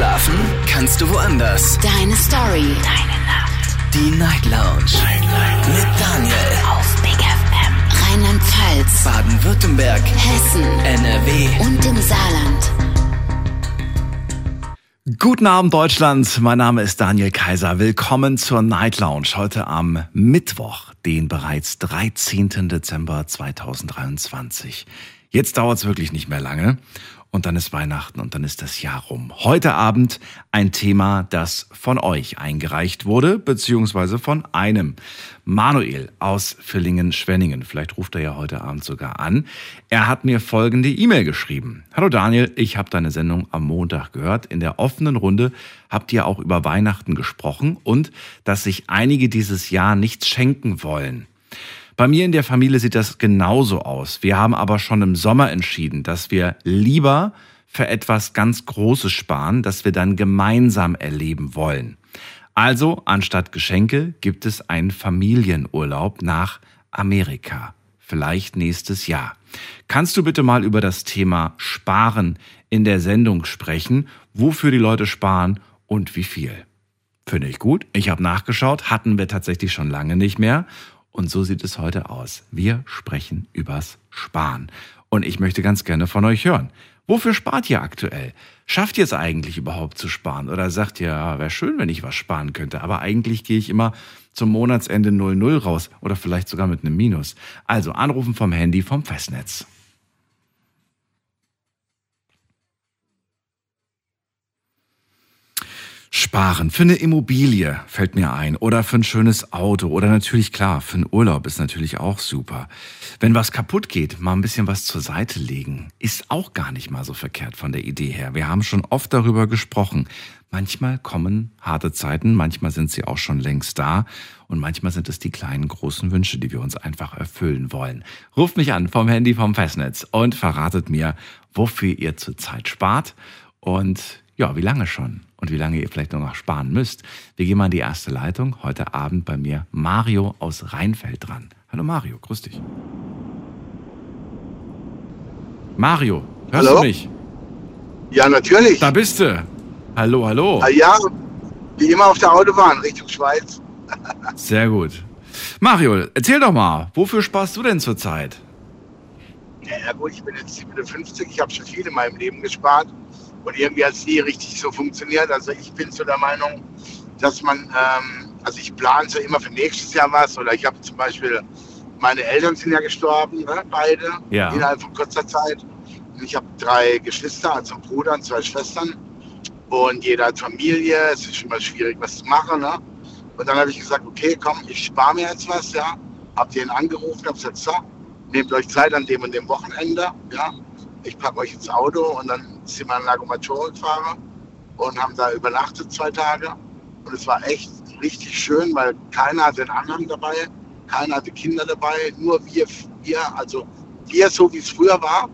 Schlafen kannst du woanders. Deine Story. Deine Nacht. Die Night Lounge. Night, Night. Mit Daniel. Auf Big FM. Rheinland-Pfalz. Baden-Württemberg. Hessen. NRW. Und im Saarland. Guten Abend Deutschland, mein Name ist Daniel Kaiser. Willkommen zur Night Lounge heute am Mittwoch, den bereits 13. Dezember 2023. Jetzt dauert es wirklich nicht mehr lange und dann ist Weihnachten und dann ist das Jahr rum. Heute Abend ein Thema, das von euch eingereicht wurde, beziehungsweise von einem. Manuel aus Villingen-Schwenningen. Vielleicht ruft er ja heute Abend sogar an. Er hat mir folgende E-Mail geschrieben. Hallo Daniel, ich habe deine Sendung am Montag gehört. In der offenen Runde habt ihr auch über Weihnachten gesprochen und dass sich einige dieses Jahr nichts schenken wollen. Bei mir in der Familie sieht das genauso aus. Wir haben aber schon im Sommer entschieden, dass wir lieber für etwas ganz Großes sparen, das wir dann gemeinsam erleben wollen. Also, anstatt Geschenke gibt es einen Familienurlaub nach Amerika. Vielleicht nächstes Jahr. Kannst du bitte mal über das Thema Sparen in der Sendung sprechen, wofür die Leute sparen und wie viel? Finde ich gut. Ich habe nachgeschaut, hatten wir tatsächlich schon lange nicht mehr. Und so sieht es heute aus. Wir sprechen übers Sparen. Und ich möchte ganz gerne von euch hören. Wofür spart ihr aktuell? Schafft ihr es eigentlich überhaupt zu sparen? Oder sagt ihr, ja, wäre schön, wenn ich was sparen könnte, aber eigentlich gehe ich immer zum Monatsende 00 raus oder vielleicht sogar mit einem Minus. Also anrufen vom Handy vom Festnetz. Sparen für eine Immobilie fällt mir ein oder für ein schönes Auto oder natürlich klar, für einen Urlaub ist natürlich auch super. Wenn was kaputt geht, mal ein bisschen was zur Seite legen, ist auch gar nicht mal so verkehrt von der Idee her. Wir haben schon oft darüber gesprochen. Manchmal kommen harte Zeiten, manchmal sind sie auch schon längst da und manchmal sind es die kleinen großen Wünsche, die wir uns einfach erfüllen wollen. Ruft mich an vom Handy vom Festnetz und verratet mir, wofür ihr zurzeit spart und ja, wie lange schon? Und wie lange ihr vielleicht noch sparen müsst. Wir gehen mal in die erste Leitung. Heute Abend bei mir Mario aus Rheinfeld dran. Hallo Mario, grüß dich. Mario, hörst Hallo? du mich? Ja, natürlich. Da bist du. Hallo, hallo. Ah, ja, wie immer auf der Autobahn Richtung Schweiz. Sehr gut. Mario, erzähl doch mal, wofür sparst du denn zurzeit? Ja, ja gut, ich bin jetzt 57, ich habe schon viel in meinem Leben gespart und irgendwie hat es nie richtig so funktioniert. Also ich bin so der Meinung, dass man, ähm, also ich plane so immer für nächstes Jahr was oder ich habe zum Beispiel, meine Eltern sind ja gestorben, ne, beide, Ja. innerhalb von kurzer Zeit. Und ich habe drei Geschwister, also einen Bruder und zwei Schwestern und jeder hat Familie, es ist immer schwierig, was zu machen. Ne? Und dann habe ich gesagt, okay, komm, ich spare mir jetzt was, ja. Hab den angerufen, hab gesagt, so, nehmt euch Zeit an dem und dem Wochenende, ja. Ich packe euch ins Auto und dann sind wir in Lago Maggiore gefahren und haben da übernachtet zwei Tage. Und es war echt richtig schön, weil keiner hatte den Anhang dabei, keiner hatte Kinder dabei, nur wir, wir, also wir so wie es früher war.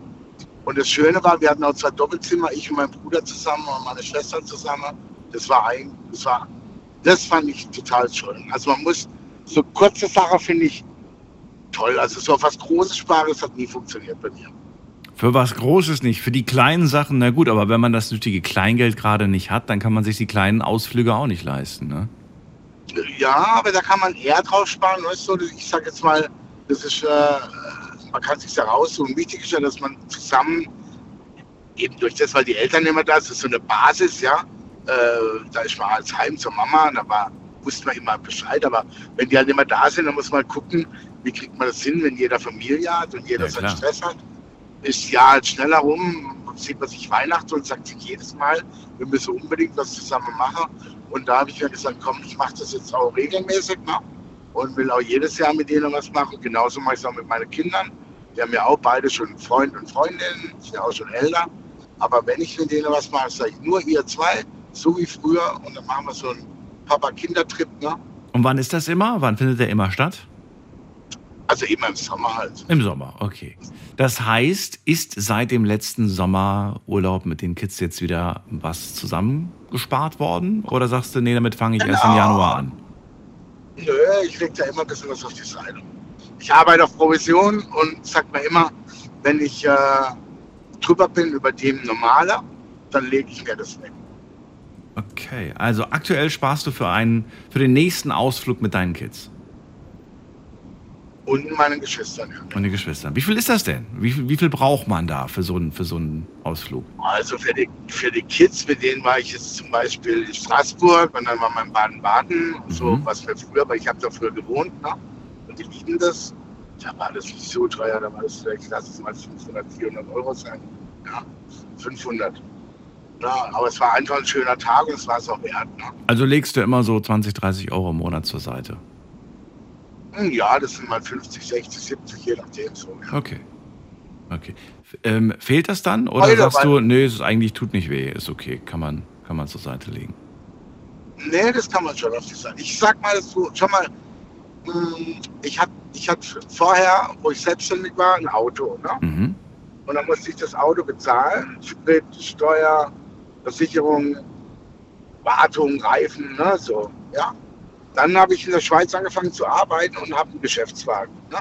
Und das Schöne war, wir hatten auch zwei Doppelzimmer, ich und mein Bruder zusammen und meine Schwester zusammen. Das war ein, das war, das fand ich total schön. Also man muss, so kurze Sachen finde ich toll. Also so was Großes sparen, hat nie funktioniert bei mir. Für was Großes nicht, für die kleinen Sachen, na gut, aber wenn man das nötige Kleingeld gerade nicht hat, dann kann man sich die kleinen Ausflüge auch nicht leisten, ne? Ja, aber da kann man eher drauf sparen. Weißt du, ich sag jetzt mal, das ist, äh, man kann sich da raussuchen. Wichtig ist ja, dass man zusammen, eben durch das, weil die Eltern immer da sind, das ist so eine Basis, ja. Äh, da ist man als Heim zur Mama, da war, wusste man immer Bescheid. Aber wenn die halt immer da sind, dann muss man gucken, wie kriegt man das hin, wenn jeder Familie hat und jeder Ja, seinen. Stress hat. Ist halt schneller rum, sieht man sich Weihnachten und sagt sich jedes Mal, wir müssen unbedingt was zusammen machen. Und da habe ich mir gesagt, komm, ich mache das jetzt auch regelmäßig ne? und will auch jedes Jahr mit denen was machen. Genauso mache ich es auch mit meinen Kindern. Die haben ja auch beide schon Freund und Freundinnen, sind ja auch schon älter. Aber wenn ich mit denen was mache, sage ich nur ihr zwei, so wie früher. Und dann machen wir so einen Papa-Kinder-Trip. Ne? Und wann ist das immer? Wann findet der immer statt? Also immer im Sommer halt. Im Sommer, okay. Das heißt, ist seit dem letzten Sommerurlaub mit den Kids jetzt wieder was zusammengespart worden? Oder sagst du, nee, damit fange ich erst im Genau. Januar an? Nö, ich leg da immer ein bisschen was auf die Seite. Ich arbeite auf Provision und sag mir immer, wenn ich äh, drüber bin über dem Normale, dann lege ich mir das weg. Okay, also aktuell sparst du für einen, für den nächsten Ausflug mit deinen Kids Und meinen Geschwistern. Ja. und den Geschwistern. Wie viel ist das denn? Wie viel, wie viel braucht man da für so einen, für so einen Ausflug? Also für die, für die Kids, mit denen war ich jetzt zum Beispiel in Straßburg und dann war man in Baden-Baden, so Mhm. was wir früher, weil ich habe da früher gewohnt, ne? und die lieben das. Da war das nicht so teuer, da war das vielleicht, lass es mal 500, 400 Euro sein. Ja, 500. Ja, aber es war einfach ein schöner Tag und es war es auch wert. Ne? Also legst du immer so 20, 30 Euro im Monat zur Seite. Ja, das sind mal 50, 60, 70, je nachdem so. Ja. Okay. Okay. Ähm, fehlt das dann oder Heute, sagst du, nee, es eigentlich tut nicht weh, ist okay, kann man, kann man zur Seite legen. Nee, das kann man schon auf die Seite. Ich sag mal so, schon mal, hm, ich hatte ich hatte vorher, wo ich selbstständig war, ein Auto. Ne? Mhm. Und dann musste ich das Auto bezahlen. Sprit, Steuer, Versicherung, Wartung, Reifen, ne? so. Ja. Dann habe ich in der Schweiz angefangen zu arbeiten und habe einen Geschäftswagen. Ne?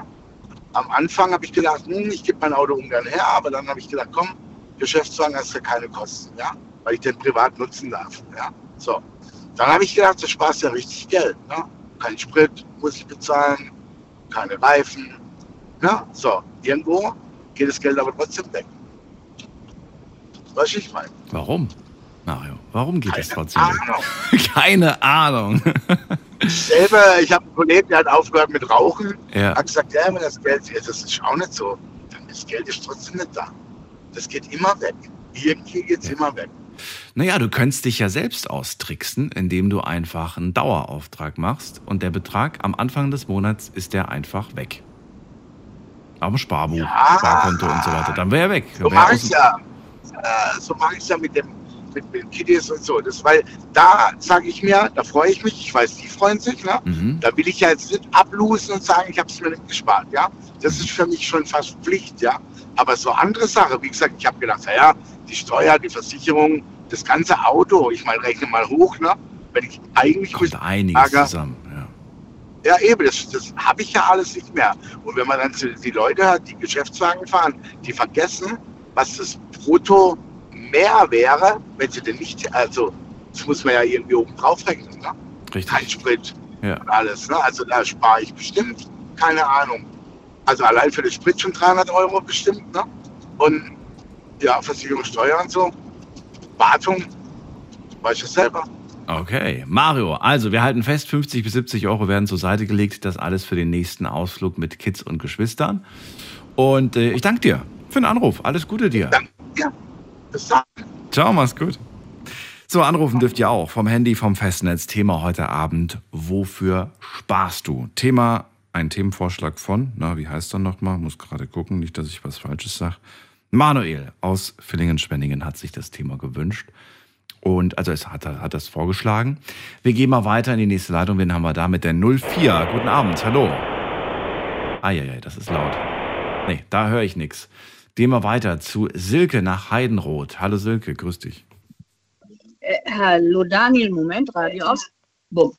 Am Anfang habe ich gedacht, hm, ich gebe mein Auto ungern her, aber dann habe ich gedacht, komm, Geschäftswagen hast ja keine Kosten, ja, weil ich den privat nutzen darf. Ja. So. Dann habe ich gedacht, das sparst ja richtig Geld. Ne? Kein Sprit muss ich bezahlen, keine Reifen. Ne? So, irgendwo geht das Geld aber trotzdem weg. Du, ich meine? Warum? Mario, warum geht das Keine trotzdem? weg? Ahnung. Keine Ahnung. Selber, ich habe einen Kollegen, der hat aufgehört mit Rauchen. ja. Hat gesagt, ja, wenn das Geld, ja, das ist auch nicht so. Dann das Geld ist trotzdem nicht da. Das geht immer weg. Irgendwie geht es immer weg. Naja, du könntest dich ja selbst austricksen, indem du einfach einen Dauerauftrag machst und der Betrag am Anfang des Monats ist der einfach weg. Dem Sparbuch, Ja. Sparkonto und so weiter. Dann wäre er weg. So Dann mache ich ja. Äh, so mache ich ja mit dem mit, mit Kiddies und so. Das, weil da sage ich mir, da freue ich mich. Ich weiß, die freuen sich. Ne? Mhm. Da will ich ja jetzt nicht ablosen und sagen, ich habe es mir nicht gespart. Ja, das ist für mich schon fast Pflicht. Ja, aber so andere Sache, wie gesagt, ich habe gedacht, naja, die Steuer, die Versicherung, das ganze Auto, ich meine, rechne mal hoch, ne? Wenn ich eigentlich Kommt einiges Ärger. zusammen. Ja. ja eben, das, das habe ich ja alles nicht mehr. Und wenn man dann die Leute hört, die Geschäftswagen fahren, die vergessen, was das Brutto mehr wäre, wenn sie denn nicht, also das muss man ja irgendwie oben drauf rechnen, ne? Richtig. Kein Sprit Ja. und alles, ne? Also da spare ich bestimmt, keine Ahnung. Also allein für den Sprit schon 300 Euro bestimmt, ne? Und ja, Versicherung, Steuer und so. Wartung, weiß ich selber. Okay, Mario, also wir halten fest, 50 bis 70 Euro werden zur Seite gelegt. Das alles für den nächsten Ausflug mit Kids und Geschwistern. Und äh, ich danke dir für den Anruf. Alles Gute dir. Dann, ja, bis dann. Ciao, mach's gut. So, anrufen dürft ihr auch vom Handy, vom Festnetz. Thema heute Abend, wofür sparst du? Thema, ein Themenvorschlag von, na, wie heißt er nochmal? Muss gerade gucken, nicht, dass ich was Falsches sage. Manuel aus Villingen-Schwenningen hat sich das Thema gewünscht. Und also es hat, hat das vorgeschlagen. Wir gehen mal weiter in die nächste Leitung. Wen haben wir da mit der 04? Guten Abend, hallo. Eieiei, das ist laut. Nee, da höre ich nichts. Gehen wir weiter zu Silke nach Heidenroth. Hallo Silke, grüß dich. Äh, hallo Daniel, Moment, Radio aus. Bumm.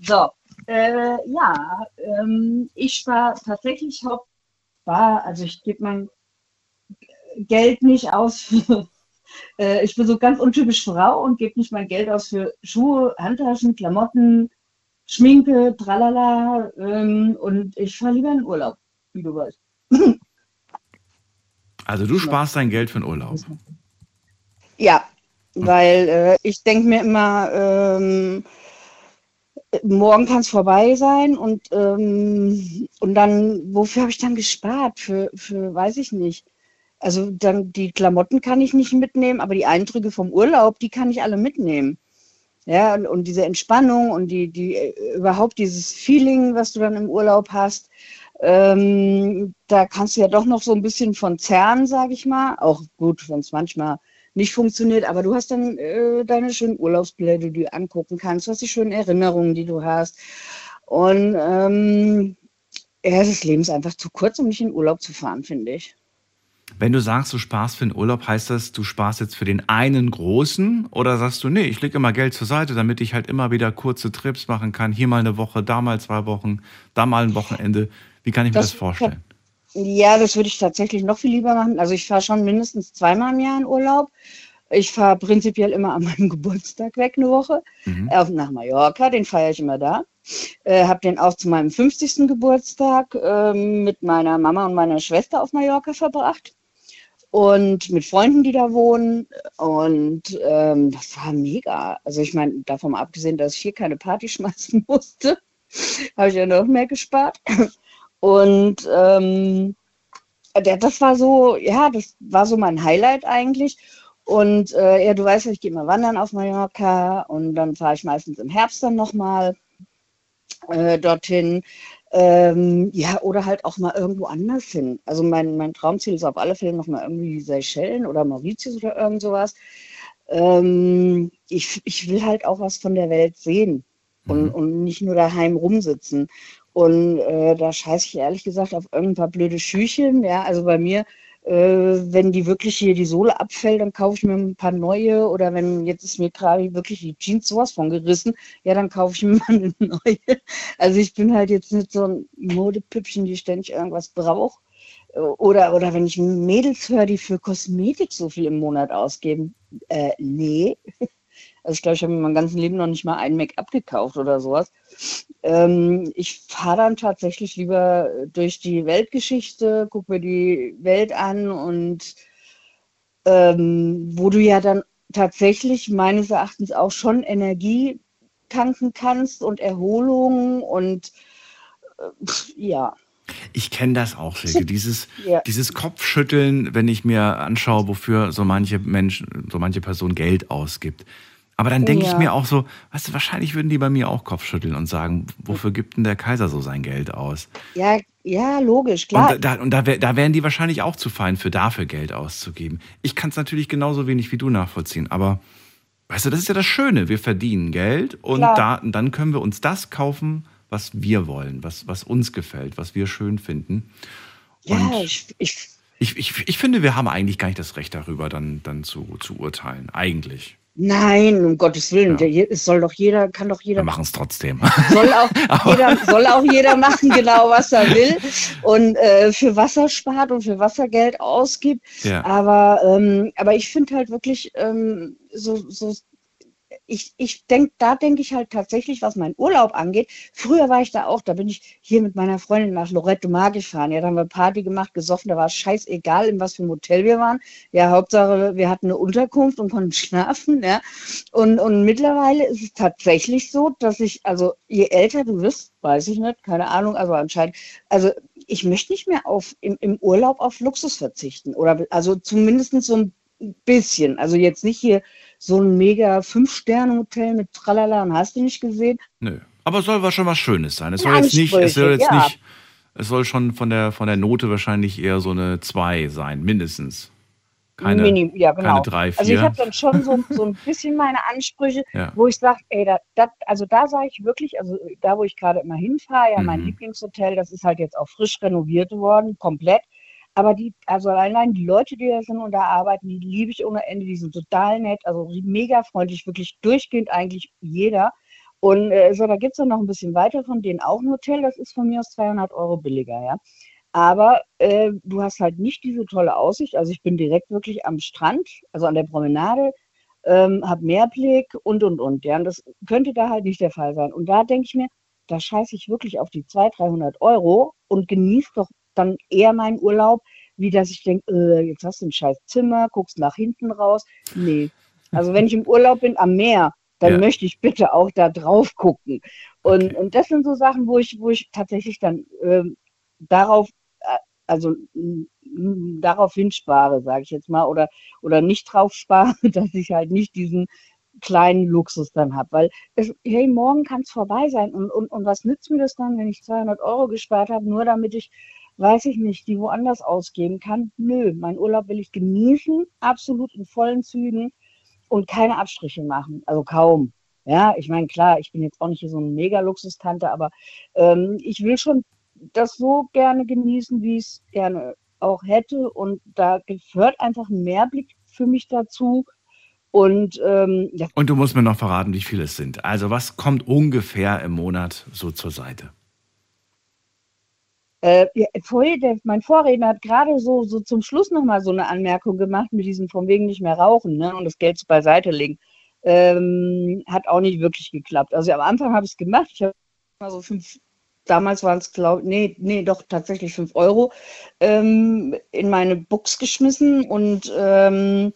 So, äh, ja, ähm, ich war tatsächlich Haupt, war, also ich gebe mein Geld nicht aus für, äh, ich bin so ganz untypisch Frau und gebe nicht mein Geld aus für Schuhe, Handtaschen, Klamotten, Schminke, tralala, ähm, und ich fahre lieber in den Urlaub, wie du weißt. Also du sparst dein Geld für den Urlaub. Ja, weil äh, ich denke mir immer, ähm, morgen kann es vorbei sein und, ähm, und dann, wofür habe ich dann gespart? Für, für, weiß ich nicht. Also dann die Klamotten kann ich nicht mitnehmen, aber die Eindrücke vom Urlaub, die kann ich alle mitnehmen. Ja, und, und diese Entspannung und die, die äh, überhaupt dieses Feeling, was du dann im Urlaub hast, ähm, da kannst du ja doch noch so ein bisschen von zerren, sage ich mal. Auch gut, wenn es manchmal nicht funktioniert, aber du hast dann äh, deine schönen Urlaubsbilder, die du angucken kannst, du hast die schönen Erinnerungen, die du hast. Und ähm, ja, das Leben ist einfach zu kurz, um nicht in Urlaub zu fahren, finde ich. Wenn du sagst, du sparst für den Urlaub, heißt das, du sparst jetzt für den einen großen oder sagst du, nee, ich lege immer Geld zur Seite, damit ich halt immer wieder kurze Trips machen kann. Hier mal eine Woche, da mal zwei Wochen, da mal ein Wochenende. Wie kann ich mir das, Das- vorstellen? Ja, das würde ich tatsächlich noch viel lieber machen. Also ich fahre schon mindestens zweimal im Jahr in Urlaub. Ich fahre prinzipiell immer an meinem Geburtstag weg eine Woche Mhm. auf, nach Mallorca, den feiere ich immer da. Äh, habe den auch zu meinem 50. Geburtstag ähm, mit meiner Mama und meiner Schwester auf Mallorca verbracht und mit Freunden, die da wohnen. Und ähm, das war mega. Also ich meine, davon abgesehen, dass ich hier keine Party schmeißen musste, habe ich ja noch mehr gespart. Und ähm, das war so, ja, das war so mein Highlight eigentlich. Und äh, ja, du weißt ja, ich gehe mal wandern auf Mallorca und dann fahre ich meistens im Herbst dann nochmal äh, dorthin. Ähm, ja, oder halt auch mal irgendwo anders hin. Also mein, mein Traumziel ist auf alle Fälle nochmal irgendwie Seychellen oder Mauritius oder irgend sowas. Ähm, ich, ich will halt auch was von der Welt sehen und, und nicht nur daheim rumsitzen. Und äh, da scheiße ich ehrlich gesagt auf irgendein paar blöde Schüchen. Ja, also bei mir, äh, wenn die wirklich hier die Sohle abfällt, dann kaufe ich mir ein paar neue. Oder wenn jetzt ist mir gerade wirklich die Jeans sowas von gerissen, ja, dann kaufe ich mir mal eine neue. Also ich bin halt jetzt nicht so ein Modepüppchen, die ständig irgendwas braucht. Oder, oder wenn ich Mädels höre, die für Kosmetik so viel im Monat ausgeben. Äh, nee. Also ich glaube, ich habe mir mein ganzes Leben noch nicht mal ein Make-up gekauft oder sowas. Ähm, ich fahre dann tatsächlich lieber durch die Weltgeschichte, gucke mir die Welt an und ähm, wo du ja dann tatsächlich meines Erachtens auch schon Energie tanken kannst und Erholung und äh, ja. Ich kenne das auch, Silke. Dieses, Ja. dieses Kopfschütteln, wenn ich mir anschaue, wofür so manche Menschen, so manche Person Geld ausgibt. Aber dann denke ich Ja. mir auch so, weißt du, wahrscheinlich würden die bei mir auch Kopfschütteln und sagen, wofür gibt denn der Kaiser so sein Geld aus? Ja, ja, logisch, klar. Und da, und da, da wären die wahrscheinlich auch zu fein für dafür Geld auszugeben. Ich kann es natürlich genauso wenig wie du nachvollziehen, aber weißt du, das ist ja das Schöne. Wir verdienen Geld und da, dann können wir uns das kaufen, was wir wollen, was, was uns gefällt, was wir schön finden. ja, und- ich, ich, Ich, ich, ich finde, wir haben eigentlich gar nicht das Recht darüber, dann, dann zu, zu urteilen. Eigentlich. Nein, um Gottes Willen, Ja. der, es soll doch jeder, kann doch Wir jeder machen es trotzdem. soll auch, jeder, soll auch jeder machen, genau was er will und äh, für Wasser spart und für Wassergeld ausgibt. ja. Aber, ähm, aber ich finde halt wirklich ähm, so, so ich, ich denke, da denke ich halt tatsächlich, was meinen Urlaub angeht. Früher war ich da auch, da bin ich hier mit meiner Freundin nach Lorette Mar gefahren. Ja, da haben wir Party gemacht, gesoffen, da war es scheißegal, in was für einem Hotel wir waren. Ja, Hauptsache, wir hatten eine Unterkunft und konnten schlafen, ja. Und, und mittlerweile ist es tatsächlich so, dass ich, also je älter du wirst, weiß ich nicht, keine Ahnung, also anscheinend, also ich möchte nicht mehr auf, im, im Urlaub auf Luxus verzichten. Oder also zumindest so ein bisschen. Also jetzt nicht hier so ein mega Fünf-Sterne-Hotel mit Tralala und hast du nicht gesehen. Nö. Aber es soll was schon was Schönes sein. Es soll jetzt nicht, es soll jetzt ja. nicht, es soll schon von der, von der Note wahrscheinlich eher so eine 2 sein, mindestens. Keine, Minim, ja, genau. keine 3, 4. Also ich habe dann schon so, so ein bisschen meine Ansprüche, Ja. wo ich sage, ey, da, dat, also da sage ich wirklich, also da, wo ich gerade immer hinfahre, ja, mein Mhm. Lieblingshotel, das ist halt jetzt auch frisch renoviert worden, komplett. Aber die, also allein die Leute, die da sind und da arbeiten, die liebe ich ohne Ende, die sind total nett, also mega freundlich, wirklich durchgehend eigentlich jeder. Und äh, so, da gibt es dann noch ein bisschen weiter von denen auch ein Hotel, das ist von mir aus 200 Euro billiger, ja. Aber äh, du hast halt nicht diese tolle Aussicht. Also ich bin direkt wirklich am Strand, also an der Promenade, ähm, habe Meerblick und, und, und. Ja, und das könnte da halt nicht der Fall sein. Und da denke ich mir, da scheiße ich wirklich auf die 200, 300 Euro und genieße doch dann eher meinen Urlaub, wie dass ich denke, äh, jetzt hast du ein scheiß Zimmer, guckst nach hinten raus. Nee. Also wenn ich im Urlaub bin am Meer, dann Ja. möchte ich bitte auch da drauf gucken. Und, Okay. und das sind so Sachen, wo ich, wo ich tatsächlich dann ähm, darauf, äh, also m, m, darauf hinspare, sage ich jetzt mal, oder, oder nicht drauf spare, dass ich halt nicht diesen kleinen Luxus dann habe. Weil, es, hey, morgen kann es vorbei sein. Und, und, und was nützt mir das dann, wenn ich 200 Euro gespart habe, nur damit ich, weiß ich nicht, die woanders ausgeben kann? Nö, mein Urlaub will ich genießen, absolut in vollen Zügen und keine Abstriche machen. Also kaum. Ja, ich meine, klar, ich bin jetzt auch nicht so eine Mega-Luxustante, aber ähm, ich will schon das so gerne genießen, wie ich es gerne auch hätte. Und da gehört einfach ein Mehrblick für mich dazu. Und ähm, ja, Und du musst mir noch verraten, wie viele es sind. Also was kommt ungefähr im Monat so zur Seite? Äh, vorher, der, mein Vorredner hat gerade so, so zum Schluss nochmal so eine Anmerkung gemacht mit diesem von wegen nicht mehr rauchen ne, und das Geld beiseite legen. Ähm, hat auch nicht wirklich geklappt. Also am Anfang habe ich es gemacht. Ich habe mal so fünf, damals waren es, glaube nee, nee, doch tatsächlich fünf Euro ähm, in meine Box geschmissen und ähm,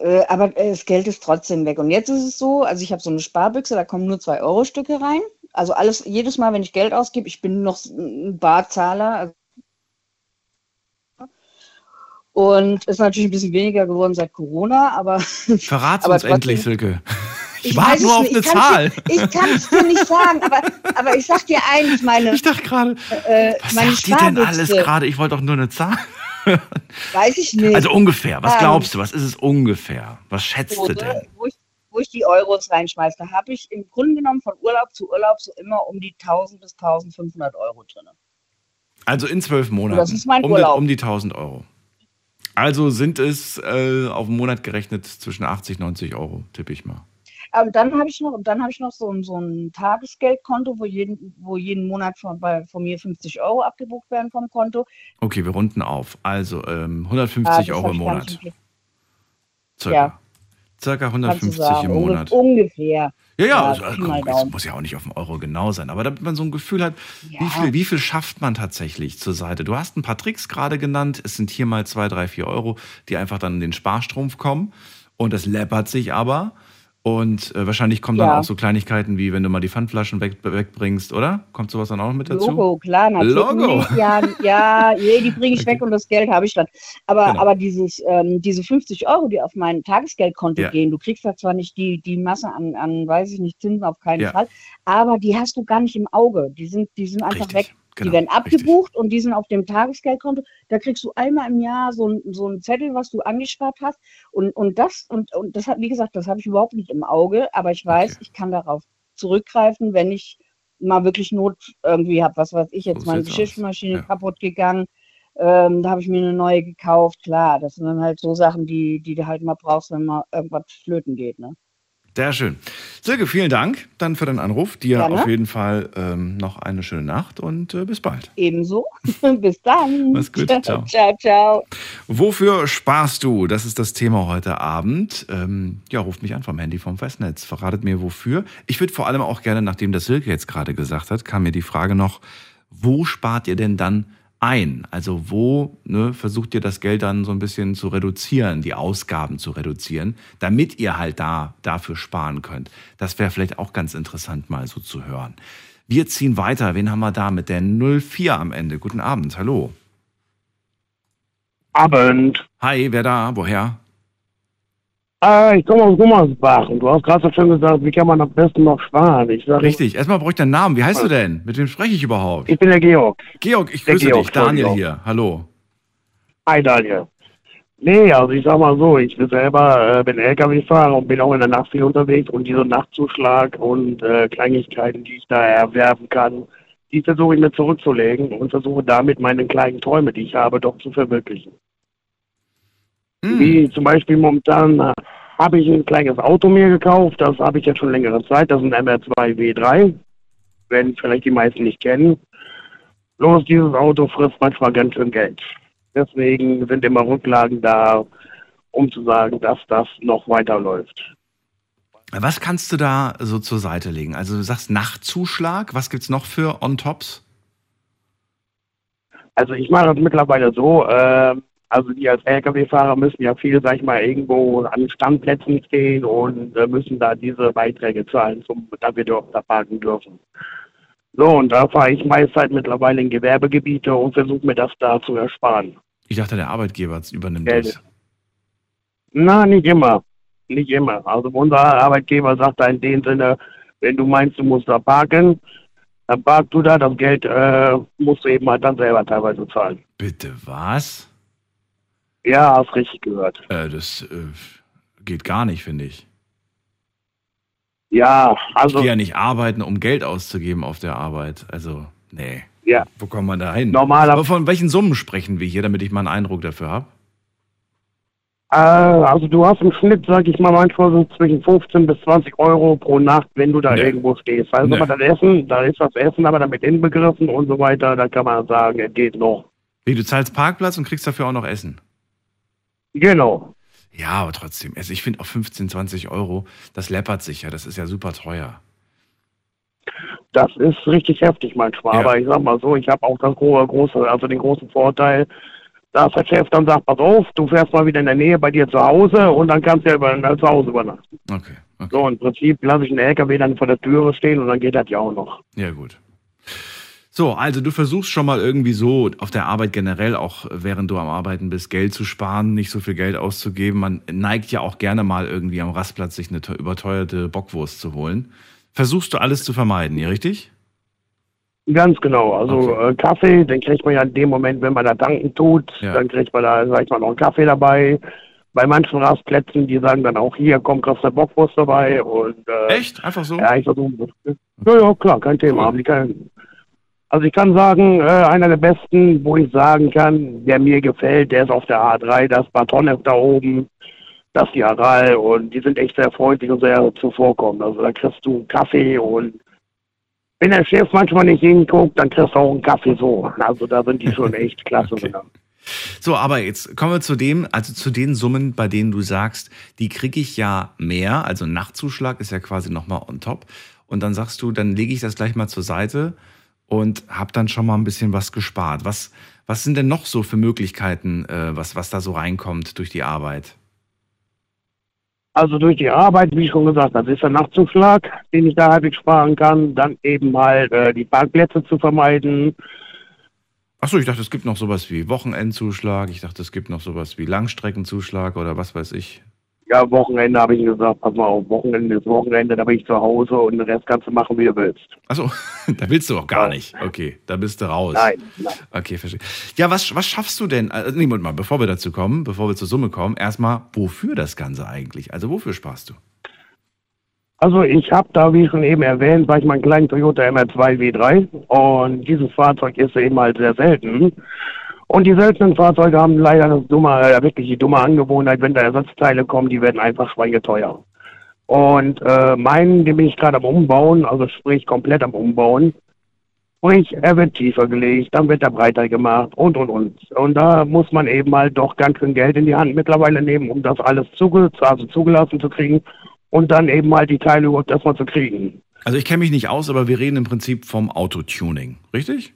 äh, aber das Geld ist trotzdem weg. Und jetzt ist es so, also ich habe so eine Sparbüchse, da kommen nur zwei Euro Stücke rein. Also alles, jedes Mal, wenn ich Geld ausgebe, ich bin noch ein Barzahler. Also und ist natürlich ein bisschen weniger geworden seit Corona, aber. Verrat's aber uns trotzdem- endlich, Silke. Ich, Ich warte weiß nur auf nicht, eine Zahl. Dir, ich kann es dir nicht sagen, aber, aber ich sag dir eins, meine, Ich dachte gerade, äh, was meine sagt ihr denn alles Sparbüchse, gerade? Ich wollte doch nur eine Zahl. weiß ich nicht. Also ungefähr. Was Ähm, glaubst du? Was ist es ungefähr? Was schätzt du Hose, denn? wo ich, wo ich die Euros reinschmeiße, da habe ich im Grunde genommen von Urlaub zu Urlaub so immer um die 1000 bis 1500 Euro drin. Also in zwölf Monaten. Das ist mein um, Urlaub. Die, um die 1000 Euro. Also sind es äh, auf den Monat gerechnet zwischen 80 90 Euro, tippe ich mal. Aber dann habe ich noch, und dann habe ich noch so, ein- so ein Tagesgeldkonto, wo jeden, wo jeden Monat von, bei, von mir 50 Euro abgebucht werden vom Konto. Okay, wir runden auf. Also ähm, Ah, 150 das Euro hab im Monat. Circa. Ja. Circa Kannst du 150 sagen, im unge- Monat. ungefähr. Ja, ja, also, komm, muss ja auch nicht auf den Euro genau sein, aber damit man so ein Gefühl hat, wie, Ja. viel, wie viel schafft man tatsächlich zur Seite? Du hast ein paar Tricks gerade genannt, es sind hier mal zwei, drei, vier Euro, die einfach dann in den Sparstrumpf kommen und das läppert sich aber und äh, wahrscheinlich kommen dann Ja. auch so Kleinigkeiten wie, wenn du mal die Pfandflaschen weg, wegbringst, oder? Kommt sowas dann auch noch mit dazu? Logo, klar, natürlich. Logo. Ja, ja, nee, die bringe ich Okay. weg und das Geld habe ich dann. Aber, Genau. aber dieses, ähm, diese 50 Euro, die auf mein Tagesgeldkonto Ja. gehen, du kriegst da zwar nicht die, die Masse an, an, weiß ich nicht, Zinsen auf keinen Ja. Fall, aber die hast du gar nicht im Auge. Die sind, die sind einfach Richtig, weg. Genau, die werden richtig. abgebucht und die sind auf dem Tagesgeldkonto. Da kriegst du einmal im Jahr so, ein, so einen Zettel, was du angespart hast. Und, und das, und, und das hat, wie gesagt, das habe ich überhaupt nicht im Auge, aber ich weiß, Okay. ich kann darauf zurückgreifen, wenn ich mal wirklich Not irgendwie habe. Was weiß ich, jetzt meine. Geschirrspülmaschine Ja. kaputt gegangen. Ähm, da habe ich mir eine neue gekauft. Klar, das sind dann halt so Sachen, die, die du halt mal brauchst, wenn mal irgendwas flöten geht. Ne? Sehr schön. Silke, vielen Dank dann für deinen Anruf. Dir Gerne. auf jeden Fall ähm, noch eine schöne Nacht und äh, bis bald. Ebenso. Bis dann. Mach's gut. Ciao. ciao. ciao. Wofür sparst du? Das ist das Thema heute Abend. Ähm, ja, ruft mich an vom Handy vom Festnetz. Verratet mir wofür. Ich würde vor allem auch gerne, nachdem das Silke jetzt gerade gesagt hat, kam mir die Frage noch, wo spart ihr denn dann ein? Also wo ne, versucht ihr das Geld dann so ein bisschen zu reduzieren, die Ausgaben zu reduzieren, damit ihr halt da dafür sparen könnt? Das wäre vielleicht auch ganz interessant mal so zu hören. Wir ziehen weiter. Wen haben wir da mit der 04 am Ende? Guten Abend. Hallo. Abend. Hi, wer da? Woher? Äh, ich komme aus Gummersbach und du hast gerade so schön gesagt, wie kann man am besten noch sparen? Ich sage, Richtig. Erstmal brauche ich deinen Namen. Wie heißt du denn? Mit wem spreche ich überhaupt? ich bin der Georg. Georg, ich Der grüße Georg, dich. Daniel Entschuldigung. hier. Hallo. Hi Daniel. Nee, also ich sag mal so, ich bin selber äh, bin LKW-Fahrer und bin auch in der Nacht viel unterwegs und dieser Nachtzuschlag und äh, Kleinigkeiten, die ich da erwerben kann, die versuche ich mir zurückzulegen und versuche damit meine kleinen Träume, die ich habe, doch zu verwirklichen. Hm. Wie zum Beispiel momentan äh, habe ich ein kleines Auto mir gekauft, das habe ich jetzt schon längere Zeit, das ist ein MR2 W3, werden vielleicht die meisten nicht kennen. Bloß dieses Auto frisst manchmal ganz schön Geld. Deswegen sind immer Rücklagen da, um zu sagen, dass das noch weiterläuft. Was kannst du da so zur Seite legen? Also du sagst Nachtzuschlag. Was gibt's noch für On-Tops? Also ich mache das mittlerweile so, äh, also die als Lkw-Fahrer müssen ja viel, sag ich mal, irgendwo an Standplätzen stehen und äh, müssen da diese Beiträge zahlen, zum, damit wir dort da parken dürfen. So, und da fahre ich meist halt mittlerweile in Gewerbegebiete und versuche mir das da zu ersparen. Ich dachte, der Arbeitgeber übernimmt Geld. das. Na, nicht immer. Nicht immer. Also unser Arbeitgeber sagt da in dem Sinne, wenn du meinst, du musst da parken, dann park du da, das Geld äh, musst du eben halt dann selber teilweise zahlen. Bitte was? Ja, hast richtig gehört. Äh, das äh, geht gar nicht, finde ich. Ja, Ich also gehe ja nicht arbeiten, um Geld auszugeben auf der Arbeit. Also, nee. Ja. Wo kommt man da hin? Aber normaler, von welchen Summen sprechen wir hier, damit ich mal einen Eindruck dafür habe? Äh, also du hast im Schnitt, sag ich mal, manchmal so zwischen 15 bis 20 Euro pro Nacht, wenn du da Nee. irgendwo stehst. Also Nee. aber das Essen, da ist das Essen aber damit inbegriffen und so weiter, da kann man sagen, es geht noch. Wie, du zahlst Parkplatz und kriegst dafür auch noch Essen. Genau. Ja, aber trotzdem. Also ich finde auch 15, 20 Euro, das läppert sich ja. Das ist ja super teuer. Das ist richtig heftig manchmal. Ja. Aber ich sag mal so, ich habe auch das große, also den großen Vorteil, dass der Chef dann sagt, pass auf, du fährst mal wieder in der Nähe bei dir zu Hause und dann kannst du ja über, äh, zu Hause übernachten. Okay, okay. So, im Prinzip lasse ich einen LKW dann vor der Türe stehen und dann geht das ja auch noch. Ja, gut. So, also du versuchst schon mal irgendwie so auf der Arbeit generell, auch während du am Arbeiten bist, Geld zu sparen, nicht so viel Geld auszugeben. Man neigt ja auch gerne mal irgendwie am Rastplatz sich eine te- überteuerte Bockwurst zu holen. Versuchst du alles zu vermeiden, ja, richtig? Ganz genau. Also Okay. äh, Kaffee, den kriegt man ja in dem Moment, wenn man da tanken tut, Ja. dann kriegt man da, sag ich mal, noch einen Kaffee dabei. Bei manchen Rastplätzen, die sagen dann auch, hier, komm, kriegst eine Bockwurst dabei und äh, Echt? Einfach so? Ja, ich versuche. Ja, ja, klar, kein Thema. Cool. Aber die kann, also ich kann sagen, äh, einer der besten, wo ich sagen kann, der mir gefällt, der ist auf der A3, das Batonev da oben, das ist die Aral und die sind echt sehr freundlich und sehr zuvorkommend. Also da kriegst du einen Kaffee und wenn der Chef manchmal nicht hinguckt, dann kriegst du auch einen Kaffee so. Also da sind die schon echt klasse. Okay. So, aber jetzt kommen wir zu dem, also zu den Summen, bei denen du sagst, die kriege ich ja mehr, also Nachtzuschlag ist ja quasi nochmal on top. Und dann sagst du, dann lege ich das gleich mal zur Seite und habe dann schon mal ein bisschen was gespart. Was, was sind denn noch so für Möglichkeiten, äh, was, was da so reinkommt durch die Arbeit? Also durch die Arbeit, wie schon gesagt, das ist der Nachtzuschlag, den ich da halbwegs sparen kann. Dann eben halt äh, die Parkplätze zu vermeiden. Achso, ich dachte, es gibt noch sowas wie Wochenendzuschlag. Ich dachte, es gibt noch sowas wie Langstreckenzuschlag oder was weiß ich. Ja, Wochenende habe ich gesagt, pass mal auf, Wochenende ist Wochenende, da bin ich zu Hause und den Rest kannst du machen, wie du willst. Achso, da willst du auch gar nicht. Okay, da bist du raus. Nein, nein. Okay, verstehe. Ja, was, was schaffst du denn? Also, nee, Moment mal, bevor wir dazu kommen, bevor wir zur Summe kommen, erstmal, wofür das Ganze eigentlich? Also, wofür sparst du? Also ich habe da, wie schon eben erwähnt, war ich meinen kleinen Toyota MR2 W3 und dieses Fahrzeug ist eben halt sehr selten. Und die seltenen Fahrzeuge haben leider das dumme, äh, wirklich die dumme Angewohnheit, wenn da Ersatzteile kommen, die werden einfach schweineteuer. Und äh, meinen, den bin ich gerade am Umbauen, also sprich komplett am Umbauen. Sprich, er wird tiefer gelegt, dann wird er breiter gemacht und und und. Und da muss man eben halt doch ganz schön Geld in die Hand mittlerweile nehmen, um das alles zuge also zugelassen zu kriegen und dann eben halt die Teile überhaupt erstmal zu kriegen. Also, ich kenne mich nicht aus, aber wir reden im Prinzip vom Autotuning, richtig?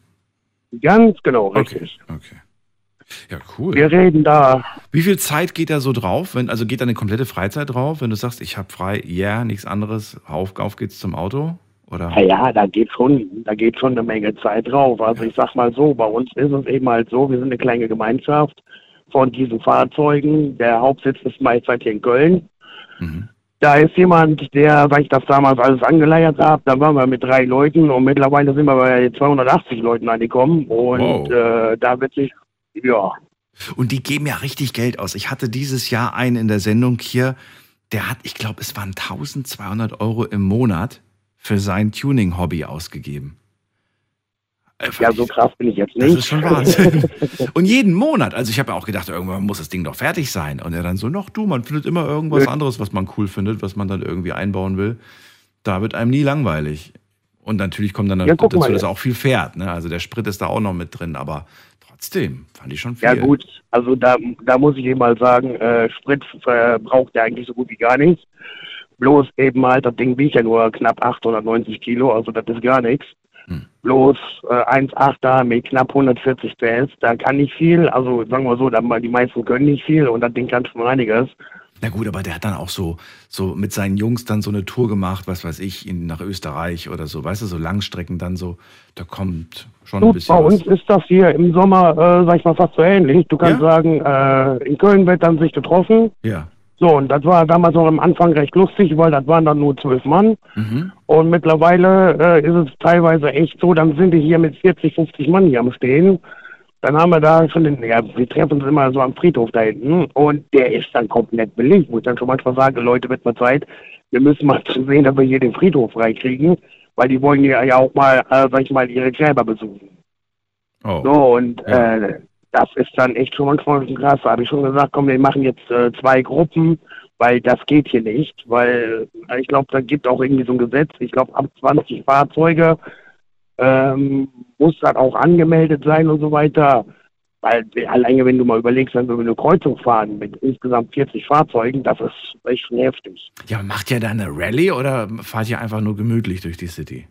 Ganz genau, richtig. Okay. Ja, cool. Wir reden da, Wie viel Zeit geht da so drauf? Wenn, also geht da eine komplette Freizeit drauf, wenn du sagst, ich habe frei, ja, yeah, nichts anderes, auf, auf geht's zum Auto? Oder? ja, ja, da geht schon, da geht schon eine Menge Zeit drauf. Also ich sag mal so, bei uns ist es eben halt so, wir sind eine kleine Gemeinschaft von diesen Fahrzeugen. Der Hauptsitz ist meistens hier in Köln. Mhm. Da ist jemand, der, weil ich das damals alles angeleiert habe, da waren wir mit drei Leuten und mittlerweile sind wir bei 280 Leuten angekommen und Wow. äh, da wird sich, ja, Und die geben ja richtig Geld aus. Ich hatte dieses Jahr einen in der Sendung hier, der hat, ich glaube, es waren 1200 Euro im Monat für sein Tuning-Hobby ausgegeben. Ja, so krass bin ich jetzt Das nicht. ist schon Wahnsinn. Und jeden Monat. Also ich habe ja auch gedacht, irgendwann muss das Ding doch fertig sein. Und er dann so, noch du, man findet immer irgendwas anderes, was man cool findet, was man dann irgendwie einbauen will. Da wird einem nie langweilig. Und natürlich kommt dann Ja, dazu, mal dass er auch viel fährt. Ne? Also der Sprit ist da auch noch mit drin. Aber trotzdem fand ich schon viel. Ja gut, also da, da muss ich eben mal sagen, äh, Sprit verbraucht er eigentlich so gut wie gar nicht. Bloß eben halt, das Ding wiegt ja nur knapp 890 Kilo, also das ist gar nichts. Hm. Bloß äh, 1,8er mit knapp 140 PS, da kann nicht viel, also sagen wir so, da, die meisten können nicht viel und das Ding kann schon einiges. Na gut, aber der hat dann auch so, so mit seinen Jungs dann so eine Tour gemacht, was weiß ich, in, nach Österreich oder so. Weißt du, so Langstrecken dann so. Da kommt schon ein Gut, bisschen bei was. uns ist das hier im Sommer, äh, sag ich mal, fast so ähnlich. Du kannst Ja? sagen, äh, in Köln wird dann sich getroffen. Ja. So, und das war damals noch am Anfang recht lustig, weil das waren dann nur zwölf Mann. Mhm. Und mittlerweile äh, ist es teilweise echt so, dann sind wir hier mit 40, 50 Mann hier am Stehen. Dann haben wir da schon den, ja, wir treffen uns immer so am Friedhof da hinten und der ist dann komplett belegt, wo ich dann schon manchmal sage, Leute, wird mal Zeit, wir müssen mal sehen, dass wir hier den Friedhof freikriegen, weil die wollen ja, ja auch mal, äh, sag ich mal, ihre Gräber besuchen. Oh. So, und Ja. äh, das ist dann echt schon manchmal krass. Da habe ich schon gesagt, komm, wir machen jetzt äh, zwei Gruppen, weil das geht hier nicht. Weil äh, ich glaube, da gibt auch irgendwie so ein Gesetz. Ich glaube, ab 20 Fahrzeuge ähm, muss das auch angemeldet sein und so weiter. Weil alleine, wenn du mal überlegst, wenn wir eine Kreuzung fahren mit insgesamt 40 Fahrzeugen, das ist echt schon heftig. Ja, macht ihr da eine Rallye oder fahrt ihr einfach nur gemütlich durch die City?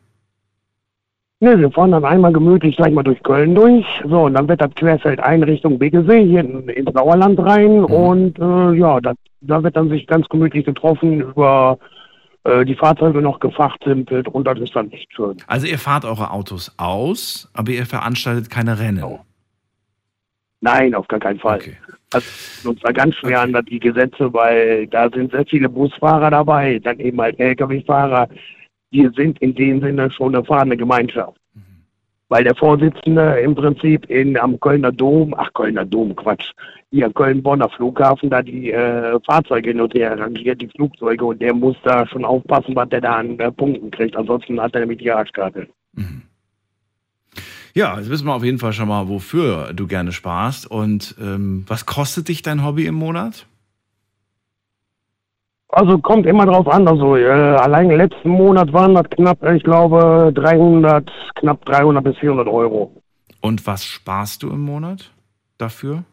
Ne, wir fahren dann einmal gemütlich gleich mal durch Köln durch. So, und dann wird das Querfeld ein Richtung Begesee hier in, ins Sauerland rein. Mhm. Und äh, ja, da, da wird dann sich ganz gemütlich getroffen über äh, die Fahrzeuge noch gefachsimpelt und das ist dann echt schön. Also ihr fahrt eure Autos aus, aber ihr veranstaltet keine Rennen. Nein, auf gar keinen Fall. Okay. Das ist uns da ganz schwer an die Gesetze, weil da sind sehr viele Busfahrer dabei, dann eben halt Lkw-Fahrer. Die sind in dem Sinne schon eine fahrende Gemeinschaft. Weil der Vorsitzende im Prinzip in, am Kölner Dom, ach Kölner Dom, Quatsch, hier Köln-Bonner Flughafen, da die äh, Fahrzeuge hin und her rangiert, die Flugzeuge, und der muss da schon aufpassen, was der da an äh, Punkten kriegt. Ansonsten hat er nämlich die Arschkarte. Ja, jetzt wissen wir auf jeden Fall schon mal, wofür du gerne sparst. Und ähm, was kostet dich dein Hobby im Monat? Also kommt immer drauf an. Also äh, allein letzten Monat waren das knapp, ich glaube, 300, knapp 300 bis 400 Euro. Und was sparst du im Monat dafür?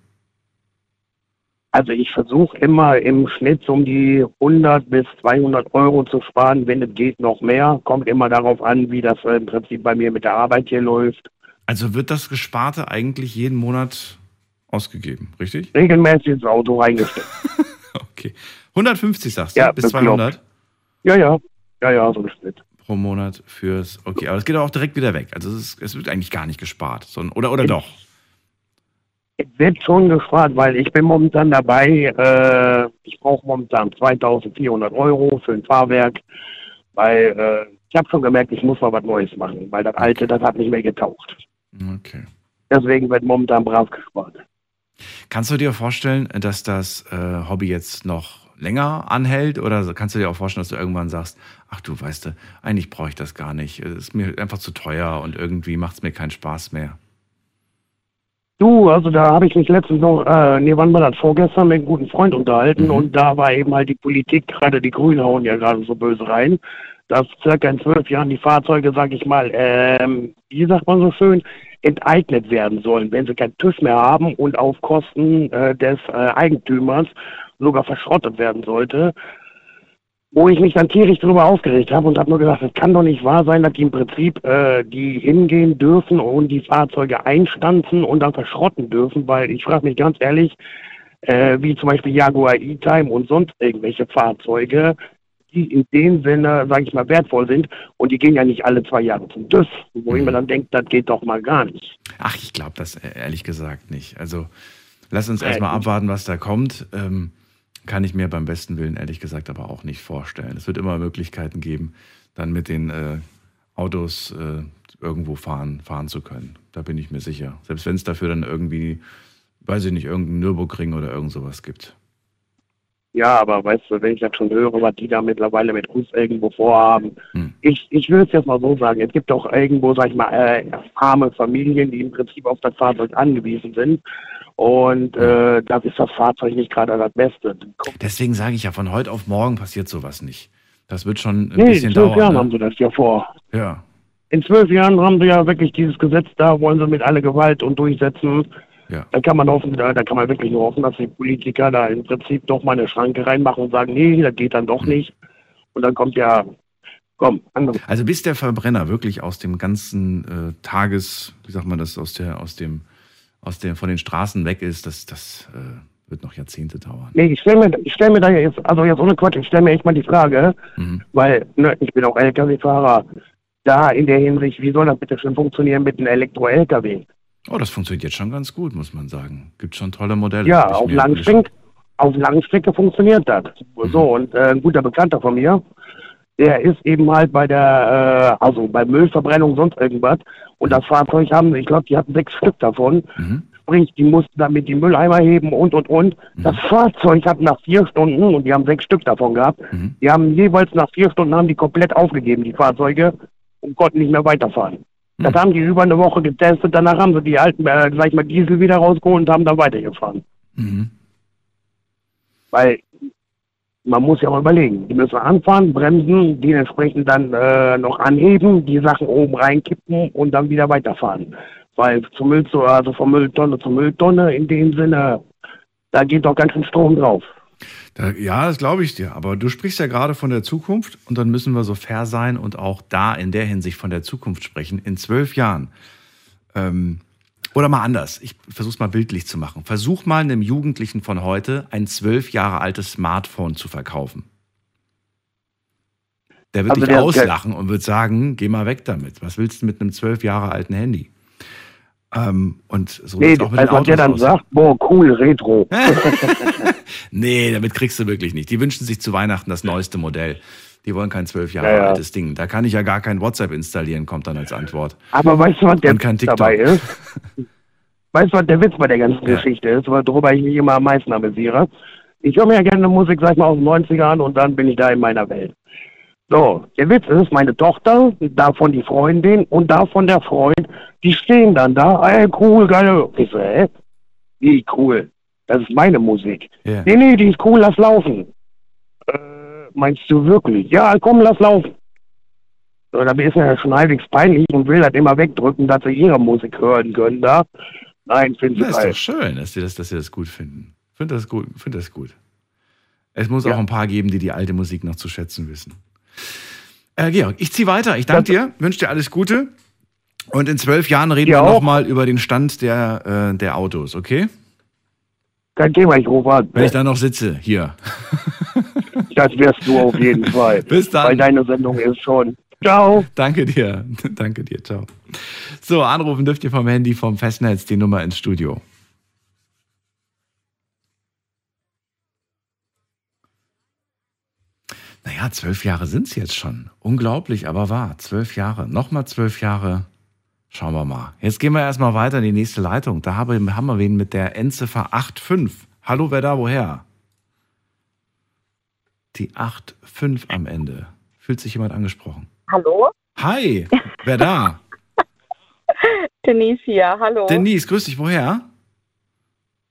Also ich versuche immer im Schnitt um die 100 bis 200 Euro zu sparen, wenn es geht noch mehr. Kommt immer darauf an, wie das im Prinzip bei mir mit der Arbeit hier läuft. Also wird das Gesparte eigentlich jeden Monat ausgegeben, richtig? Regelmäßig ins Auto reingesteckt. Okay. 150 sagst du? Ja, bis bekloppt. 200 ja, ja, ja, ja, so im Schnitt. pro Monat fürs. Okay, aber das geht auch direkt wieder weg. Also es, ist, es wird eigentlich gar nicht gespart. Sondern, oder, oder doch? Es wird schon gespart, weil ich bin momentan dabei, äh, ich brauche momentan 2400 Euro für ein Fahrwerk, weil äh, ich habe schon gemerkt, ich muss mal was Neues machen, weil das alte, das hat nicht mehr getaucht. Okay. Deswegen wird momentan brav gespart. Kannst du dir vorstellen, dass das äh, Hobby jetzt noch länger anhält? Oder kannst du dir auch vorstellen, dass du irgendwann sagst, ach du, weißt du, eigentlich brauche ich das gar nicht. Es ist mir einfach zu teuer und irgendwie macht es mir keinen Spaß mehr. Du, also da habe ich mich letztens noch, äh, nee, wann war das, vorgestern mit einem guten Freund unterhalten Mhm. und da war eben halt die Politik, gerade die Grünen hauen ja gerade so böse rein, dass circa in zwölf Jahren die Fahrzeuge, sag ich mal, ähm, wie sagt man so schön, enteignet werden sollen, wenn sie keinen TÜV mehr haben und auf Kosten äh, des äh, Eigentümers sogar verschrottet werden sollte. Wo ich mich dann tierisch darüber aufgeregt habe und habe nur gesagt, es kann doch nicht wahr sein, dass die im Prinzip äh, die hingehen dürfen und die Fahrzeuge einstanzen und dann verschrotten dürfen, weil ich frage mich ganz ehrlich, äh, wie zum Beispiel Jaguar E-Time und sonst irgendwelche Fahrzeuge, die in dem Sinne, sage ich mal, wertvoll sind und die gehen ja nicht alle zwei Jahre zum TÜV, wo ich mir dann denke, das geht doch mal gar nicht. Ach, ich glaube das äh, ehrlich gesagt nicht. Also lass uns Ja, erstmal abwarten, was da kommt. Ähm, kann ich mir beim besten Willen ehrlich gesagt aber auch nicht vorstellen. Es wird immer Möglichkeiten geben, dann mit den äh, Autos äh, irgendwo fahren, fahren zu können. Da bin ich mir sicher. Selbst wenn es dafür dann irgendwie, weiß ich nicht, irgendeinen Nürburgring oder irgend sowas gibt. Ja, aber weißt du, wenn ich das schon höre, was die da mittlerweile mit uns irgendwo vorhaben, Hm. ich, ich will es jetzt mal so sagen, es gibt auch irgendwo, sag ich mal, äh, arme Familien, die im Prinzip auf das Fahrzeug angewiesen sind. Und äh, da ist das Fahrzeug nicht gerade das Beste. Deswegen sage ich ja, von heute auf morgen passiert sowas nicht. Das wird schon ein Nee, in bisschen zwölf Jahren dauern. haben sie das ja vor. Ne? Ja. In zwölf Jahren haben sie ja wirklich dieses Gesetz da, wollen sie mit aller Gewalt und durchsetzen. Ja. Da kann man hoffen, da, da kann man wirklich nur hoffen, dass die Politiker da im Prinzip doch mal eine Schranke reinmachen und sagen, nee, das geht dann doch Hm. nicht. Und dann kommt ja, komm, andere. Also bis der Verbrenner wirklich aus dem ganzen äh, Tages, wie sagt man das, aus der, aus dem, aus dem, von den Straßen weg ist, das, das äh, wird noch Jahrzehnte dauern. Nee, ich stelle mir, ich stell mir da jetzt, also jetzt ohne Quatsch, ich stelle mir echt mal die Frage, Mhm. weil ne, ich bin auch LKW-Fahrer, da in der Hinsicht, wie soll das bitte schon funktionieren mit einem Elektro-LKW? Oh, das funktioniert jetzt schon ganz gut, muss man sagen. Gibt schon tolle Modelle. Ja, auf Langstrecke, auf Langstrecke funktioniert das. Mhm. So, und äh, ein guter Bekannter von mir, der ist eben halt bei der, äh, also bei Müllverbrennung, sonst irgendwas. Und das Fahrzeug haben, ich glaube, die hatten sechs Stück davon. Mhm. Sprich, die mussten damit die Mülleimer heben und, und, und. Das Fahrzeug hat nach vier Stunden, und die haben sechs Stück davon gehabt, Mhm. die haben jeweils nach vier Stunden haben die komplett aufgegeben, die Fahrzeuge, und konnten nicht mehr weiterfahren. Das haben die über eine Woche getestet. Danach haben sie die alten, äh, sag ich mal, Diesel wieder rausgeholt und haben dann weitergefahren. Mhm. Weil man muss ja mal überlegen, die müssen anfahren, bremsen, die entsprechend dann äh, noch anheben, die Sachen oben reinkippen und dann wieder weiterfahren. Weil zum Müll also von Mülltonne zu Mülltonne in dem Sinne, da geht doch ganz schön Strom drauf. Da, ja, das glaube ich dir. Aber du sprichst ja gerade von der Zukunft und dann müssen wir so fair sein und auch da in der Hinsicht von der Zukunft sprechen. In zwölf Jahren. Ähm, oder mal anders. Ich versuche es mal bildlich zu machen. Versuch mal einem Jugendlichen von heute ein zwölf Jahre altes Smartphone zu verkaufen. Der wird Also dich der- auslachen und wird sagen, geh mal weg damit. Was willst du mit einem zwölf Jahre alten Handy? Ähm, und so Nee, auch mit den also der Autos dann aus. sagt, boah, cool, Retro. Nee, damit kriegst du wirklich nicht. Die wünschen sich zu Weihnachten das neueste Modell. Die wollen kein zwölf Jahre Ja, altes Ding. Da kann ich ja gar kein WhatsApp installieren, kommt dann als Antwort. Aber weißt du, was der Witz dabei ist? Weißt du, was der Witz bei der ganzen. Geschichte ist, worüber ich mich immer am meisten amüsiere? Ich höre mir ja gerne Musik, sag ich mal, aus den 90ern und dann bin ich da in meiner Welt. So, der Witz ist, meine Tochter, davon die Freundin und davon der Freund, die stehen dann da, ey, cool, geil. Ich so, hä? Wie cool? Das ist meine Musik. Ja. Nee, nee, die ist cool, lass laufen. Meinst du wirklich? Ja, komm, lass laufen. So, da ist ja schon halbwegs peinlich und will das immer wegdrücken, dass sie ihre Musik hören können da. Nein, finde ich ist geil. doch schön, dass sie das, dass sie das gut finden. Find das gut. Find das gut. Es muss Ja. auch ein paar geben, die die alte Musik noch zu schätzen wissen. Äh, Georg, ich ziehe weiter. Ich danke dir, wünsche dir alles Gute. Und in zwölf Jahren reden Dir wir nochmal über den Stand der, äh, der Autos, okay? Kein Thema, ich rufe an. Wenn ich da noch sitze, hier. Das wirst du auf jeden Fall. Bis dann. Weil deine Sendung ist schon. Ciao. Danke dir. Danke dir. Ciao. So, anrufen dürft ihr vom Handy vom Festnetz die Nummer ins Studio. Naja, zwölf Jahre sind es jetzt schon. Unglaublich, aber wahr. Zwölf Jahre. Nochmal zwölf Jahre. Schauen wir mal. Jetzt gehen wir erstmal weiter in die nächste Leitung. Da haben wir wen mit der Endziffer 85. Hallo, wer da, woher? Die 85 am Ende. Fühlt sich jemand angesprochen? Hallo? Hi, wer da? Denise hier, hallo. Denise, grüß dich, woher?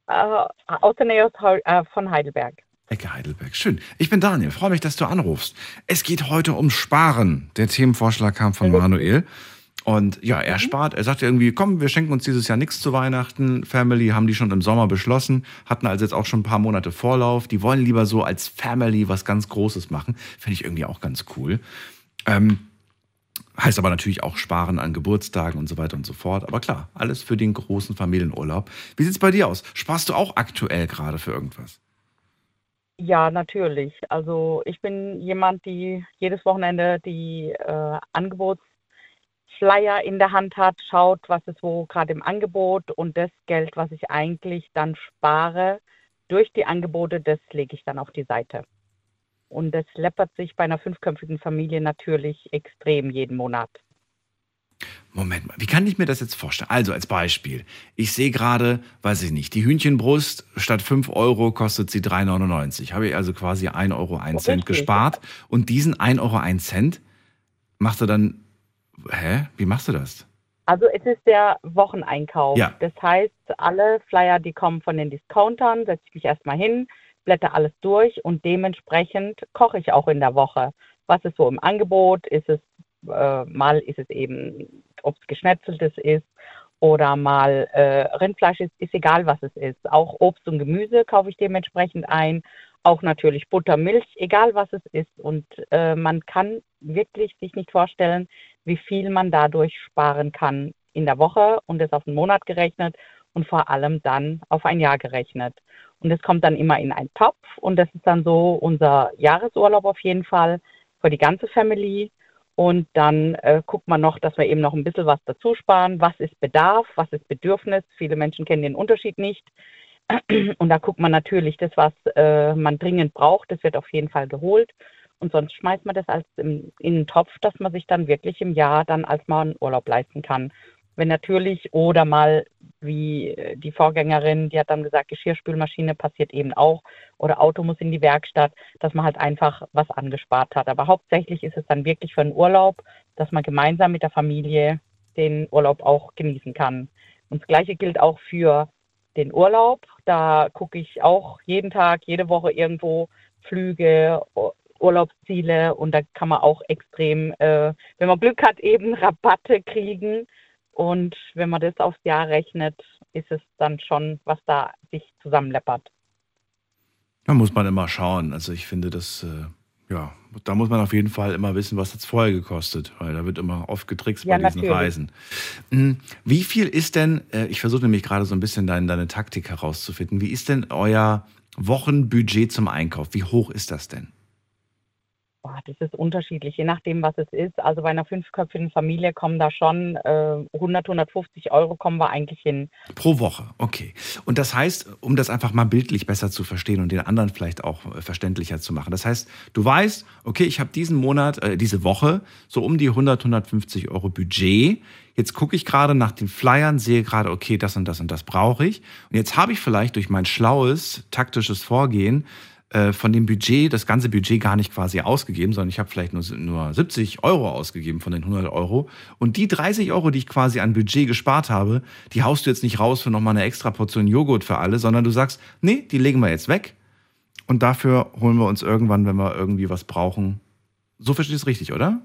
Äh, aus der Nähe äh, von Heidelberg. Ecke Heidelberg. Schön. Ich bin Daniel, freue mich, dass du anrufst. Es geht heute um Sparen. Der Themenvorschlag kam von Manuel. Und ja, er spart. Er sagte irgendwie, komm, wir schenken uns dieses Jahr nichts zu Weihnachten. Family haben die schon im Sommer beschlossen, hatten also jetzt auch schon ein paar Monate Vorlauf. Die wollen lieber so als Family was ganz Großes machen. Finde ich irgendwie auch ganz cool. Ähm, heißt aber natürlich auch Sparen an Geburtstagen und so weiter und so fort. Aber klar, alles für den großen Familienurlaub. Wie sieht's bei dir aus? Sparst du auch aktuell gerade für irgendwas? Ja, natürlich. Also ich bin jemand, die jedes Wochenende die äh, Angebotsflyer in der Hand hat, schaut, was ist wo gerade im Angebot und das Geld, was ich eigentlich dann spare durch die Angebote, das lege ich dann auf die Seite. Und das läppert sich bei einer fünfköpfigen Familie natürlich extrem jeden Monat. Moment mal, wie kann ich mir das jetzt vorstellen? Also als Beispiel, ich sehe gerade, weiß ich nicht, die Hühnchenbrust statt 5 Euro kostet sie 3,99. Habe ich also quasi 1 Euro 1 Cent gespart und diesen 1 Euro 1 Cent machst du dann, hä, wie machst du das? Also es ist der Wocheneinkauf. Ja. Das heißt, alle Flyer, die kommen von den Discountern, setze ich mich erstmal hin, blätter alles durch und dementsprechend koche ich auch in der Woche. Was ist so im Angebot? Ist es äh, mal ist es eben, ob es geschnetzeltes ist oder mal äh, Rindfleisch ist, ist egal was es ist. Auch Obst und Gemüse kaufe ich dementsprechend ein. Auch natürlich Butter, Milch, egal was es ist. Und äh, man kann wirklich sich nicht vorstellen, wie viel man dadurch sparen kann in der Woche und das auf einen Monat gerechnet und vor allem dann auf ein Jahr gerechnet. Und es kommt dann immer in einen Topf und das ist dann so unser Jahresurlaub auf jeden Fall für die ganze Family. Und dann äh, guckt man noch, dass wir eben noch ein bisschen was dazu sparen. Was ist Bedarf? Was ist Bedürfnis? Viele Menschen kennen den Unterschied nicht. Und da guckt man natürlich, das, was äh, man dringend braucht, das wird auf jeden Fall geholt. Und sonst schmeißt man das als im, in einen Topf, dass man sich dann wirklich im Jahr dann als mal einen Urlaub leisten kann. Wenn natürlich, oder mal wie äh, die Vorgängerin, die hat dann gesagt, Geschirrspülmaschine passiert eben auch, oder Auto muss in die Werkstatt, dass man halt einfach was angespart hat. Aber hauptsächlich ist es dann wirklich für einen Urlaub, dass man gemeinsam mit der Familie den Urlaub auch genießen kann. Und das Gleiche gilt auch für den Urlaub. Da gucke ich auch jeden Tag, jede Woche irgendwo Flüge, Urlaubsziele und da kann man auch extrem, äh, wenn man Glück hat, eben Rabatte kriegen. Und wenn man das aufs Jahr rechnet, ist es dann schon, was da sich zusammenleppert. Da muss man immer schauen. Also ich finde, das, äh, ja, da muss man auf jeden Fall immer wissen, was hat es vorher gekostet, weil da wird immer oft getrickst Ja, bei diesen natürlich. Reisen. Hm, Wie viel ist denn, äh, ich versuche nämlich gerade so ein bisschen deine, deine Taktik herauszufinden, wie ist denn euer Wochenbudget zum Einkauf? Wie hoch ist das denn? Boah, das ist unterschiedlich, je nachdem, was es ist. Also bei einer fünfköpfigen Familie kommen da schon äh, 100, 150 Euro kommen wir eigentlich hin. Pro Woche, okay. Und das heißt, um das einfach mal bildlich besser zu verstehen und den anderen vielleicht auch äh, verständlicher zu machen. Das heißt, du weißt, okay, ich habe diesen Monat, äh, diese Woche so um die 100, 150 Euro Budget. Jetzt gucke ich gerade nach den Flyern, sehe gerade, okay, das und das und das brauche ich. Und jetzt habe ich vielleicht durch mein schlaues, taktisches Vorgehen äh, von dem Budget, das ganze Budget gar nicht quasi ausgegeben, sondern ich habe vielleicht nur, nur 70 Euro ausgegeben von den 100 Euro. Und die 30 Euro, die ich quasi an Budget gespart habe, die haust du jetzt nicht raus für nochmal eine extra Portion Joghurt für alle, sondern du sagst, nee, die legen wir jetzt weg. Und dafür holen wir uns irgendwann, wenn wir irgendwie was brauchen. So verstehst du es richtig, oder?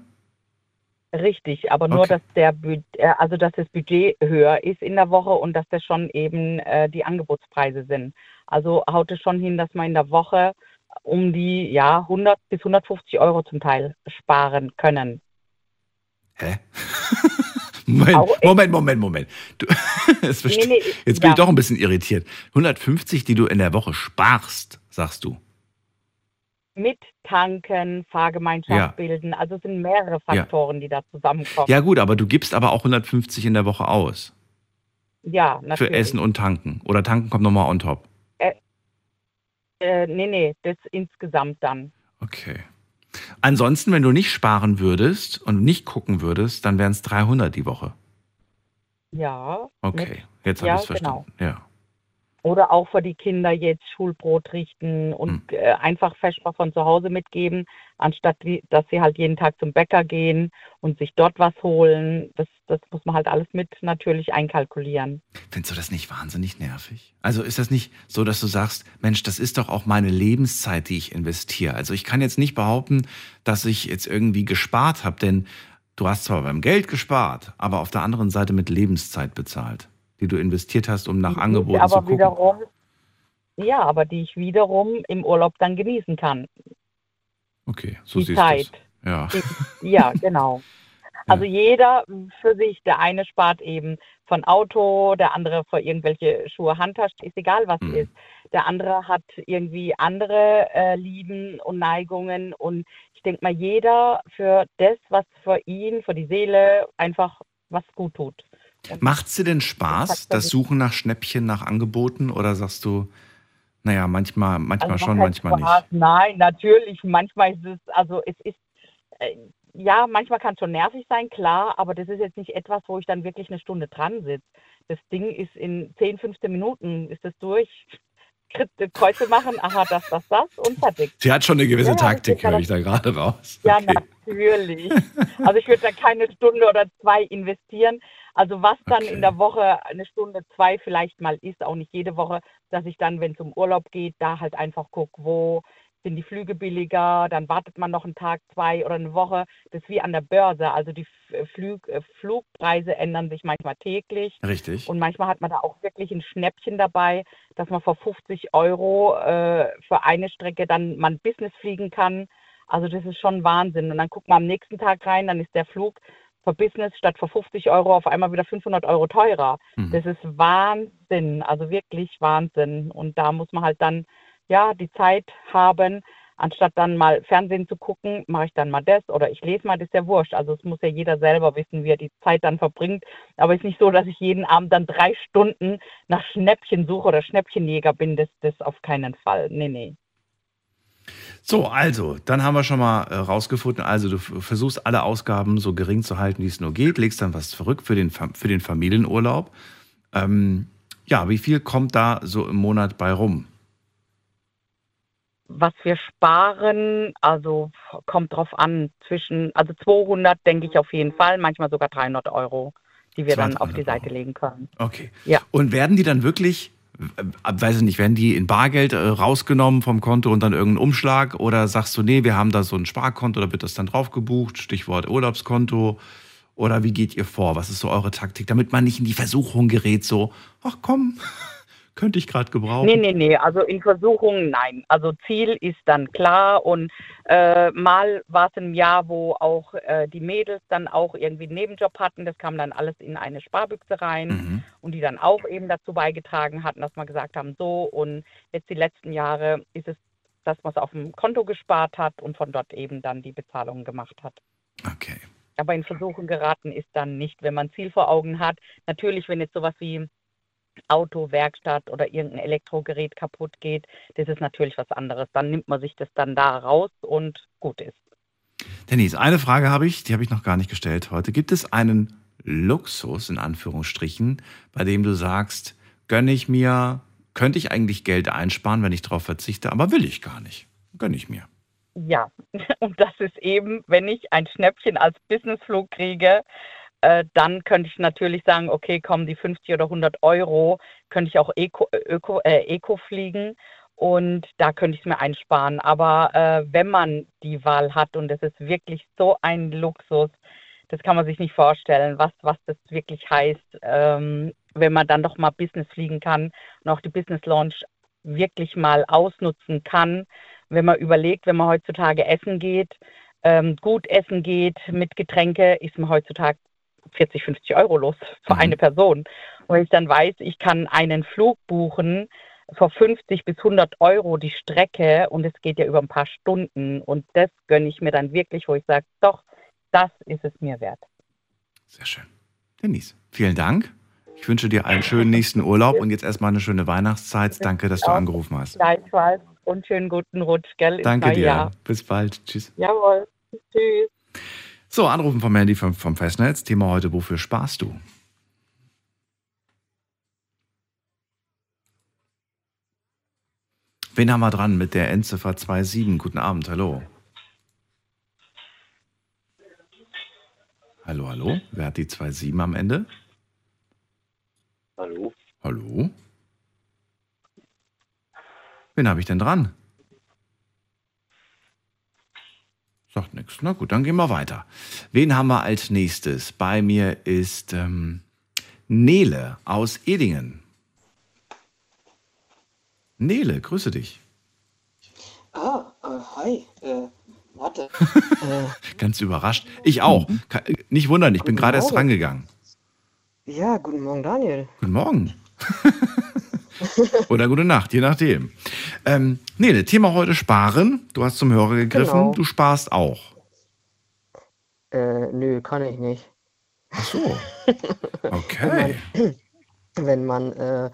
Richtig, aber nur, Okay. dass der äh, also dass das Budget höher ist in der Woche und dass das schon eben äh, die Angebotspreise sind. Also haut es schon hin, dass man in der Woche um die ja 100 bis 150 Euro zum Teil sparen können. Hä? Moment, Auch. Moment, Moment, Moment. Du, verste- Nee, nee, Jetzt bin ja. ich doch ein bisschen irritiert. 150, die du in der Woche sparst, sagst du. Mit Tanken, Fahrgemeinschaft Ja. bilden, also es sind mehrere Faktoren, die da zusammenkommen. Ja gut, aber du gibst aber auch 150 in der Woche aus. Ja, natürlich. Für Essen und Tanken. Oder Tanken kommt nochmal on top. Äh, nee, nee, das insgesamt dann. Okay. Ansonsten, wenn du nicht sparen würdest und nicht gucken würdest, dann wären es 300 die Woche. Ja. Okay, Mit, jetzt habe ja, ich es verstanden. Ja. Oder auch für die Kinder jetzt Schulbrot richten und Hm. äh, einfach Feschbar von zu Hause mitgeben, anstatt die, dass sie halt jeden Tag zum Bäcker gehen und sich dort was holen. Das, das muss man halt alles mit natürlich einkalkulieren. Findest du das nicht wahnsinnig nervig? Also ist das nicht so, dass du sagst, Mensch, das ist doch auch meine Lebenszeit, die ich investiere. Also ich kann jetzt nicht behaupten, dass ich jetzt irgendwie gespart habe, denn du hast zwar beim Geld gespart, aber auf der anderen Seite mit Lebenszeit bezahlt, die du investiert hast, um nach Die Angeboten aber zu gucken. wiederum, ja, aber die ich wiederum im Urlaub dann genießen kann. Okay, so die siehst du Zeit. es. Ja. Ja, genau. Also jeder für sich, der eine spart eben von Auto, der andere für irgendwelche Schuhe, Handtaschen, ist egal was Mhm. ist. Der andere hat irgendwie andere äh, Lieben und Neigungen und ich denke mal, jeder für das, was für ihn, für die Seele einfach was gut tut. Und Macht's dir denn Spaß, das Suchen nach Schnäppchen, nach Angeboten? Oder sagst du, naja, manchmal, manchmal Also schon, manchmal Spaß? nicht? Nein, natürlich. Manchmal ist es, also es ist, äh, ja, manchmal kann es schon nervig sein, klar, aber das ist jetzt nicht etwas, wo ich dann wirklich eine Stunde dran sitze. Das Ding ist in 10, 15 Minuten, ist das durch. Kreuze machen, aha, das, das, das und fertig. Sie hat schon eine gewisse Ja, Taktik, höre ich da gerade raus. Ja, Okay. natürlich. Also ich würde da keine Stunde oder zwei investieren. Also was dann Okay. in der Woche eine Stunde, zwei vielleicht mal ist, auch nicht jede Woche, dass ich dann, wenn es um Urlaub geht, da halt einfach gucke, wo sind die Flüge billiger, dann wartet man noch einen Tag, zwei oder eine Woche. Das ist wie an der Börse. Also die F- Flug, äh, Flugpreise ändern sich manchmal täglich. Richtig. Und manchmal hat man da auch wirklich ein Schnäppchen dabei, dass man für 50 Euro äh, für eine Strecke dann man Business fliegen kann. Also das ist schon Wahnsinn. Und dann guckt man am nächsten Tag rein, dann ist der Flug für Business statt für 50 Euro auf einmal wieder 500 Euro teurer. Mhm. Das ist Wahnsinn, also wirklich Wahnsinn. Und da muss man halt dann ja die Zeit haben, anstatt dann mal Fernsehen zu gucken, mache ich dann mal das oder ich lese mal, das ist ja wurscht. Also es muss ja jeder selber wissen, wie er die Zeit dann verbringt. Aber es ist nicht so, dass ich jeden Abend dann drei Stunden nach Schnäppchen suche oder Schnäppchenjäger bin. Das, das auf keinen Fall. Nee, nee. So, also, dann haben wir schon mal äh, rausgefunden, also du versuchst alle Ausgaben so gering zu halten, wie es nur geht, legst dann was zurück für den, für den Familienurlaub. Ähm, ja, wie viel kommt da so im Monat bei rum? Was wir sparen, also kommt drauf an, zwischen, also 200 denke ich auf jeden Fall, manchmal sogar 300 Euro. die wir 200, dann auf die 300 Seite legen können. Okay. Ja. Und werden die dann wirklich, äh, weiß ich nicht, werden die in Bargeld äh, rausgenommen vom Konto und dann irgendein Umschlag? Oder sagst du, nee, wir haben da so ein Sparkonto, da wird das dann drauf gebucht, Stichwort Urlaubskonto? Oder wie geht ihr vor? Was ist so eure Taktik, damit man nicht in die Versuchung gerät, so, ach komm, könnte ich gerade gebrauchen? Nee, nee, nee, also in Versuchung nein. Also Ziel ist dann klar und äh, mal war es ein Jahr, wo auch äh, die Mädels dann auch irgendwie einen Nebenjob hatten. Das kam dann alles in eine Sparbüchse rein Mhm. und die dann auch eben dazu beigetragen hatten, dass wir gesagt haben, so und jetzt die letzten Jahre ist es, dass man es auf dem Konto gespart hat und von dort eben dann die Bezahlungen gemacht hat. Okay. Aber in Versuchung geraten ist dann nicht, wenn man ein Ziel vor Augen hat. Natürlich, wenn jetzt sowas wie Auto, Werkstatt oder irgendein Elektrogerät kaputt geht, das ist natürlich was anderes. Dann nimmt man sich das dann da raus und gut ist. Denise, eine Frage habe ich, die habe ich noch gar nicht gestellt heute. Gibt es einen Luxus, in Anführungsstrichen, bei dem du sagst, gönne ich mir, könnte ich eigentlich Geld einsparen, wenn ich darauf verzichte, aber will ich gar nicht. Gönne ich mir. Ja, und das ist eben, wenn ich ein Schnäppchen als Businessflug kriege, äh, dann könnte ich natürlich sagen, okay, komm, die 50 oder 100 Euro könnte ich auch Eco, Öko, äh, Eco fliegen und da könnte ich es mir einsparen. Aber äh, wenn man die Wahl hat und das ist wirklich so ein Luxus, das kann man sich nicht vorstellen, was, was das wirklich heißt, ähm, wenn man dann doch mal Business fliegen kann und auch die Business Launch wirklich mal ausnutzen kann, wenn man überlegt, wenn man heutzutage essen geht, ähm, gut essen geht mit Getränke, ist man heutzutage 40, 50 Euro los für Mhm. eine Person. Und wenn ich dann weiß, ich kann einen Flug buchen für 50 bis 100 Euro die Strecke und es geht ja über ein paar Stunden und das gönne ich mir dann wirklich, wo ich sage, doch, das ist es mir wert. Sehr schön. Denise, vielen Dank. Ich wünsche dir einen schönen nächsten Urlaub und jetzt erstmal eine schöne Weihnachtszeit. Danke, dass du angerufen hast. Gleichfalls und schönen guten Rutsch, gell? Danke dir. Jahr. Bis bald. Tschüss. Jawohl. Tschüss. So, Anrufen vom Handy vom, vom Festnetz. Thema heute, wofür sparst du? Wen haben wir dran mit der Endziffer 27? Guten Abend, hallo. Hallo, hallo. Wer hat die 27 am Ende? Hallo? Hallo? Wen habe ich denn dran? Sagt nichts. Na gut, dann gehen wir weiter. Wen haben wir als nächstes? Bei mir ist ähm, Nele aus Edingen. Nele, grüße dich. Ah, äh, hi. Äh, warte. äh, Ganz überrascht. Ich auch. Ka- Nicht wundern, ich bin gerade erst rangegangen. ja, guten Morgen, Daniel. Guten Morgen. Oder gute Nacht, je nachdem. Ähm, Nele, Thema heute Sparen. Du hast zum Hörer gegriffen. Genau. Du sparst auch. Äh, nö, kann ich nicht. Ach so. Okay. Wenn man, äh,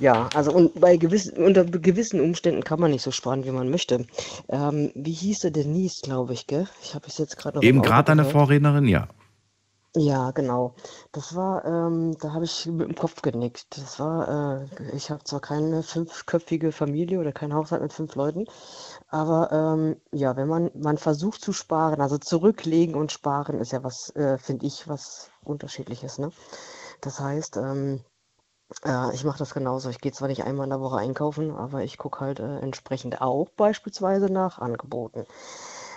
ja, also und bei gewissen, unter gewissen Umständen kann man nicht so sparen, wie man möchte. Ähm, wie hieß der Denise, glaube ich, gell? Ich habe es jetzt gerade noch Eben gerade deine. Vorrednerin, ja. Ja, genau. Das war, ähm, da habe ich mit dem Kopf genickt. Das war, äh, ich habe zwar keine fünfköpfige Familie oder keinen Haushalt mit fünf Leuten, aber ähm, ja, wenn man, man versucht zu sparen, also zurücklegen und sparen ist ja was, äh, finde ich, was Unterschiedliches, ne? Das heißt, ähm, äh, ich mache das genauso. Ich gehe zwar nicht einmal in der Woche einkaufen, aber ich gucke halt äh, entsprechend auch beispielsweise nach Angeboten.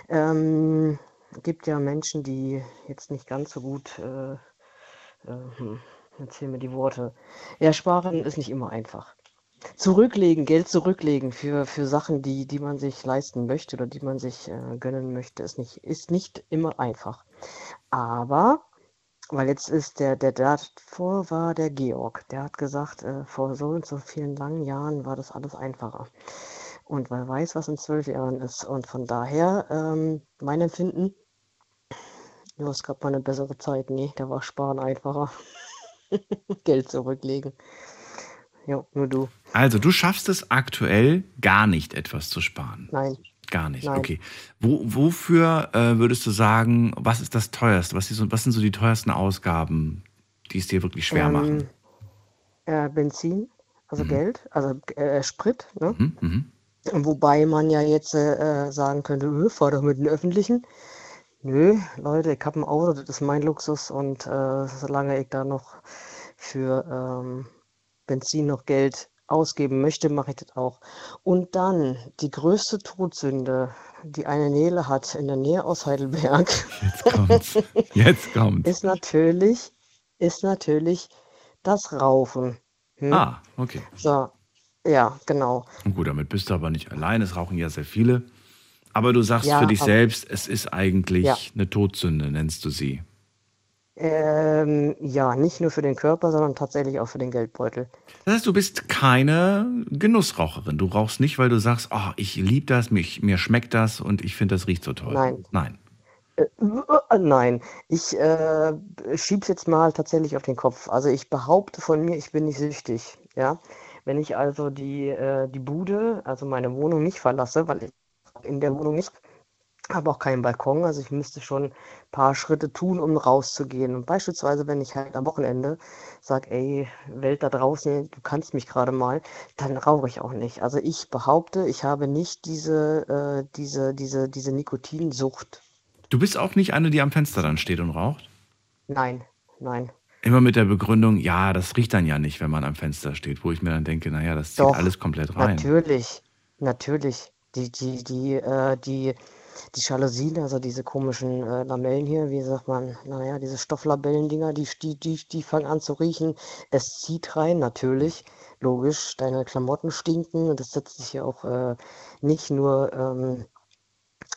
Ähm, gibt ja Menschen, die jetzt nicht ganz so gut, äh, äh, hm, erzähl mir die Worte. Ja, sparen ist nicht immer einfach. Zurücklegen, Geld zurücklegen für, für Sachen, die, die man sich leisten möchte oder die man sich äh, gönnen möchte, ist nicht, ist nicht immer einfach. Aber, weil jetzt ist der, der davor war der Georg, der hat gesagt, äh, vor so und so vielen langen Jahren war das alles einfacher. Und wer weiß, was in zwölf Jahren ist. Und von daher, ähm, mein Empfinden, ja, es gab mal eine bessere Zeit. Nee, da war Sparen einfacher. Geld zurücklegen. Ja, nur du. Also, du schaffst es aktuell gar nicht, etwas zu sparen. Nein. Gar nicht, Nein. okay. Wo, wofür äh, würdest du sagen, was ist das teuerste? Was, ist, was sind so die teuersten Ausgaben, die es dir wirklich schwer machen? Ähm, äh, Benzin, also Mhm. Geld, also äh, Sprit, ne? Mhm, mhm. Wobei man ja jetzt äh, sagen könnte, äh, fahr doch mit den Öffentlichen. Nö, Leute, ich habe ein Auto, das ist mein Luxus und äh, solange ich da noch für ähm, Benzin noch Geld ausgeben möchte, mache ich das auch. Und dann die größte Todsünde, die eine Nele hat in der Nähe aus Heidelberg, Jetzt kommt's. Jetzt kommt's. ist natürlich, ist natürlich das Rauchen. Hm? Ah, okay. So, ja, genau. Und gut, damit bist du aber nicht allein. Es rauchen ja sehr viele. Aber du sagst Ja, für dich selbst, es ist eigentlich Ja. eine Todsünde, nennst du sie. Ähm, ja, nicht nur für den Körper, sondern tatsächlich auch für den Geldbeutel. Das heißt, du bist keine Genussraucherin. Du rauchst nicht, weil du sagst, oh, ich liebe das, mich, mir schmeckt das und ich finde, das riecht so toll. Nein. Nein. Äh, Nein, ich äh, schieb's jetzt mal tatsächlich auf den Kopf. Also ich behaupte von mir, ich bin nicht süchtig. Ja, wenn ich also die äh, die Bude, also meine Wohnung nicht verlasse, weil ich in der Wohnung nicht habe auch keinen Balkon, also ich müsste schon ein paar Schritte tun, um rauszugehen. Und beispielsweise, wenn ich halt am Wochenende sage, ey, Welt da draußen, du kannst mich gerade mal, dann rauche ich auch nicht. Also ich behaupte, ich habe nicht diese, äh, diese, diese, diese Nikotinsucht. Du bist auch nicht eine, die am Fenster dann steht und raucht? Nein, nein. Immer mit der Begründung, ja, das riecht dann ja nicht, wenn man am Fenster steht, wo ich mir dann denke, naja, das zieht Doch, alles komplett rein. Natürlich, natürlich. Die, die, die, äh, die, die Jalousien, also diese komischen äh, Lamellen hier, wie sagt man, naja, diese Stofflabellendinger, die, die, die, die fangen an zu riechen. Es zieht rein, natürlich. Logisch, deine Klamotten stinken und das setzt sich ja auch äh, nicht nur ähm,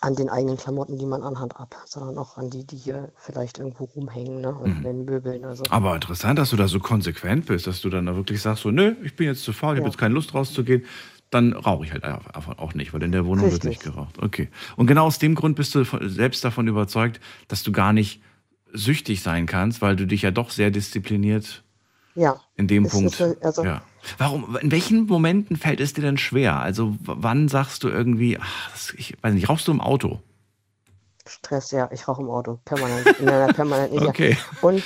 an den eigenen Klamotten, die man anhat, ab, sondern auch an die, die hier vielleicht irgendwo rumhängen, ne? Und Mhm. in den Möbeln. Also. Aber interessant, dass du da so konsequent bist, dass du dann da wirklich sagst, so, nö, ich bin jetzt zu faul, ich habe Ja. jetzt keine Lust rauszugehen. Dann rauche ich halt einfach auch nicht, weil in der Wohnung wird Richtig. nicht geraucht. Okay. Und genau aus dem Grund bist du selbst davon überzeugt, dass du gar nicht süchtig sein kannst, weil du dich ja doch sehr diszipliniert Ja. in dem Punkt. ist, also- ja. Warum, in welchen Momenten fällt es dir denn schwer? Also wann sagst du irgendwie, ach, ich weiß nicht, rauchst du im Auto? Stress, ja, ich rauche im Auto, permanent, in einer permanenten Jacke. Okay. Und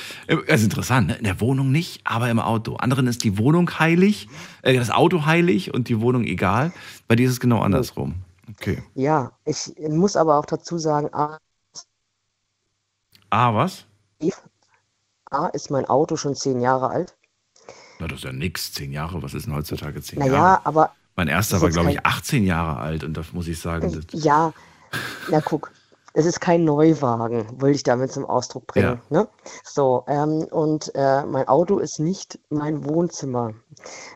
Das ist interessant, ne? in der Wohnung nicht, aber im Auto. Anderen ist die Wohnung heilig, äh, das Auto heilig und die Wohnung egal. Bei dir ist es genau andersrum. Okay. ja, ich muss aber auch dazu sagen, A, Ah, was? A ist mein Auto schon zehn Jahre alt. Na, das ist ja nix. Zehn Jahre, was ist denn heutzutage zehn Naja, Jahre? aber Mein erster war, glaube ich, kein- 18 Jahre alt und da muss ich sagen, das, ja, na guck, es ist kein Neuwagen, will ich damit zum Ausdruck bringen. Ne? So, ähm, und äh, mein Auto ist nicht mein Wohnzimmer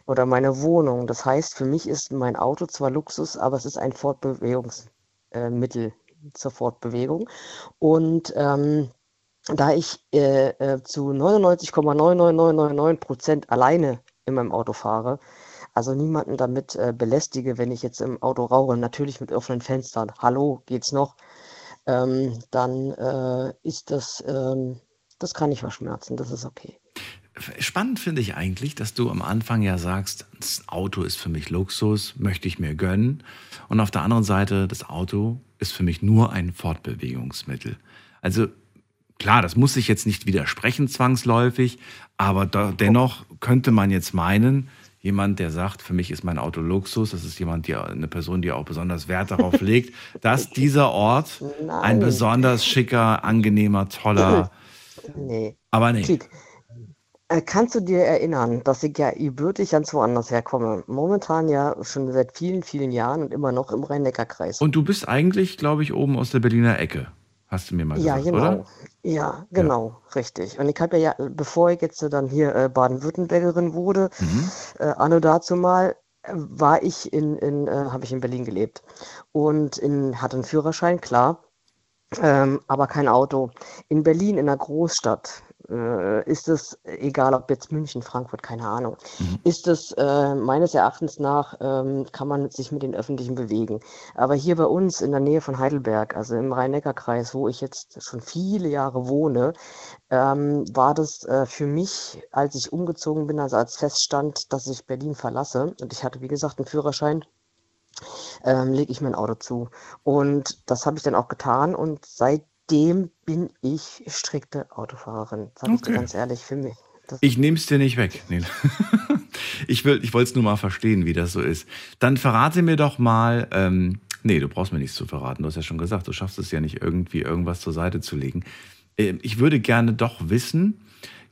oder meine Wohnung. Das heißt, für mich ist mein Auto zwar Luxus, aber es ist ein Fortbewegungsmittel äh, zur Fortbewegung. Und ähm, da ich äh, äh, zu 99,99999 Prozent alleine in meinem Auto fahre, also niemanden damit äh, belästige, wenn ich jetzt im Auto rauche, natürlich mit offenen Fenstern, hallo, geht's noch, ähm, dann äh, ist das, ähm, das kann ich verschmerzen, das ist okay. Spannend finde ich eigentlich, dass du am Anfang ja sagst, das Auto ist für mich Luxus, möchte ich mir gönnen. Und auf der anderen Seite, das Auto ist für mich nur ein Fortbewegungsmittel. Also klar, das muss sich jetzt nicht widersprechen zwangsläufig, aber dennoch könnte man jetzt meinen, jemand, der sagt, für mich ist mein Auto Luxus, das ist jemand, die, eine Person, die auch besonders Wert darauf legt, dass dieser Ort ein Nein. besonders schicker, angenehmer, toller, Nee. aber nee. Schick. Äh, kannst du dir erinnern, dass ich ja gebürtig ganz woanders herkomme? Momentan ja schon seit vielen, vielen Jahren und immer noch im Rhein-Neckar-Kreis. Und du bist eigentlich, glaube ich, oben aus der Berliner Ecke. Hast du mir mal Ja, gesagt, genau. oder? Ja, genau, richtig. Und ich habe ja, ja, bevor ich jetzt dann hier äh, Baden-Württembergerin wurde, Mhm. äh, anno dazu mal, war ich in, in äh, habe ich in Berlin gelebt und in, hatte einen Führerschein, klar, ähm, aber kein Auto. In Berlin, in einer Großstadt, äh, ist es, egal ob jetzt München, Frankfurt, keine Ahnung, ist es äh, meines Erachtens nach, ähm, kann man sich mit den Öffentlichen bewegen. Aber hier bei uns in der Nähe von Heidelberg, also im Rhein-Neckar-Kreis, wo ich jetzt schon viele Jahre wohne, ähm, war das äh, für mich, als ich umgezogen bin, also als feststand, dass ich Berlin verlasse, und ich hatte, wie gesagt, einen Führerschein, ähm, lege ich mein Auto zu. Und das habe ich dann auch getan und seitdem bin ich strikte Autofahrerin. Sag ich dir Okay. ganz ehrlich, für mich. Das, Ich nehme es dir nicht weg, Nele. Ich, will, ich wollte es nur mal verstehen, wie das so ist. Dann verrate mir doch mal, ähm, Nee, du brauchst mir nichts zu verraten. Du hast ja schon gesagt, du schaffst es ja nicht irgendwie irgendwas zur Seite zu legen. Ähm, Ich würde gerne doch wissen,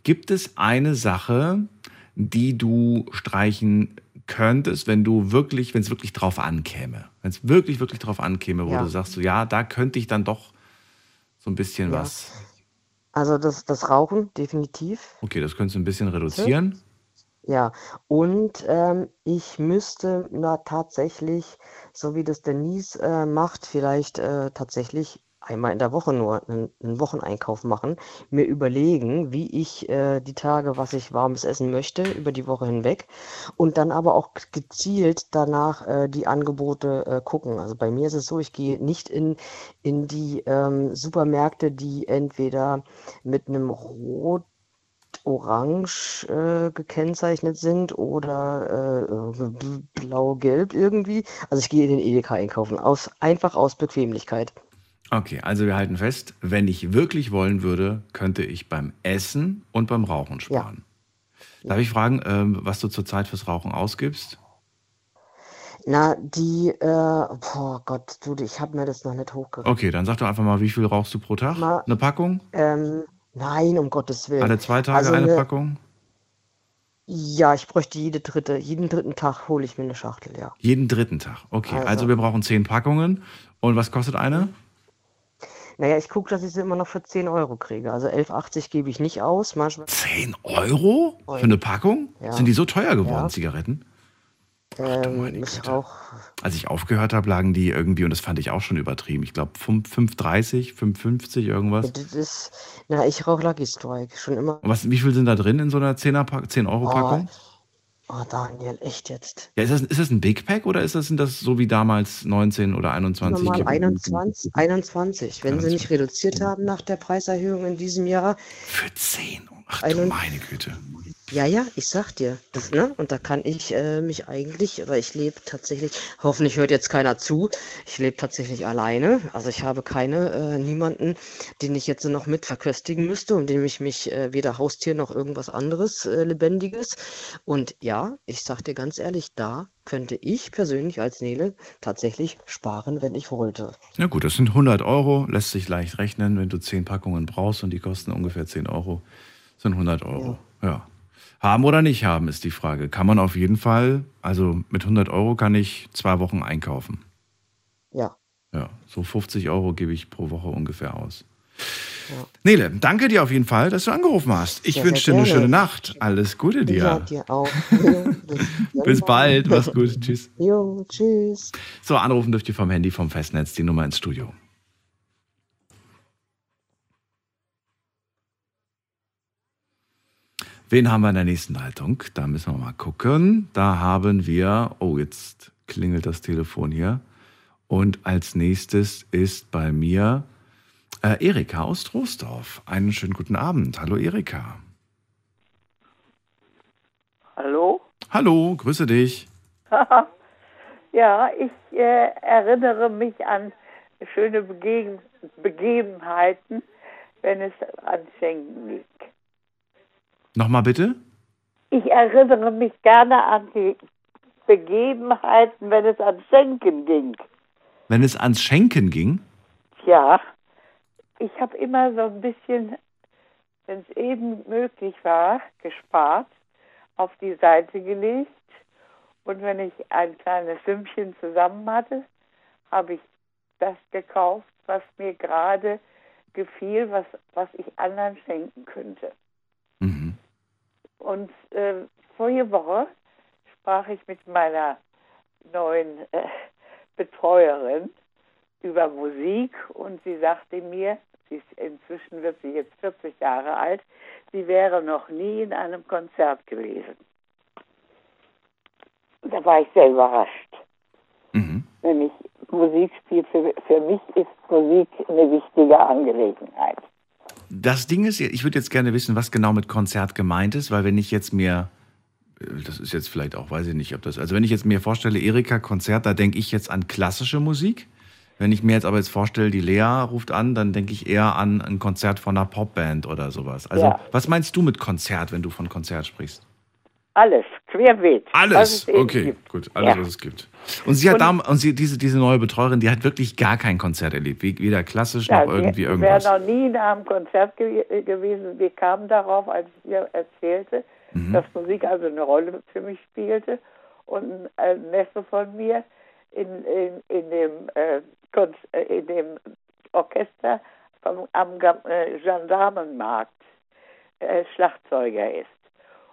gibt es eine Sache, die du streichen könntest, wenn du wirklich, wenn es wirklich drauf ankäme? Wenn es wirklich, wirklich drauf ankäme, wo Ja. du sagst, so, ja, da könnte ich dann doch so ein bisschen Ja. was. Also das, das Rauchen, definitiv. Okay, das könntest du ein bisschen reduzieren. Ja, und ähm, ich müsste na tatsächlich, so wie das Denise äh, macht, vielleicht äh, tatsächlich einmal in der Woche nur einen, einen Wocheneinkauf machen, mir überlegen, wie ich äh, die Tage, was ich warmes essen möchte, über die Woche hinweg und dann aber auch gezielt danach äh, die Angebote äh, gucken. Also bei mir ist es so, ich gehe nicht in, in die ähm, Supermärkte, die entweder mit einem Rot orange äh, gekennzeichnet sind oder äh, blau-gelb irgendwie. Also ich gehe in den Edeka einkaufen, aus, einfach aus Bequemlichkeit. Okay, also wir halten fest, wenn ich wirklich wollen würde, könnte ich beim Essen und beim Rauchen sparen. Darf ich fragen, ähm, was du zurzeit fürs Rauchen ausgibst? Na, die, äh, boah Gott, du, ich habe mir das noch nicht hochgerechnet. Okay, dann sag doch einfach mal, wie viel rauchst du pro Tag? Mal- Eine Packung? Ähm, nein, um Gottes Willen. Alle zwei Tage Also eine eine- Packung? Ja, ich bräuchte jede dritte, jeden dritten Tag hole ich mir eine Schachtel, ja. Jeden dritten Tag. Okay, also, Also- wir brauchen zehn Packungen. Und was kostet eine? Naja, ich gucke, dass ich sie immer noch für 10 Euro kriege. Also 11,80 gebe ich nicht aus. Manchmal 10 Euro für eine Packung? Ja. Sind die so teuer geworden, Ja. Zigaretten? ähm, ich rauche Als ich aufgehört habe, lagen die irgendwie, und das fand ich auch schon übertrieben. Ich glaube 5,30, 5,50 irgendwas. Das ist, na, ich rauche Lucky Strike schon immer. Und was, wie viel sind da drin in so einer 10er Pack- 10 Euro Packung? Oh, Daniel, echt jetzt. Ja, ist, das, ist das ein Big Pack oder ist das, sind das so wie damals 19 oder 21? Normal Kilo? 21, 21. Wenn sie nicht reduziert haben nach der Preiserhöhung in diesem Jahr. Für 10? Ach du meine Güte. Ja, ja, ich sag dir. Das, ne? Und da kann ich äh, mich eigentlich, oder ich lebe tatsächlich, hoffentlich hört jetzt keiner zu, ich lebe tatsächlich alleine. Also ich habe keine, äh, niemanden, den ich jetzt noch mit verköstigen müsste, um den ich mich äh, weder Haustier noch irgendwas anderes äh, Lebendiges. Und ja, ich sag dir ganz ehrlich, da könnte ich persönlich als Nele tatsächlich sparen, wenn ich wollte. Na gut, das sind 100 Euro, lässt sich leicht rechnen, wenn du 10 Packungen brauchst und die kosten ungefähr 10 Euro, sind 100 Euro. Ja. Haben oder nicht haben ist die Frage. Kann man auf jeden Fall, also mit 100 Euro kann ich zwei Wochen einkaufen. Ja. Ja, so 50 Euro gebe ich pro Woche ungefähr aus. Ja. Nele, danke dir auf jeden Fall, dass du angerufen hast. Ich Sehr, wünsche dir eine schöne Nacht. Alles Gute dir. Ja, dir auch. Bis bald, mach's gut. Tschüss. Jo, tschüss. So, anrufen dürft ihr vom Handy vom Festnetz die Nummer ins Studio. Wen haben wir in der nächsten Leitung? Da müssen wir mal gucken. Da haben wir, oh, jetzt klingelt das Telefon hier. Und als nächstes ist bei mir äh, Erika aus Troisdorf. Einen schönen guten Abend. Hallo Erika. Hallo? Hallo, grüße dich. ja, ich äh, erinnere mich an schöne Begegen Begebenheiten, wenn es an Schenken ging. Nochmal bitte? Ich erinnere mich gerne an die Begebenheiten, wenn es an Schenken ging. Wenn es ans Schenken ging, Tja, ich habe immer so ein bisschen, wenn es eben möglich war, gespart, auf die Seite gelegt. Und wenn ich ein kleines Sümmchen zusammen hatte, habe ich das gekauft, was mir gerade gefiel, was, was ich anderen schenken könnte. Und äh, vorige Woche sprach ich mit meiner neuen äh, Betreuerin über Musik und sie sagte mir, sie ist, inzwischen wird sie jetzt 40 Jahre alt, sie wäre noch nie in einem Konzert gewesen. Und da war ich sehr überrascht. Wenn ich Musik spiele, für, für mich ist Musik eine wichtige Angelegenheit. Das Ding ist, ich würde jetzt gerne wissen, was genau mit Konzert gemeint ist, weil wenn ich jetzt mir, äh, das ist jetzt vielleicht auch, weiß ich nicht, ob das, also wenn ich jetzt mir vorstelle, Erika Konzert, da denke ich jetzt an klassische Musik. Wenn ich mir jetzt aber jetzt vorstelle, die Lea ruft an, dann denke ich eher an ein Konzert von einer Popband oder sowas. Also, Ja. was meinst du mit Konzert, wenn du von Konzert sprichst? Alles, querbeet. Alles, okay, gut, alles, Ja. was es gibt. Und sie hat Und- da, und sie, diese, diese neue Betreuerin, die hat wirklich gar kein Konzert erlebt, weder klassisch Ja, noch irgendwie wir irgendwas. wären noch nie nach einem Konzert ge gewesen. Wir kamen darauf, als ich ihr erzählte, Mhm. dass Musik also eine Rolle für mich spielte. Und ein Neffe von mir in, in, in, dem, äh, äh, in dem Orchester vom, am äh, Gendarmenmarkt äh, Schlagzeuger ist.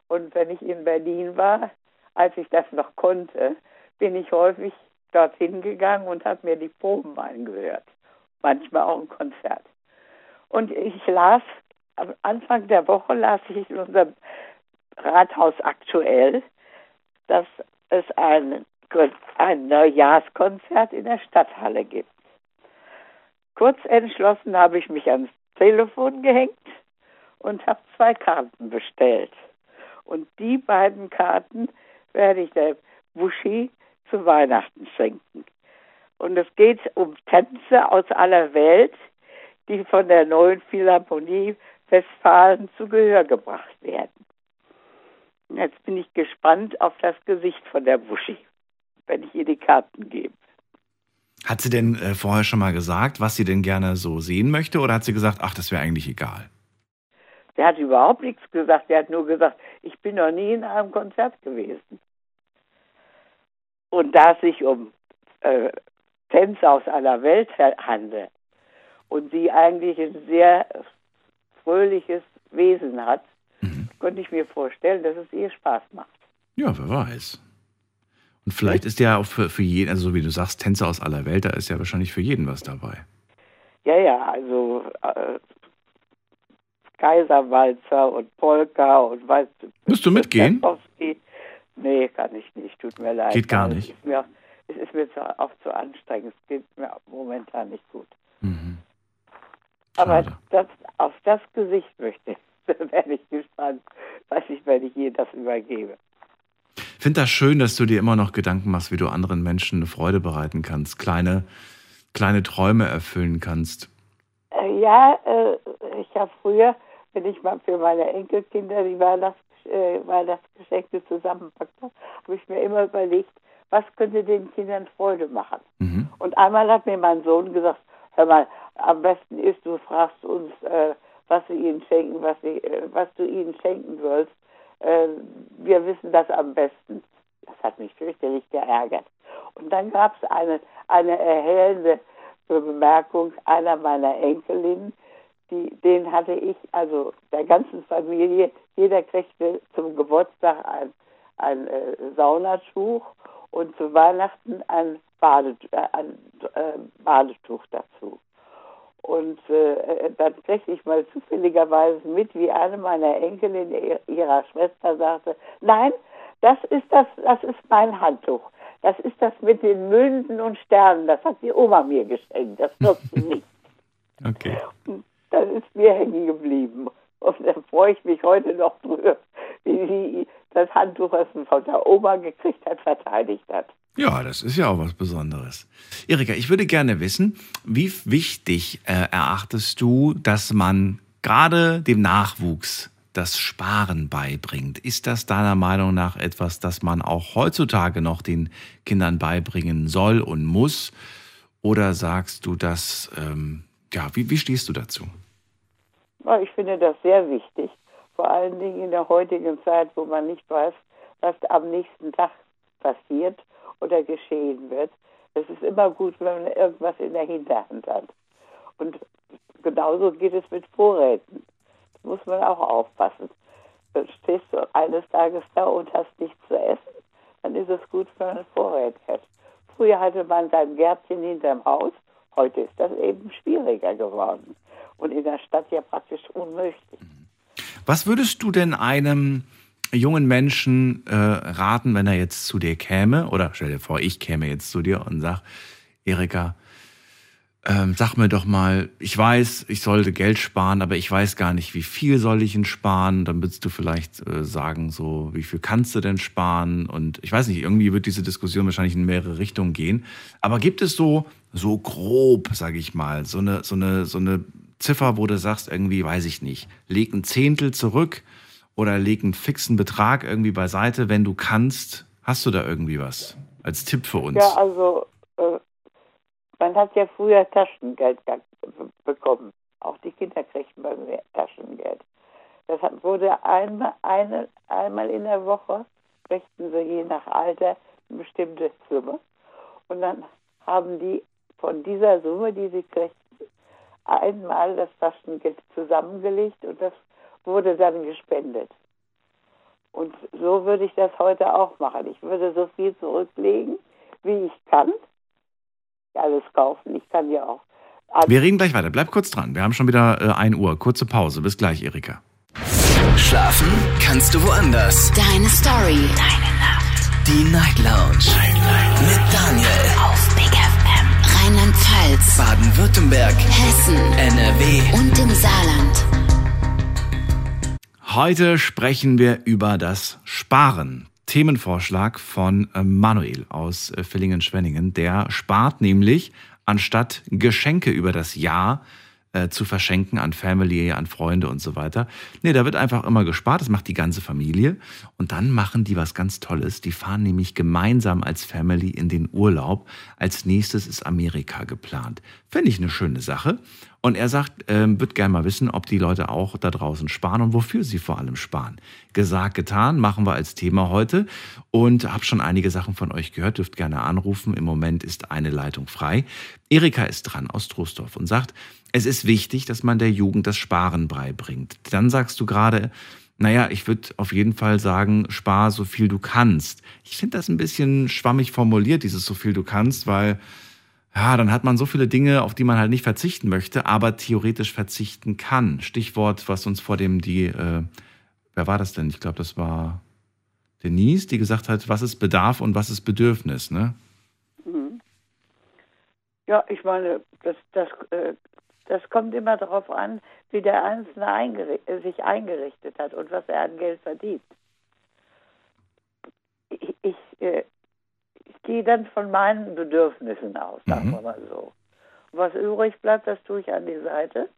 Und wenn ich in Berlin war, als ich das noch konnte, bin ich häufig dorthin gegangen und habe mir die Proben angehört. Manchmal auch ein Konzert. Und ich las, am Anfang der Woche las ich in unserem Rathaus aktuell, dass es ein, ein Neujahrskonzert in der Stadthalle gibt. Kurz entschlossen habe ich mich ans Telefon gehängt und habe zwei Karten bestellt. Und die beiden Karten werde ich der Buschi zu Weihnachten schenken. Und es geht um Tänze aus aller Welt, die von der neuen Philharmonie Westfalen zu Gehör gebracht werden. Und Jetzt bin ich gespannt auf das Gesicht von der Buschi, wenn ich ihr die Karten gebe. Hat sie denn äh, vorher schon mal gesagt, was sie denn gerne so sehen möchte, oder hat sie gesagt, ach, das wäre eigentlich egal? Der hat überhaupt nichts gesagt. Der hat nur gesagt, ich bin noch nie in einem Konzert gewesen. Und da es sich um äh, Tänze aus aller Welt handelt und sie eigentlich ein sehr fröhliches Wesen hat, konnte ich mir vorstellen, dass es ihr Spaß macht. Ja, wer weiß. Und vielleicht ist ja auch für, für jeden, also so wie du sagst, Tänzer aus aller Welt, da ist ja wahrscheinlich für jeden was dabei. Ja, ja, also äh, Kaiserwalzer und Polka und weißt du. Müsst du mitgehen? Nee, kann ich nicht, tut mir leid. Geht gar nicht. Es ist mir, es ist mir zu, auch zu anstrengend, es geht mir momentan nicht gut. Mhm. Aber das, auf das Gesicht möchte ich, da werde ich gespannt, weiß ich, wenn ich ihr das übergebe. Ich finde das schön, dass du dir immer noch Gedanken machst, wie du anderen Menschen eine Freude bereiten kannst, kleine, kleine Träume erfüllen kannst. Äh, ja, äh, ich habe früher, wenn ich mal für meine Enkelkinder die Weihnachts, äh, Weihnachtsgeschenke zusammenpackt habe, habe ich mir immer überlegt, was könnte den Kindern Freude machen. Mhm. Und einmal hat mir mein Sohn gesagt, hör mal, am besten ist, du fragst uns, äh, was sie ihnen schenken, was, sie, äh, was du ihnen schenken sollst. Äh, wir wissen das am besten. Das hat mich fürchterlich geärgert. Und dann gab es eine, eine erhellende Bemerkung einer meiner Enkelinnen, die, den hatte ich, also der ganzen Familie, jeder kriegte zum Geburtstag ein, ein äh, Saunatuch und zu Weihnachten ein, Bade, äh, ein äh, Badetuch dazu. Und äh, dann kriegte ich mal zufälligerweise mit, wie eine meiner Enkelin ihr- ihrer Schwester sagte, nein, das ist das, das ist mein Handtuch. Das ist das mit den Münden und Sternen. Das hat die Oma mir geschenkt. Das wirst du nicht. Okay. Das ist mir hängen geblieben. Und da freue ich mich heute noch drüber, wie sie das Handtuch, was sie von der Oma gekriegt hat, verteidigt hat. Ja, das ist ja auch was Besonderes. Erika, ich würde gerne wissen, wie wichtig äh, erachtest du, dass man gerade dem Nachwuchs das Sparen beibringt? Ist das deiner Meinung nach etwas, das man auch heutzutage noch den Kindern beibringen soll und muss? Oder sagst du das, ähm, ja, wie, wie stehst du dazu? Ich finde das sehr wichtig, vor allen Dingen in der heutigen Zeit, wo man nicht weiß, was am nächsten Tag passiert oder geschehen wird. Es ist immer gut, wenn man irgendwas in der Hinterhand hat. Und genauso geht es mit Vorräten. Da muss man auch aufpassen. Stehst du eines Tages da und hast nichts zu essen, dann ist es gut, wenn man Vorräte hat. Früher hatte man sein Gärtchen hinterm Haus, heute ist das eben schwieriger geworden. Und in der Stadt ja praktisch unmöglich. Was würdest du denn einem jungen Menschen äh, raten, wenn er jetzt zu dir käme? Oder stell dir vor, ich käme jetzt zu dir und sag, Erika, ähm, sag mir doch mal, ich weiß, ich sollte Geld sparen, aber ich weiß gar nicht, wie viel soll ich denn sparen? Dann würdest du vielleicht äh, sagen, so, wie viel kannst du denn sparen? Und ich weiß nicht, irgendwie wird diese Diskussion wahrscheinlich in mehrere Richtungen gehen. Aber gibt es so, so grob, sage ich mal, so eine, so eine, so eine Ziffer, wo du sagst, irgendwie, weiß ich nicht, leg ein Zehntel zurück oder leg einen fixen Betrag irgendwie beiseite, wenn du kannst. Hast du da irgendwie was als Tipp für uns? Ja, also äh, man hat ja früher Taschengeld ge- bekommen. Auch die Kinder kriegten bei mir Taschengeld. Das wurde einmal, eine, einmal in der Woche, kriegten sie je nach Alter eine bestimmte Summe. Und dann haben die von dieser Summe, die sie kriegten, einmal das Taschengeld zusammengelegt und das wurde dann gespendet. Und so würde ich das heute auch machen. Ich würde so viel zurücklegen, wie ich kann. Alles kaufen. Ich kann ja auch. Wir reden gleich weiter. Bleib kurz dran. Wir haben schon wieder äh, 1 Uhr. Kurze Pause. Bis gleich, Erika. Schlafen kannst du woanders. Deine Story. Deine Nacht. Die Night Lounge. Mit Daniel. Rheinland-Pfalz. Baden-Württemberg. Hessen. NRW. Und im Saarland. Heute sprechen wir über das Sparen. Themenvorschlag von äh, Manuel aus äh, Villingen-Schwenningen. Der spart nämlich, anstatt Geschenke über das Jahr äh, zu verschenken an Family, an Freunde und so weiter. Nee, da wird einfach immer gespart. Das macht die ganze Familie. Und dann machen die was ganz Tolles. Die fahren nämlich gemeinsam als Family in den Urlaub. Als nächstes ist Amerika geplant. Finde ich eine schöne Sache. Und er sagt, ähm, wird gerne mal wissen, ob die Leute auch da draußen sparen und wofür sie vor allem sparen. Gesagt, getan, machen wir als Thema heute. Und habe schon einige Sachen von euch gehört, dürft gerne anrufen. Im Moment ist eine Leitung frei. Erika ist dran aus Trostorf und sagt, es ist wichtig, dass man der Jugend das Sparen beibringt. Dann sagst du gerade, naja, ich würde auf jeden Fall sagen, spar so viel du kannst. Ich finde das ein bisschen schwammig formuliert, dieses so viel du kannst, weil ja, dann hat man so viele Dinge, auf die man halt nicht verzichten möchte, aber theoretisch verzichten kann. Stichwort, was uns vor dem die, äh, wer war das denn? Ich glaube, das war Denise, die gesagt hat, was ist Bedarf und was ist Bedürfnis, ne? Mhm. Ja, ich meine, das, das, äh, das kommt immer darauf an, wie der Einzelne eingeri sich eingerichtet hat und was er an Geld verdient. Ich, ich, äh, ich gehe dann von meinen Bedürfnissen aus, sagen Mhm. wir mal so. Und was übrig bleibt, das tue ich an die Seite.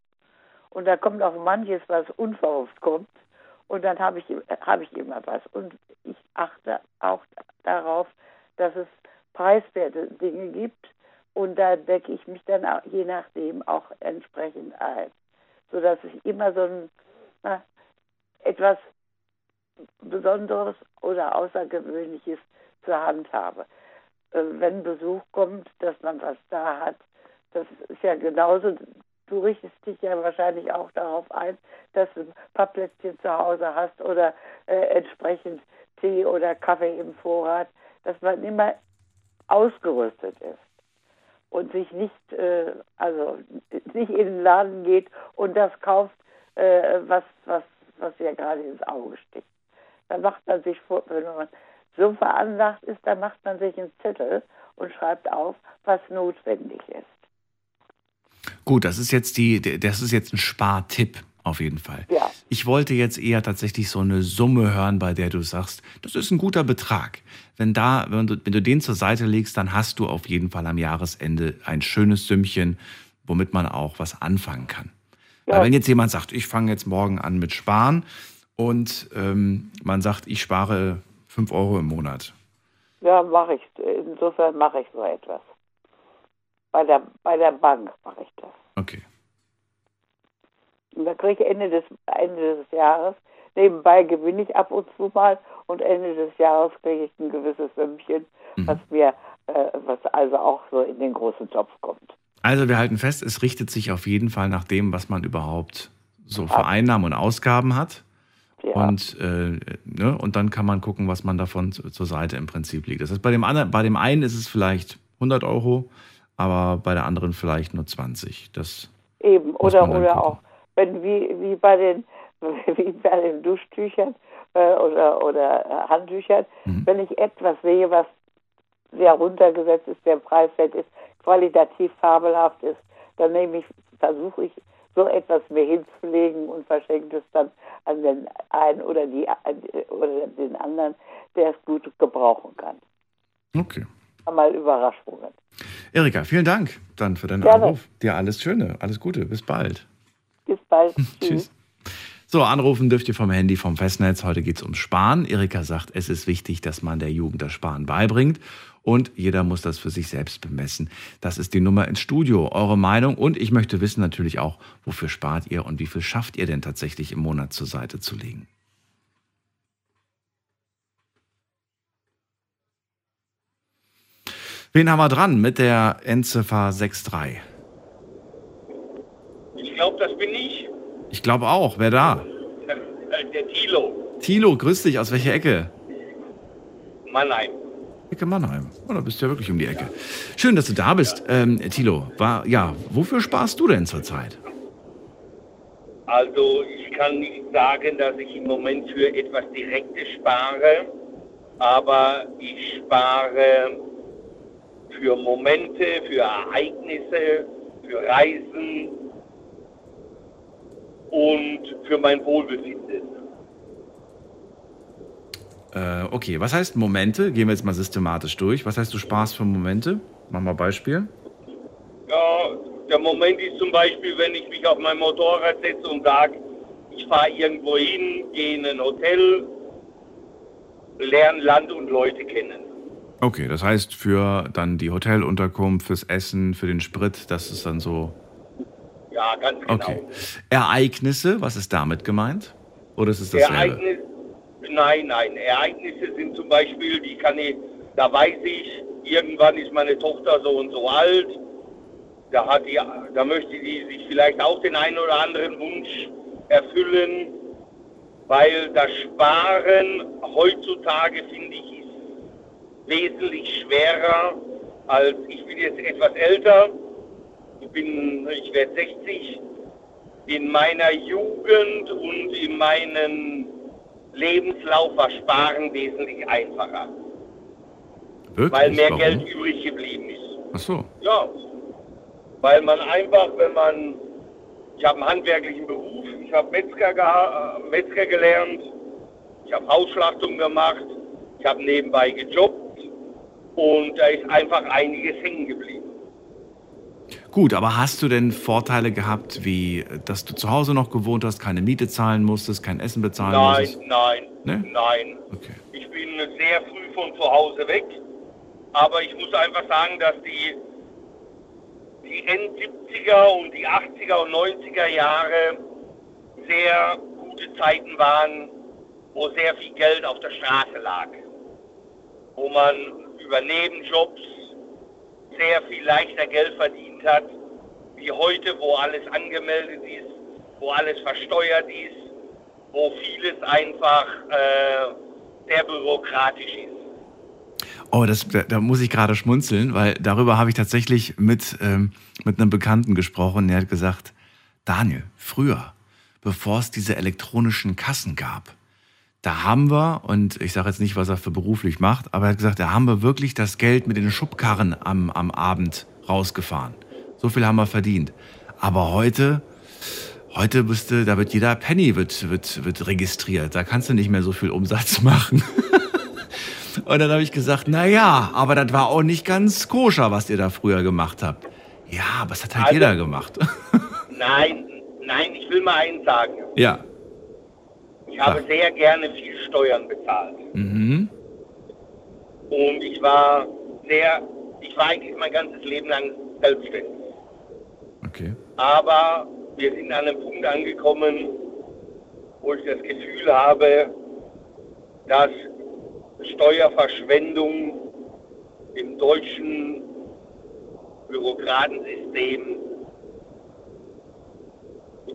Und da kommt auch manches, was unverhofft kommt. Und dann habe ich, habe ich immer was. Und ich achte auch darauf, dass es preiswerte Dinge gibt. Und da decke ich mich dann auch, je nachdem auch entsprechend ein. Sodass ich immer so ein, na, etwas Besonderes oder Außergewöhnliches zur Hand habe. Äh, wenn Besuch kommt, dass man was da hat, das ist ja genauso. Du richtest dich ja wahrscheinlich auch darauf ein, dass du ein paar Plätzchen zu Hause hast oder äh, entsprechend Tee oder Kaffee im Vorrat, dass man immer ausgerüstet ist und sich nicht, äh, also nicht in den Laden geht und das kauft, äh, was, was, was ja gerade ins Auge sticht. Dann macht man sich wenn man so veranlagt ist, dann macht man sich einen Zettel und schreibt auf, was notwendig ist. Gut, das ist jetzt die, das ist jetzt ein Spartipp auf jeden Fall. Ja. Ich wollte jetzt eher tatsächlich so eine Summe hören, bei der du sagst, das ist ein guter Betrag. Wenn da, wenn du, wenn du den zur Seite legst, dann hast du auf jeden Fall am Jahresende ein schönes Sümmchen, womit man auch was anfangen kann. Ja. Weil wenn jetzt jemand sagt, ich fange jetzt morgen an mit Sparen und ähm, man sagt, ich spare 5 Euro im Monat. Ja, mache ich. Insofern mache ich so etwas. Bei der, bei der Bank mache ich das. Okay. Und da kriege ich Ende des, Ende des Jahres, nebenbei gewinne ich ab und zu mal und Ende des Jahres kriege ich ein gewisses Sümmchen, was mir, äh, was also auch so in den großen Topf kommt. Also wir halten fest, es richtet sich auf jeden Fall nach dem, was man überhaupt so für Einnahmen und Ausgaben hat. Ja. Und, äh, ne, und dann kann man gucken, was man davon zu, zur Seite im Prinzip liegt. Das heißt, bei dem, anderen, bei dem einen ist es vielleicht 100 Euro, aber bei der anderen vielleicht nur 20. Das, Eben, oder, oder gucken. auch, wenn wie, wie bei den wie bei den Duschtüchern äh, oder, oder äh, Handtüchern, Mhm. wenn ich etwas sehe, was sehr runtergesetzt ist, der preiswert ist, qualitativ fabelhaft ist, dann nehme ich, versuche ich so etwas mir hinzulegen und verschenke es dann an den einen oder die oder den anderen, der es gut gebrauchen kann. okay. Mal Überraschungen. Erika, vielen Dank dann für deinen Gerne. Anruf. Dir alles Schöne, alles Gute, bis bald. Bis bald. Tschüss. So, anrufen dürft ihr vom Handy, vom Festnetz. Heute geht es ums Sparen. Erika sagt, es ist wichtig, dass man der Jugend das Sparen beibringt. Und jeder muss das für sich selbst bemessen. Das ist die Nummer ins Studio. Eure Meinung. Und ich möchte wissen natürlich auch, wofür spart ihr und wie viel schafft ihr denn tatsächlich im Monat zur Seite zu legen. Wen haben wir dran mit der Endziffer 63? Ich glaube, das bin ich. Ich glaube auch. Wer da? Der, äh, der Thilo. Thilo, grüß dich. Aus welcher Ecke? Mannheim. Ecke Mannheim. Oh, da bist du ja wirklich um die Ecke. Schön, dass du da bist. Ähm, Thilo, war, ja, wofür sparst du denn zurzeit? Also ich kann nicht sagen, dass ich im Moment für etwas Direktes spare, aber ich spare für Momente, für Ereignisse, für Reisen und für mein Wohlbefinden. Äh, okay, was heißt Momente? Gehen wir jetzt mal systematisch durch. Was heißt, du sparst für Momente? Mach mal Beispiel. Ja, der Moment ist zum Beispiel, wenn ich mich auf mein Motorrad setze und sage, ich fahre irgendwo hin, gehe in ein Hotel, lerne Land und Leute kennen. Okay, das heißt für dann die Hotelunterkunft, fürs Essen, für den Sprit, das ist dann so. Ja, ganz genau. Okay. Ereignisse, was ist damit gemeint? Oder ist es dasselbe? Ereignis, nein, nein. Ereignisse sind zum Beispiel, die kann ich, da weiß ich, irgendwann ist meine Tochter so und so alt. Da hat die, da möchte die sich vielleicht auch den einen oder anderen Wunsch erfüllen, weil das Sparen heutzutage finde ich ist wesentlich schwerer als ich bin jetzt etwas älter. Ich bin, ich werde 60. In meiner Jugend und in meinem Lebenslauf war Sparen wesentlich einfacher. Wirklich? Weil mehr Warum? Geld übrig geblieben ist. Ach so. Ja, weil man einfach, wenn man, ich habe einen handwerklichen Beruf, ich habe Metzger, geha- äh, Metzger gelernt, ich habe Hausschlachtung gemacht, ich habe nebenbei gejobbt und da ist einfach einiges hängen geblieben. Gut, aber hast du denn Vorteile gehabt, wie dass du zu Hause noch gewohnt hast, keine Miete zahlen musstest, kein Essen bezahlen Nein, musstest? nein, Ne? nein. Okay. Ich bin sehr früh von zu Hause weg, aber ich muss einfach sagen, dass die, die End-70er und die 80er und 90er Jahre sehr gute Zeiten waren, wo sehr viel Geld auf der Straße lag. Wo man über Nebenjobs sehr viel leichter Geld verdient hat, wie heute, wo alles angemeldet ist, wo alles versteuert ist, wo vieles einfach äh, sehr bürokratisch ist. Oh, das, da, da muss ich gerade schmunzeln, weil darüber habe ich tatsächlich mit, ähm, mit einem Bekannten gesprochen. Der hat gesagt, Daniel, früher, bevor es diese elektronischen Kassen gab, da haben wir, und ich sage jetzt nicht, was er für beruflich macht, aber er hat gesagt, da haben wir wirklich das Geld mit den Schubkarren am, am Abend rausgefahren. So viel haben wir verdient. Aber heute, heute bist du, da wird jeder Penny wird, wird, wird registriert. Da kannst du nicht mehr so viel Umsatz machen. Und dann habe ich gesagt, na ja, aber das war auch nicht ganz koscher, was ihr da früher gemacht habt. Ja, aber das hat halt Also- jeder gemacht. Nein, nein, ich will mal eins sagen. ja. Ich habe sehr gerne viel Steuern bezahlt. Mhm. Und ich war sehr, ich war eigentlich mein ganzes Leben lang selbstständig. Okay. Aber wir sind an einem Punkt angekommen, wo ich das Gefühl habe, dass Steuerverschwendung im deutschen Bürokratensystem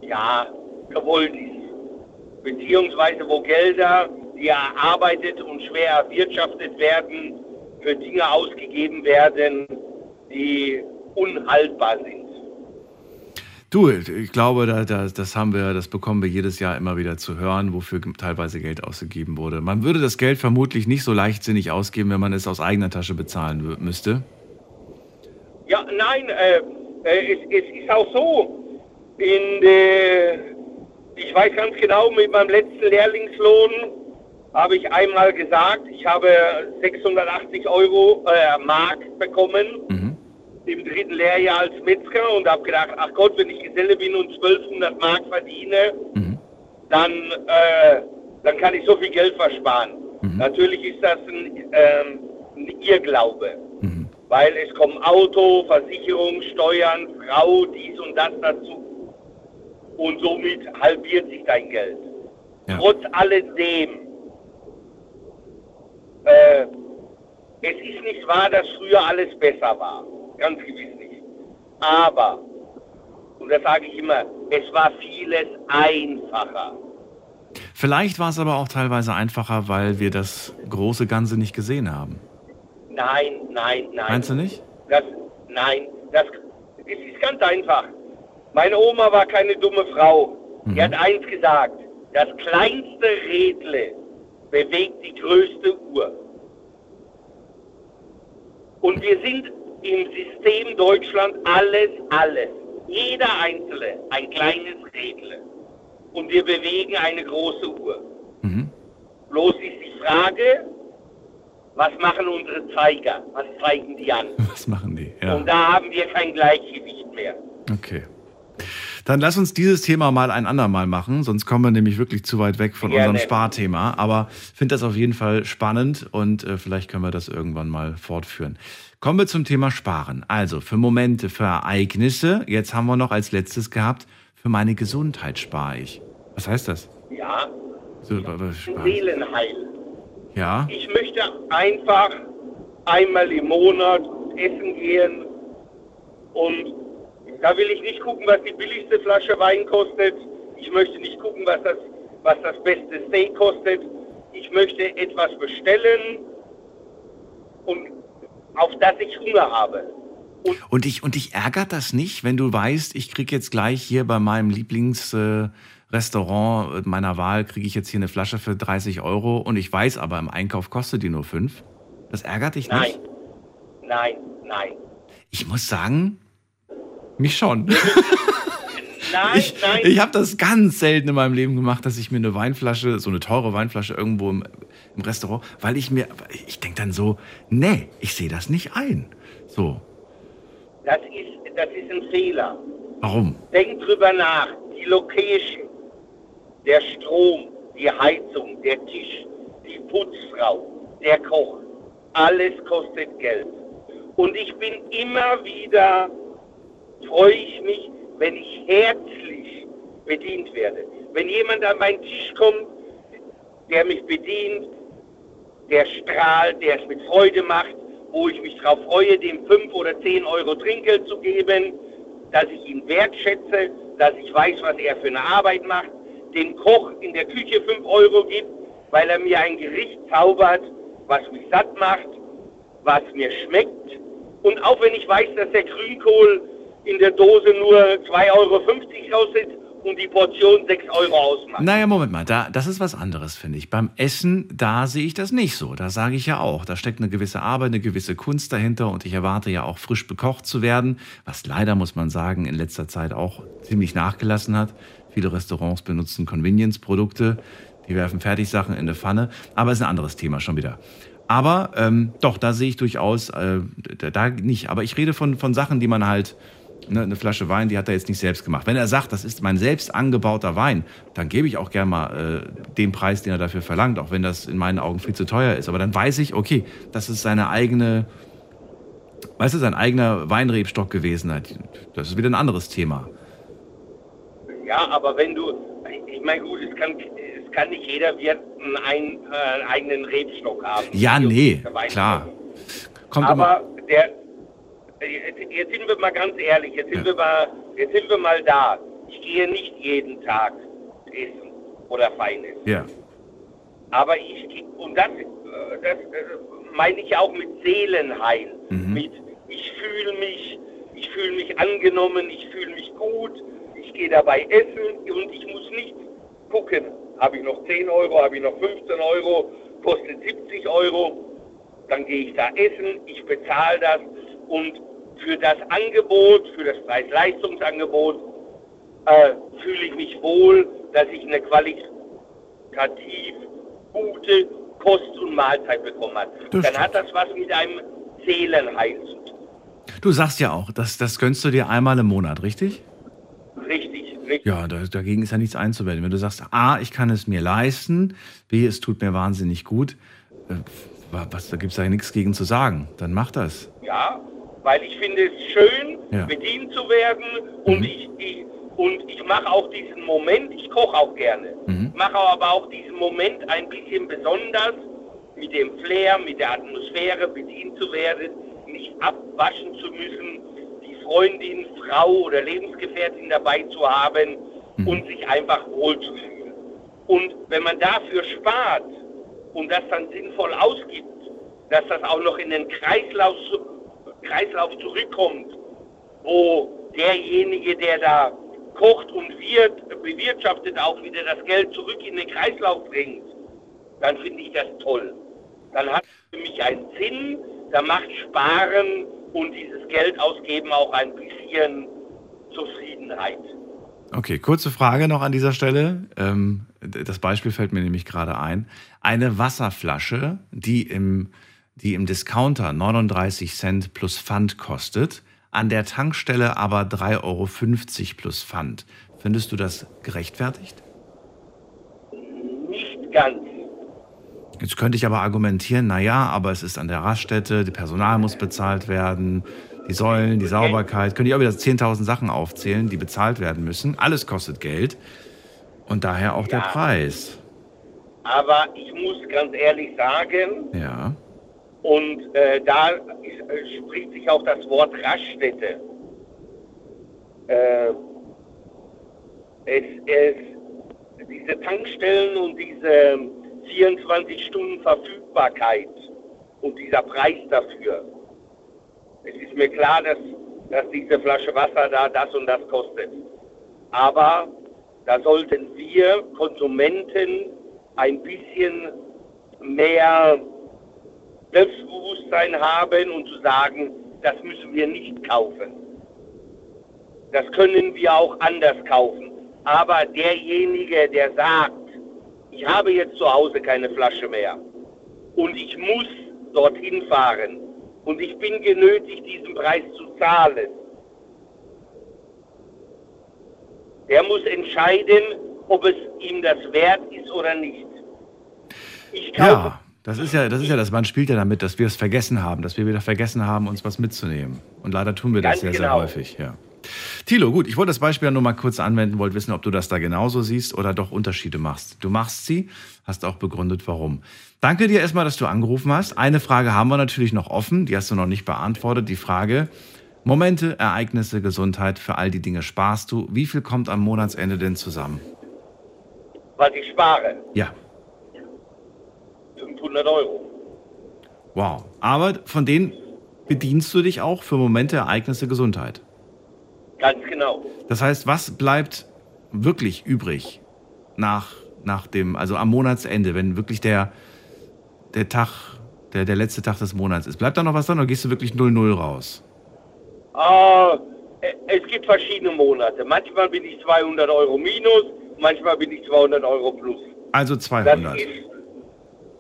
ja gewollt ist. Beziehungsweise wo Gelder, die erarbeitet und schwer erwirtschaftet werden, für Dinge ausgegeben werden, die unhaltbar sind. Du, ich glaube, da, da, das haben wir, das bekommen wir jedes Jahr immer wieder zu hören, wofür teilweise Geld ausgegeben wurde. Man würde das Geld vermutlich nicht so leichtsinnig ausgeben, wenn man es aus eigener Tasche bezahlen müsste. Ja, nein, äh, äh, es, es ist auch so. In der, ich weiß ganz genau, mit meinem letzten Lehrlingslohn habe ich einmal gesagt, ich habe 680 Euro äh, Mark bekommen im dritten Lehrjahr als Metzger und habe gedacht, ach Gott, wenn ich Geselle bin und 1200 Mark verdiene, dann, äh, dann kann ich so viel Geld versparen. Natürlich ist das ein, ähm, ein Irrglaube, weil es kommen Auto, Versicherung, Steuern, Frau, dies und das dazu. Und somit halbiert sich dein Geld. Trotz alledem, äh, es ist nicht wahr, dass früher alles besser war. Ganz gewiss nicht. Aber, und das sage ich immer, es war vieles einfacher. Vielleicht war es aber auch teilweise einfacher, weil wir das große Ganze nicht gesehen haben. Nein, nein, nein. Meinst du nicht? Das, nein, das, es ist ganz einfach. Meine Oma war keine dumme Frau. Die hat eins gesagt, das kleinste Rädle bewegt die größte Uhr. Und wir sind im System Deutschland alles, alles. Jeder Einzelne ein kleines Rädle. Und wir bewegen eine große Uhr. Bloß ist die Frage, was machen unsere Zeiger? Was zeigen die an? Was machen die? Ja. Und da haben wir kein Gleichgewicht mehr. Okay. Dann lass uns dieses Thema mal ein andermal machen, sonst kommen wir nämlich wirklich zu weit weg von Gerne. unserem Sparthema. Aber finde das auf jeden Fall spannend und äh, vielleicht können wir das irgendwann mal fortführen. Kommen wir zum Thema Sparen. Also für Momente, für Ereignisse. Jetzt haben wir noch als letztes gehabt, für meine Gesundheit spare ich. Was heißt das? Ja, So? Seelenheil. Ja, Ich möchte einfach einmal im Monat essen gehen und da will ich nicht gucken, was die billigste Flasche Wein kostet. Ich möchte nicht gucken, was das, was das beste Steak kostet. Ich möchte etwas bestellen und auf das ich Hunger habe. Und dich und dich ärgert das nicht, wenn du weißt, ich kriege jetzt gleich hier bei meinem Lieblingsrestaurant äh, meiner Wahl, kriege ich jetzt hier eine Flasche für 30 Euro und ich weiß aber, im Einkauf kostet die nur 5? Das ärgert dich Nein, nicht? nein, nein. Ich muss sagen, mich schon. Nein, Ich, nein. ich habe das ganz selten in meinem Leben gemacht, dass ich mir eine Weinflasche, so eine teure Weinflasche irgendwo im, im Restaurant, weil ich mir, ich denke dann so, nee, ich sehe das nicht ein. So, Das ist, das ist ein Fehler. warum? Denk drüber nach. Die Location, der Strom, die Heizung, der Tisch, die Putzfrau, der Koch, alles kostet Geld. Und ich bin immer wieder, freue ich mich, wenn ich herzlich bedient werde. Wenn jemand an meinen Tisch kommt, der mich bedient, der strahlt, der es mit Freude macht, wo ich mich darauf freue, dem 5 oder 10 Euro Trinkgeld zu geben, dass ich ihn wertschätze, dass ich weiß, was er für eine Arbeit macht, dem Koch in der Küche 5 Euro gibt, weil er mir ein Gericht zaubert, was mich satt macht, was mir schmeckt. Und auch wenn ich weiß, dass der Grünkohl in der Dose nur 2,50 Euro kostet und die Portion 6 Euro ausmacht. Naja, Moment mal, da, das ist was anderes, finde ich. Beim Essen, da sehe ich das nicht so. Da sage ich ja auch, da steckt eine gewisse Arbeit, eine gewisse Kunst dahinter und ich erwarte ja auch frisch bekocht zu werden, was leider, muss man sagen, in letzter Zeit auch ziemlich nachgelassen hat. Viele Restaurants benutzen Convenience-Produkte, die werfen Fertigsachen in eine Pfanne, aber ist ein anderes Thema schon wieder. Aber ähm, doch, da sehe ich durchaus, äh, da, da nicht. Aber ich rede von, von Sachen, die man halt, ne, eine Flasche Wein, die hat er jetzt nicht selbst gemacht. Wenn er sagt, das ist mein selbst angebauter Wein, dann gebe ich auch gerne mal äh, den Preis, den er dafür verlangt, auch wenn das in meinen Augen viel zu teuer ist. Aber dann weiß ich, okay, das ist seine eigene, weißt du, sein eigener Weinrebstock gewesen. Das ist wieder ein anderes Thema. Ja, aber wenn du, ich meine gut, es kann, es kann nicht jeder Wirt einen, äh, einen eigenen Rebstock haben. Ja, nee, klar. Kommt immer, aber der, jetzt, sind wir mal ganz ehrlich, jetzt sind, wir mal, jetzt sind wir mal da. Ich gehe nicht jeden Tag essen oder Feines. ja. Aber ich, und das, äh, das äh, meine ich auch mit Seelenheil. Mit, ich fühle mich, ich fühle mich angenommen, ich fühle mich gut, ich gehe dabei essen und ich muss nicht gucken, habe ich noch 10 Euro, habe ich noch 15 Euro, kostet 70 Euro, dann gehe ich da essen, ich bezahle das und für das Angebot, für das Preis-Leistungsangebot äh, fühle ich mich wohl, dass ich eine qualitativ gute Kost und Mahlzeit bekommen habe. Das Dann hat das was mit einem Seelenheil zu tun. Du sagst ja auch, das, das gönnst du dir einmal im Monat, richtig? Richtig, richtig. Ja, da, dagegen ist ja nichts einzuwenden. Wenn du sagst, A, ich kann es mir leisten, B, es tut mir wahnsinnig gut, äh, was, da gibt es ja nichts gegen zu sagen. Dann mach das. Ja, weil ich finde es schön, Ja. bedient zu werden. Und ich, ich und ich mache auch diesen Moment, ich koche auch gerne, mache aber auch diesen Moment ein bisschen besonders mit dem Flair, mit der Atmosphäre bedient zu werden, nicht abwaschen zu müssen, die Freundin, Frau oder Lebensgefährtin dabei zu haben und sich einfach wohlzufühlen. Und wenn man dafür spart und das dann sinnvoll ausgibt, dass das auch noch in den Kreislauf, Kreislauf zurückkommt, wo derjenige, der da kocht und wird, bewirtschaftet, auch wieder das Geld zurück in den Kreislauf bringt, dann finde ich das toll. Dann hat es für mich einen Sinn, da macht Sparen und dieses Geld ausgeben auch ein bisschen Zufriedenheit. Okay, kurze Frage noch an dieser Stelle. Ähm, das Beispiel fällt mir nämlich gerade ein. Eine Wasserflasche, die im, die im Discounter 39 Cent plus Pfand kostet, an der Tankstelle aber 3,50 Euro plus Pfand. Findest du das gerechtfertigt? Nicht ganz. Jetzt könnte ich aber argumentieren, naja, aber es ist an der Raststätte, die Personal muss bezahlt werden, die Säulen, die Sauberkeit. Könnte ich auch wieder 10.000 Sachen aufzählen, die bezahlt werden müssen. Alles kostet Geld und daher auch der Ja. Preis. Aber ich muss ganz ehrlich sagen, Ja. Und äh, da ist, äh, spricht sich auch das Wort Raststätte. Äh, es, es, diese Tankstellen und diese 24 Stunden Verfügbarkeit und dieser Preis dafür. Es ist mir klar, dass, dass diese Flasche Wasser da das und das kostet. Aber da sollten wir Konsumenten ein bisschen mehr Selbstbewusstsein haben und zu sagen, das müssen wir nicht kaufen. Das können wir auch anders kaufen. Aber derjenige, der sagt, ich habe jetzt zu Hause keine Flasche mehr und ich muss dorthin fahren und ich bin genötigt, diesen Preis zu zahlen, der muss entscheiden, ob es ihm das wert ist oder nicht. Ich kaufe Ja, das ist ja, das ist ja das, man spielt ja damit, dass wir es vergessen haben, dass wir wieder vergessen haben, uns was mitzunehmen. Und leider tun wir das Ganz sehr, sehr genau. häufig, ja. Thilo, gut, ich wollte das Beispiel ja nur mal kurz anwenden, wollte wissen, ob du das da genauso siehst oder doch Unterschiede machst. Du machst sie, hast auch begründet, warum. Danke dir erstmal, dass du angerufen hast. Eine Frage haben wir natürlich noch offen, die hast du noch nicht beantwortet. Die Frage, Momente, Ereignisse, Gesundheit, für all die Dinge sparst du. Wie viel kommt am Monatsende denn zusammen? was ich spare. Ja, 500 Euro. wow. Aber von denen bedienst du dich auch für Momente, Ereignisse, Gesundheit. Ganz genau. Das heißt, was bleibt wirklich übrig nach, nach dem, also am Monatsende, wenn wirklich der, der Tag, der, der letzte Tag des Monats ist? Bleibt da noch was dran oder gehst du wirklich 0-0 raus? Ah, es gibt verschiedene Monate. Manchmal bin ich 200 Euro minus, manchmal bin ich 200 Euro plus. Also Das 200. ist,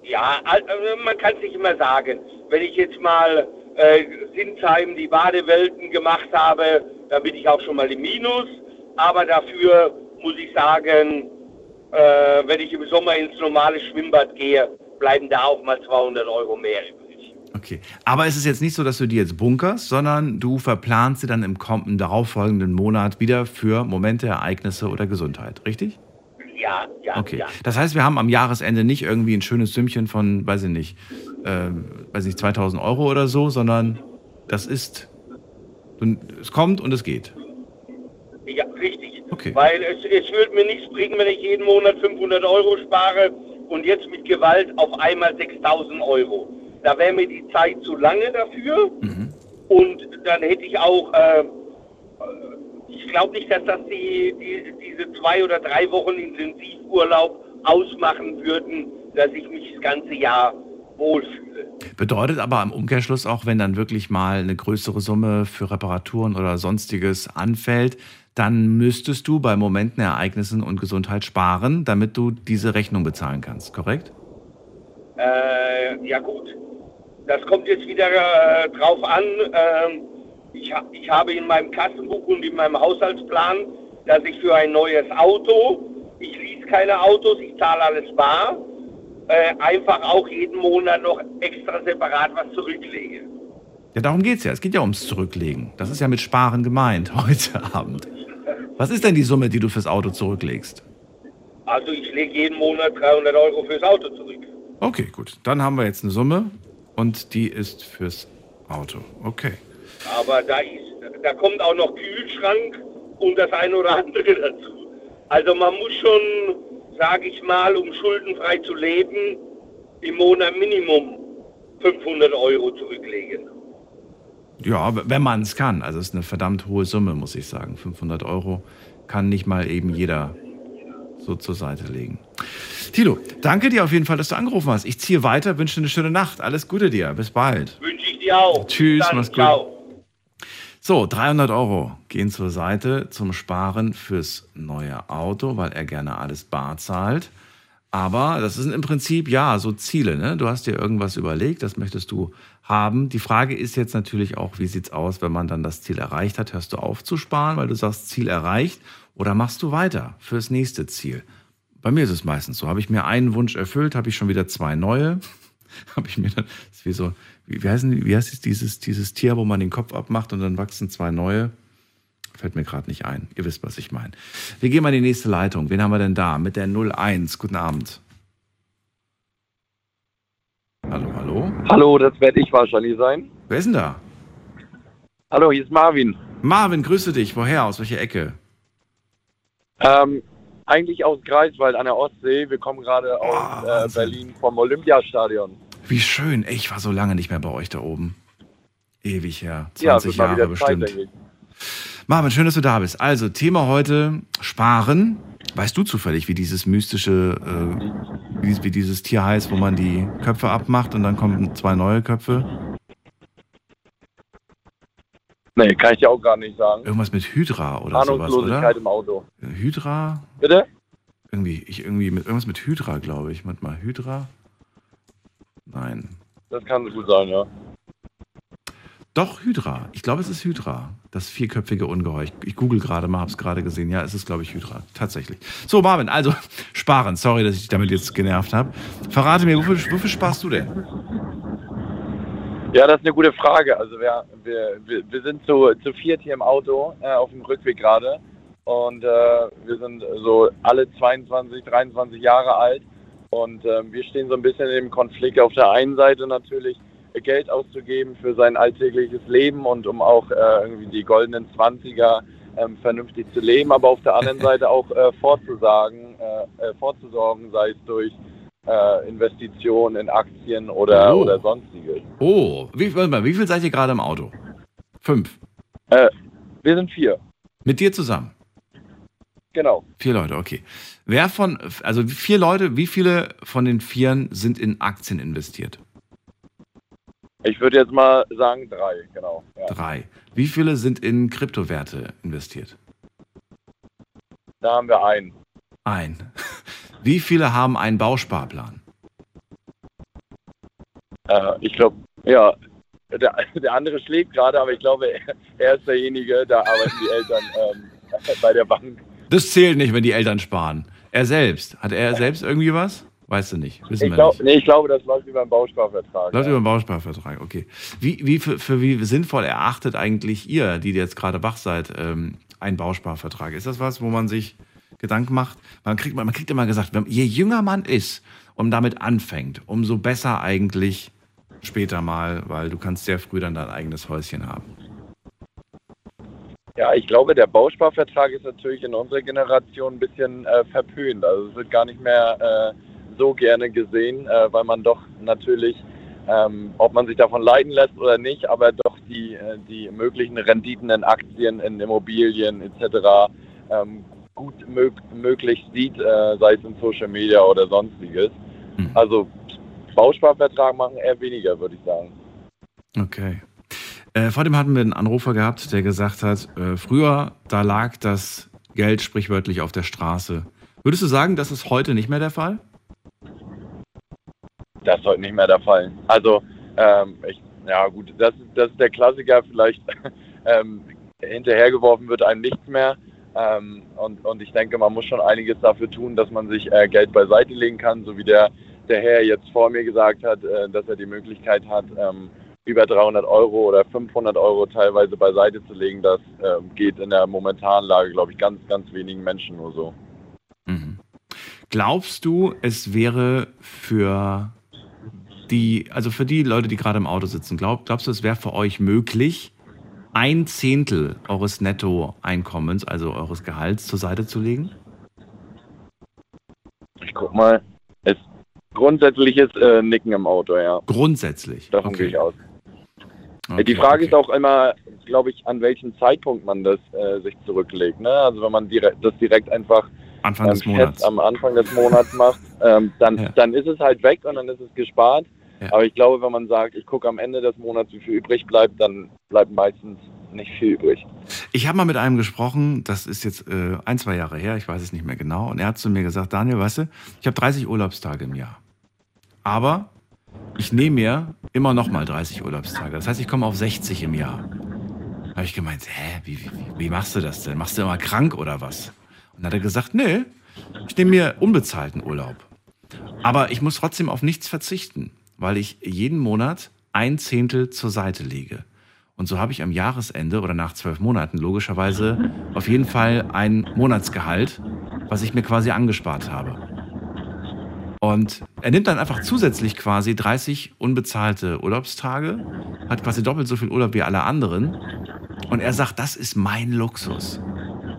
ja, äh, man kann es nicht immer sagen. Wenn ich jetzt mal äh, Sinsheim die Badewelten gemacht habe, dann bin ich auch schon mal im Minus. Aber dafür muss ich sagen, äh, wenn ich im Sommer ins normale Schwimmbad gehe, bleiben da auch mal 200 Euro mehr übrig. Okay. Aber es ist jetzt nicht so, dass du die jetzt bunkerst, sondern du verplanst sie dann im kommenden darauffolgenden Monat wieder für Momente, Ereignisse oder Gesundheit, richtig? Ja, ja, Okay. ja. Das heißt, wir haben am Jahresende nicht irgendwie ein schönes Sümmchen von, weiß ich nicht, ähm, weiß ich nicht, 2000 Euro oder so, sondern das ist, es kommt und es geht. Ja, richtig. Okay. Weil es, es würde mir nichts bringen, wenn ich jeden Monat 500 Euro spare und jetzt mit Gewalt auf einmal 6000 Euro. Da wäre mir die Zeit zu lange dafür und dann hätte ich auch, äh, ich glaube nicht, dass das die, die, diese zwei oder drei Wochen Intensivurlaub ausmachen würden, dass ich mich das ganze Jahr wohlfühle. Bedeutet aber im Umkehrschluss auch, wenn dann wirklich mal eine größere Summe für Reparaturen oder sonstiges anfällt, dann müsstest du bei Momenten, Ereignissen und Gesundheit sparen, damit du diese Rechnung bezahlen kannst, korrekt? Äh, ja gut, das kommt jetzt wieder äh, drauf an. Ähm, ich, ich habe in meinem Kassenbuch und in meinem Haushaltsplan dass ich für ein neues Auto, ich lease keine Autos, ich zahle alles bar, äh, einfach auch jeden Monat noch extra separat was zurücklege. Ja, darum geht's ja. Es geht ja ums Zurücklegen. Das ist ja mit Sparen gemeint heute Abend. Was ist denn die Summe, die du fürs Auto zurücklegst? Also ich lege jeden Monat 300 Euro fürs Auto zurück. Okay, gut. Dann haben wir jetzt eine Summe und die ist fürs Auto. Okay. Aber da, ist, da kommt auch noch Kühlschrank und das eine oder andere dazu. Also man muss schon, sage ich mal, um schuldenfrei zu leben, im Monat Minimum 500 Euro zurücklegen. Ja, wenn man es kann. Also es ist eine verdammt hohe Summe, muss ich sagen. 500 Euro kann nicht mal eben jeder so zur Seite legen. Tilo, danke dir auf jeden Fall, dass du angerufen hast. Ich ziehe weiter, wünsche dir eine schöne Nacht. Alles Gute dir. Bis bald. Wünsche ich dir auch. Tschüss, Dann, mach's gut. ciao. So, 300 Euro gehen zur Seite zum Sparen fürs neue Auto, weil er gerne alles bar zahlt. Aber das sind im Prinzip, ja, so Ziele. Ne? Du hast dir irgendwas überlegt, das möchtest du haben. Die Frage ist jetzt natürlich auch, wie sieht's aus, wenn man dann das Ziel erreicht hat? Hörst du auf zu sparen, weil du sagst, Ziel erreicht? Oder machst du weiter fürs nächste Ziel? Bei mir ist es meistens so. Habe ich mir einen Wunsch erfüllt, habe ich schon wieder zwei neue. habe ich mir dann, das ist wie so, wie, wie, heißen wie heißt es, dieses, dieses Tier, wo man den Kopf abmacht und dann wachsen zwei neue? Fällt mir gerade nicht ein. Ihr wisst, was ich meine. Wir gehen mal in die nächste Leitung. Wen haben wir denn da? Mit der 01. Guten Abend. Hallo, hallo. Hallo, das werde ich wahrscheinlich sein. Wer ist denn da? Hallo, hier ist Marvin. Marvin, grüße dich. Woher? Aus welcher Ecke? Ähm, eigentlich aus Greifswald an der Ostsee. Wir kommen gerade aus äh, Berlin vom Olympiastadion. Wie schön. Ey, Ich war so lange nicht mehr bei euch da oben. Ewig her. Ja, 20 wird mal Jahre bestimmt. Zeit. Marvin, schön, dass du da bist. Also, Thema heute Sparen. Weißt du zufällig, wie dieses mystische, äh, wie, wie dieses Tier heißt, wo man die Köpfe abmacht und dann kommen zwei neue Köpfe? Nee, kann ich dir auch gar nicht sagen. Irgendwas mit Hydra oder sowas, oder? im Auto. Hydra? Bitte? Irgendwie, ich irgendwie mit irgendwas mit Hydra, glaube ich. Warte mal, Hydra? Nein. Das kann gut sein, ja. Doch, Hydra. Ich glaube, es ist Hydra. Das vierköpfige Ungeheuer. Ich, ich google gerade mal, habe es gerade gesehen. Ja, es ist, glaube ich, Hydra. Tatsächlich. So, Marvin, also sparen. Sorry, dass ich dich damit jetzt genervt habe. Verrate mir, wofür, wofür sparst du denn? Ja, das ist eine gute Frage. Also wir, wir, wir, wir sind zu, zu viert hier im Auto äh, auf dem Rückweg gerade und äh, wir sind so alle 22, 23 Jahre alt und äh, wir stehen so ein bisschen im Konflikt auf der einen Seite natürlich Geld auszugeben für sein alltägliches Leben und um auch äh, irgendwie die goldenen 20er ähm, vernünftig zu leben, aber auf der anderen Seite auch äh, vorzusagen, äh, äh, vorzusorgen, sei es durch äh, Investitionen in Aktien oder, Oh. oder sonstiges. Oh, wie, warte mal, wie viel seid ihr gerade im Auto? Fünf. Äh, wir sind vier, Mit dir zusammen? genau. Vier Leute, okay. Wer von, also vier Leute, wie viele von den Vieren sind in Aktien investiert? Ich würde jetzt mal sagen drei, genau. Ja. Drei. Wie viele sind in Kryptowerte investiert? Da haben wir einen. Ein. Wie viele haben einen Bausparplan? Äh, ich glaube, ja, der, der andere schläft gerade, aber ich glaube, er, er ist derjenige, da arbeiten die Eltern ähm, bei der Bank. Das zählt nicht, wenn die Eltern sparen. Er selbst. Hat er selbst irgendwie was? Weißt du nicht. Wissen Ich, wir glaub, nicht. nee, ich glaube, das läuft über einen Bausparvertrag. Läuft ja. über einen Bausparvertrag, okay. Wie, wie für, für wie sinnvoll erachtet eigentlich ihr, die jetzt gerade wach seid, ähm, ein Bausparvertrag? Ist das was, wo man sich Gedanken macht? Man kriegt, man kriegt immer gesagt, wenn, je jünger man ist und damit anfängt, umso besser eigentlich später mal, weil du kannst sehr früh dann dein eigenes Häuschen haben. Ja, ich glaube, der Bausparvertrag ist natürlich in unserer Generation ein bisschen äh, verpönt. Also es wird gar nicht mehr äh, so gerne gesehen, äh, weil man doch natürlich, ähm, ob man sich davon leiten lässt oder nicht, aber doch die, äh, die möglichen Renditen in Aktien, in Immobilien etc. Ähm, gut mög möglich sieht, äh, sei es in Social Media oder sonstiges. Also Bausparvertrag machen eher weniger, würde ich sagen. Okay. Äh, vor dem hatten wir einen Anrufer gehabt, der gesagt hat, äh, früher, da lag das Geld sprichwörtlich auf der Straße. Würdest du sagen, das ist heute nicht mehr der Fall? Das ist heute nicht mehr der Fall. Also, ähm, ich, ja gut, das, das ist der Klassiker, vielleicht ähm, hinterhergeworfen wird einem nichts mehr. Ähm, und, und ich denke, man muss schon einiges dafür tun, dass man sich äh, Geld beiseite legen kann, so wie der, der Herr jetzt vor mir gesagt hat, äh, dass er die Möglichkeit hat, ähm, über 300 Euro oder 500 Euro teilweise beiseite zu legen. Das äh, geht in der momentanen Lage, glaube ich, ganz, ganz wenigen Menschen nur so. Mhm. Glaubst du, es wäre für die, also für die Leute, die gerade im Auto sitzen, glaub, glaubst du, es wäre für euch möglich, ein Zehntel eures Nettoeinkommens, also eures Gehalts, zur Seite zu legen? Ich guck mal. Es grundsätzlich ist äh, Nicken im Auto, ja. Grundsätzlich. Davon okay. gehe ich aus. Okay, die Frage okay. ist auch immer, glaube ich, an welchem Zeitpunkt man das äh, sich zurücklegt. Ne? Also wenn man direkt, das direkt einfach Anfang des ähm, Monats. fest am Anfang des Monats macht, ähm, dann, Ja. dann ist es halt weg und dann ist es gespart. Ja. Aber ich glaube, wenn man sagt, ich gucke am Ende des Monats, wie viel übrig bleibt, dann bleibt meistens nicht viel übrig. Ich habe mal mit einem gesprochen, das ist jetzt äh, ein, zwei Jahre her, ich weiß es nicht mehr genau, und er hat zu mir gesagt, Daniel, weißt du, ich habe 30 Urlaubstage im Jahr. Aber ich nehme mir immer noch mal 30 Urlaubstage. Das heißt, ich komme auf 60 im Jahr. Da habe ich gemeint, hä, wie, wie, wie machst du das denn? Machst du immer krank oder was? Und dann hat er gesagt, nee, ich nehme mir unbezahlten Urlaub. Aber ich muss trotzdem auf nichts verzichten, weil ich jeden Monat ein Zehntel zur Seite lege. Und so habe ich am Jahresende oder nach zwölf Monaten logischerweise auf jeden Fall ein Monatsgehalt, was ich mir quasi angespart habe. Und er nimmt dann einfach zusätzlich quasi 30 unbezahlte Urlaubstage, hat quasi doppelt so viel Urlaub wie alle anderen. Und er sagt, das ist mein Luxus.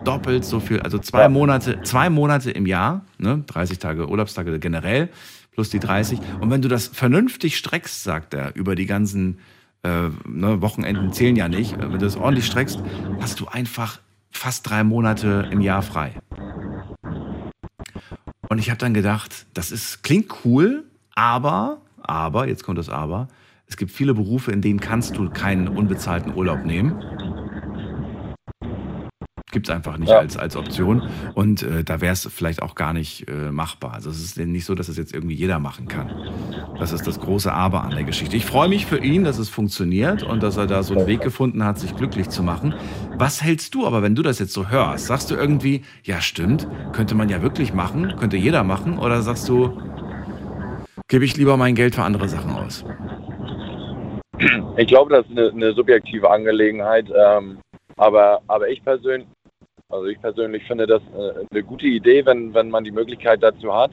Doppelt so viel, also zwei Monate, zwei Monate im Jahr, ne, 30 Tage Urlaubstage generell, plus die 30. Und wenn du das vernünftig streckst, sagt er, über die ganzen äh, ne, Wochenenden zählen ja nicht, äh, wenn du das ordentlich streckst, hast du einfach fast drei Monate im Jahr frei. Und ich habe dann gedacht, das ist klingt cool, aber, aber, jetzt kommt das Aber, es gibt viele Berufe, in denen kannst du keinen unbezahlten Urlaub nehmen. Gibt es einfach nicht Ja. als, als Option. Und äh, da wäre es vielleicht auch gar nicht äh, machbar. Also es ist nicht so, dass es jetzt irgendwie jeder machen kann. Das ist das große Aber an der Geschichte. Ich freue mich für ihn, dass es funktioniert und dass er da so einen Weg gefunden hat, sich glücklich zu machen. Was hältst du aber, wenn du das jetzt so hörst? Sagst du irgendwie, ja stimmt, könnte man ja wirklich machen, könnte jeder machen? Oder sagst du, gebe ich lieber mein Geld für andere Sachen aus? Ich glaube, das ist eine, eine subjektive Angelegenheit. Ähm, aber, aber ich persönlich, also ich persönlich finde das äh, eine gute Idee, wenn, wenn man die Möglichkeit dazu hat.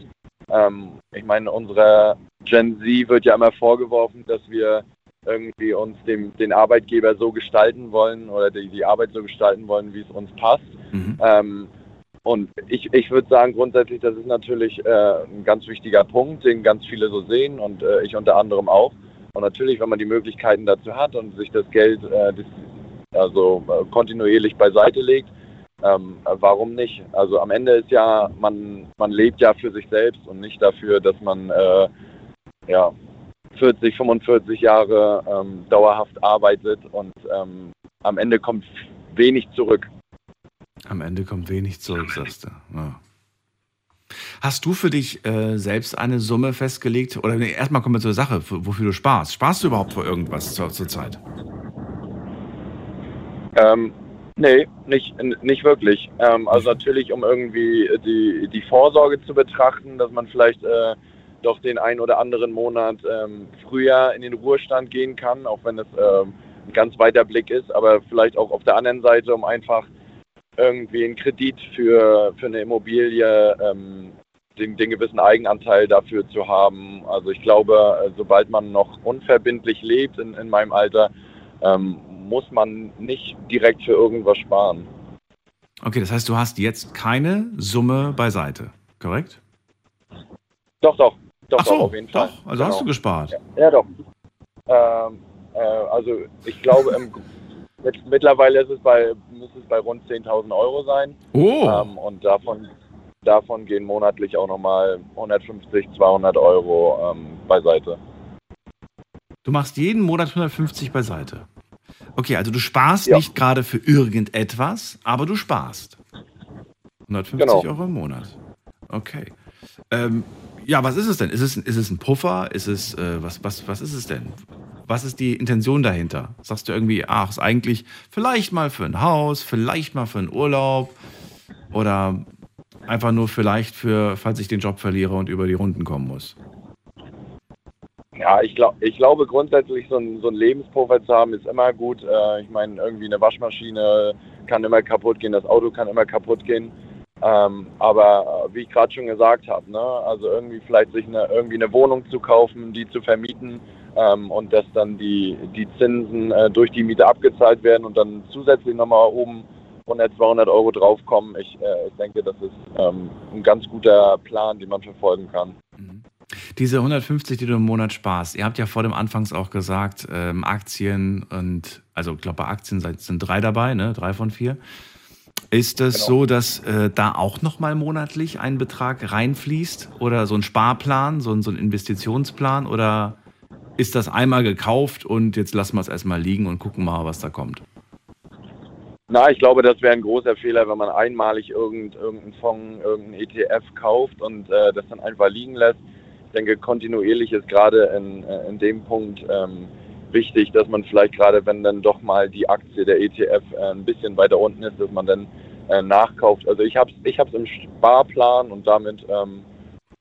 Ähm, ich meine, unsere Gen Z wird ja immer vorgeworfen, dass wir irgendwie uns dem, den Arbeitgeber so gestalten wollen oder die, die Arbeit so gestalten wollen, wie es uns passt. Mhm. Ähm, und ich, ich würde sagen, grundsätzlich, das ist natürlich äh, ein ganz wichtiger Punkt, den ganz viele so sehen und äh, ich unter anderem auch. Und natürlich, wenn man die Möglichkeiten dazu hat und sich das Geld äh, also äh, kontinuierlich beiseite legt, ähm, äh, warum nicht? Also am Ende ist ja, man, man lebt ja für sich selbst und nicht dafür, dass man äh, ja, 40, 45 Jahre ähm, dauerhaft arbeitet und ähm, am Ende kommt wenig zurück. Am Ende kommt wenig zurück, sagst du. Ja. Hast du für dich äh, selbst eine Summe festgelegt? Oder nee, erstmal kommen wir zur Sache, wofür du sparst. Sparst du überhaupt für irgendwas zur, zur Zeit? Ähm, nee, nicht, nicht wirklich. Ähm, also natürlich, um irgendwie die, die Vorsorge zu betrachten, dass man vielleicht äh, doch den einen oder anderen Monat ähm, früher in den Ruhestand gehen kann, auch wenn es ähm, ein ganz weiter Blick ist, aber vielleicht auch auf der anderen Seite, um einfach irgendwie einen Kredit für, für eine Immobilie, ähm, den, den gewissen Eigenanteil dafür zu haben. Also ich glaube, äh, sobald man noch unverbindlich lebt in, in meinem Alter, ähm, muss man nicht direkt für irgendwas sparen. Okay, das heißt, du hast jetzt keine Summe beiseite, korrekt? Doch, doch, doch, Ach so, doch auf jeden Fall. doch. Also hast du Genau. gespart. Ja, doch. Ähm, äh, also ich glaube, im, mit, mittlerweile ist es bei, müsste es bei rund 10.000 Euro sein. Oh, Ähm, und davon, davon gehen monatlich auch nochmal 150, 200 Euro ähm, beiseite. du machst jeden Monat 150 beiseite. Okay, also du sparst Ja. nicht gerade für irgendetwas, aber du sparst. 150 Genau. Euro im Monat. Okay. Ähm, ja, was ist es denn? Ist es, ist es ein Puffer? Ist es, äh, was, was, was ist es denn? Was ist die Intention dahinter? Sagst du irgendwie, ach, ist eigentlich vielleicht mal für ein Haus, vielleicht mal für einen Urlaub, Oder einfach nur vielleicht für, falls ich den Job verliere und über die Runden kommen muss? Ja, ich, glaub, ich glaube grundsätzlich, so ein, so ein Lebenspuffer zu haben, ist immer gut. Äh, ich meine, irgendwie eine Waschmaschine kann immer kaputt gehen, das Auto kann immer kaputt gehen. Ähm, aber äh, wie ich gerade schon gesagt habe, ne, also irgendwie vielleicht sich eine, irgendwie eine Wohnung zu kaufen, die zu vermieten ähm, und dass dann die, die Zinsen äh, durch die Miete abgezahlt werden und dann zusätzlich nochmal oben 100, 200 Euro draufkommen. Ich, äh, ich denke, das ist ähm, ein ganz guter Plan, den man verfolgen kann. Mhm. Diese 150, die du im Monat sparst, ihr habt ja vor dem Anfangs auch gesagt, ähm, Aktien und, also ich glaube, bei Aktien sind drei dabei, ne? drei von vier. Ist es genau. so, dass äh, da auch nochmal monatlich ein Betrag reinfließt oder so ein Sparplan, so ein, so ein Investitionsplan oder ist das einmal gekauft und jetzt lassen wir es erstmal liegen und gucken mal, was da kommt? Na, ich glaube, das wäre ein großer Fehler, wenn man einmalig irgendeinen irgendein Fonds, irgendeinen ETF kauft und äh, das dann einfach liegen lässt. Ich denke, kontinuierlich ist gerade in, äh, in dem Punkt ähm, wichtig, dass man vielleicht gerade, wenn dann doch mal die Aktie der ETF äh, ein bisschen weiter unten ist, dass man dann äh, nachkauft. Also ich habe es ich hab's im Sparplan und damit, ähm,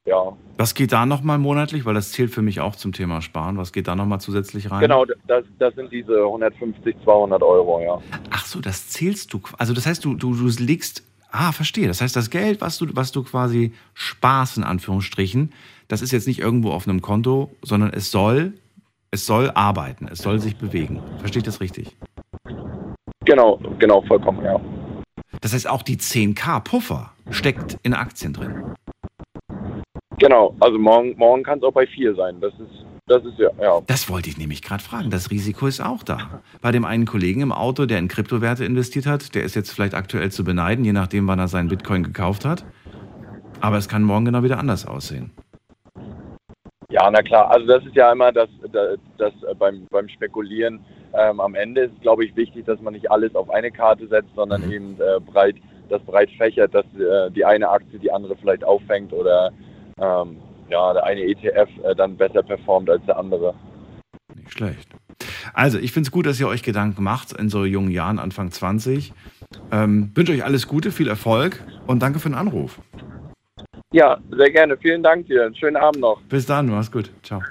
ja. Was geht da nochmal monatlich? Weil das zählt für mich auch zum Thema Sparen. Was geht da nochmal zusätzlich rein? Genau, das, das sind diese 150, 200 Euro, ja. Ach so, das zählst du. Also das heißt, du, du, du legst Ah, verstehe. Das heißt, das Geld, was du, was du quasi sparst, in Anführungsstrichen, das ist jetzt nicht irgendwo auf einem Konto, sondern es soll es soll arbeiten, es soll sich bewegen. Verstehe ich das richtig? Genau, genau, vollkommen, ja. Das heißt, auch die 10k Puffer steckt in Aktien drin. Genau, also morgen, morgen kann es auch bei 4 sein. Das ist, das ist ja, ja. Das wollte ich nämlich gerade fragen. Das Risiko ist auch da. Bei dem einen Kollegen im Auto, der in Kryptowerte investiert hat, der ist jetzt vielleicht aktuell zu beneiden, je nachdem, wann er seinen Bitcoin gekauft hat. Aber es kann morgen genau wieder anders aussehen. Ja, na klar. Also das ist ja immer das, das, das äh, beim, beim Spekulieren. Ähm, am Ende ist, glaube ich, wichtig, dass man nicht alles auf eine Karte setzt, sondern mhm. eben äh, breit, das breit fächert, dass äh, die eine Aktie die andere vielleicht auffängt oder ähm, ja, der eine ETF äh, dann besser performt als der andere. Nicht schlecht. Also, ich finde es gut, dass ihr euch Gedanken macht in so jungen Jahren, Anfang 20. Ähm, wünsche euch alles Gute, viel Erfolg und danke für den Anruf. Ja, sehr gerne. Vielen Dank dir. Schönen Abend noch. Bis dann, mach's gut. Ciao.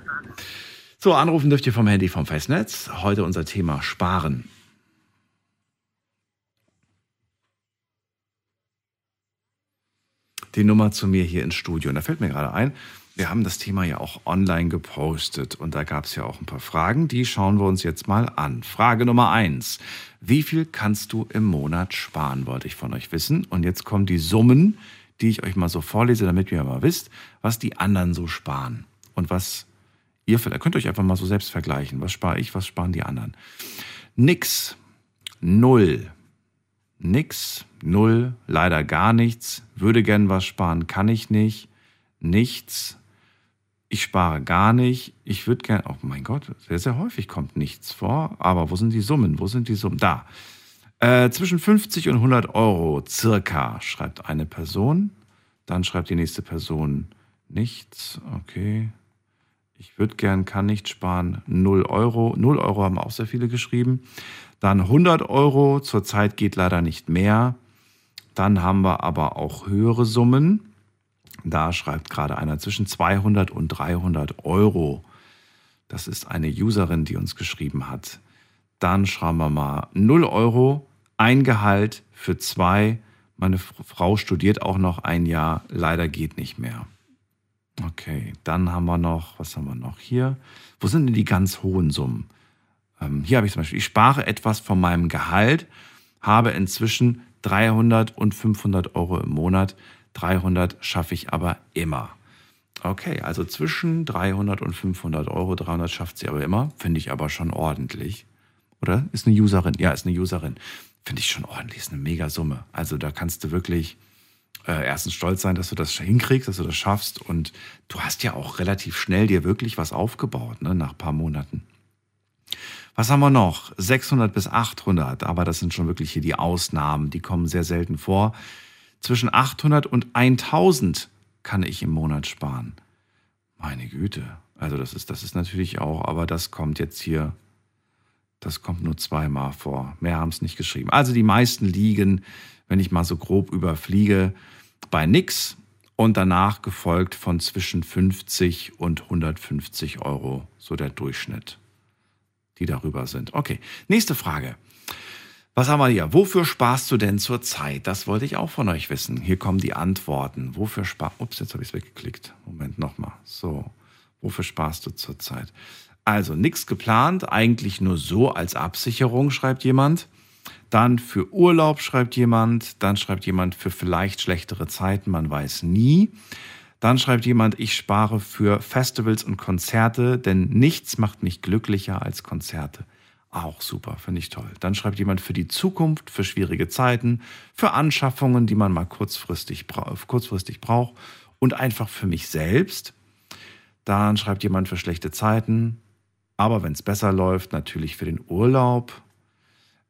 So, anrufen dürft ihr vom Handy vom Festnetz. Heute unser Thema Sparen. Die Nummer zu mir hier ins Studio. Und da fällt mir gerade ein, wir haben das Thema ja auch online gepostet und da gab es ja auch ein paar Fragen, die schauen wir uns jetzt mal an. Frage Nummer eins. Wie viel kannst du im Monat sparen, wollte ich von euch wissen. Und jetzt kommen die Summen, die ich euch mal so vorlese, damit ihr mal wisst, was die anderen so sparen und was ihr vielleicht, könnt euch einfach mal so selbst vergleichen. Was spare ich, was sparen die anderen? Nix, null, nix, null, leider gar nichts, würde gern was sparen, kann ich nicht, nichts, ich spare gar nicht, ich würde gern, oh mein Gott, sehr, sehr häufig kommt nichts vor, aber wo sind die Summen, wo sind die Summen? Da, äh, zwischen 50 und 100 Euro circa, schreibt eine Person. Dann schreibt die nächste Person nichts. Okay. Ich würde gern, kann nicht sparen. 0 Euro. 0 Euro haben auch sehr viele geschrieben. Dann 100 Euro. Zurzeit geht leider nicht mehr. Dann haben wir aber auch höhere Summen. Da schreibt gerade einer zwischen 200 und 300 Euro. Das ist eine Userin, die uns geschrieben hat. Dann schreiben wir mal 0 Euro ein Gehalt für zwei. Meine Frau studiert auch noch ein Jahr. Leider geht nicht mehr. Okay, dann haben wir noch, was haben wir noch hier? Wo sind denn die ganz hohen Summen? Ähm, hier habe ich zum Beispiel, ich spare etwas von meinem Gehalt, habe inzwischen 300 und 500 Euro im Monat. 300 schaffe ich aber immer. Okay, also zwischen 300 und 500 Euro. 300 schafft sie aber immer. Finde ich aber schon ordentlich. Oder? Ist eine Userin? Ja, ist eine Userin finde ich schon ordentlich, ist eine mega Summe. Also da kannst du wirklich äh, erstens stolz sein, dass du das hinkriegst, dass du das schaffst. Und du hast ja auch relativ schnell dir wirklich was aufgebaut, ne, nach paar Monaten. Was haben wir noch? 600 bis 800, aber das sind schon wirklich hier die Ausnahmen, die kommen sehr selten vor. Zwischen 800 und 1000 kann ich im Monat sparen. Meine Güte. Also das ist, das ist natürlich auch, aber das kommt jetzt hier Das kommt nur zweimal vor. Mehr haben es nicht geschrieben. Also die meisten liegen, wenn ich mal so grob überfliege, bei nix und danach gefolgt von zwischen 50 und 150 Euro, so der Durchschnitt, die darüber sind. Okay, nächste Frage. Was haben wir hier? Wofür sparst du denn zur Zeit? Das wollte ich auch von euch wissen. Hier kommen die Antworten. Wofür sparst Ups, jetzt habe ich es weggeklickt. Moment nochmal. So, wofür sparst du zur Zeit? Also nichts geplant, eigentlich nur so als Absicherung, schreibt jemand. Dann für Urlaub schreibt jemand. Dann schreibt jemand für vielleicht schlechtere Zeiten, man weiß nie. Dann schreibt jemand, ich spare für Festivals und Konzerte, denn nichts macht mich glücklicher als Konzerte. Auch super, finde ich toll. Dann schreibt jemand für die Zukunft, für schwierige Zeiten, für Anschaffungen, die man mal kurzfristig, bra kurzfristig braucht und einfach für mich selbst. Dann schreibt jemand für schlechte Zeiten, aber wenn es besser läuft, natürlich für den Urlaub.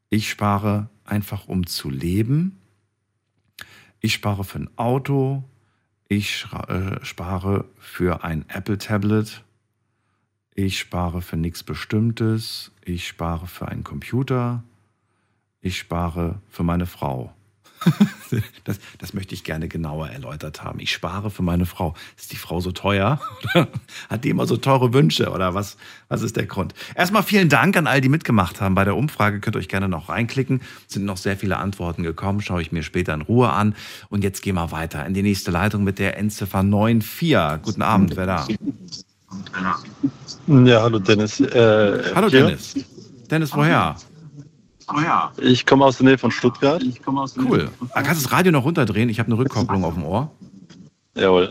Ich spare einfach, um zu leben. Ich spare für ein Auto. Ich äh, spare für ein Apple-Tablet. Ich spare für nichts Bestimmtes. Ich spare für einen Computer. Ich spare für meine Frau. das, das möchte ich gerne genauer erläutert haben. Ich spare für meine Frau. Ist die Frau so teuer? Hat die immer so teure Wünsche? Oder was, was ist der Grund? Erstmal vielen Dank an all die mitgemacht haben bei der Umfrage. Könnt ihr euch gerne noch reinklicken. Es sind noch sehr viele Antworten gekommen. Schaue ich mir später in Ruhe an. Und jetzt gehen wir weiter in die nächste Leitung mit der Endziffer 94. Guten Abend, wer da? Ja, hallo Dennis. Äh, hallo hier. Dennis. Dennis, woher? Oh ja. Ich komme aus der Nähe von Stuttgart. Cool. Ah, kannst du das Radio noch runterdrehen? Ich habe eine Rückkopplung auf dem Ohr. Jawohl.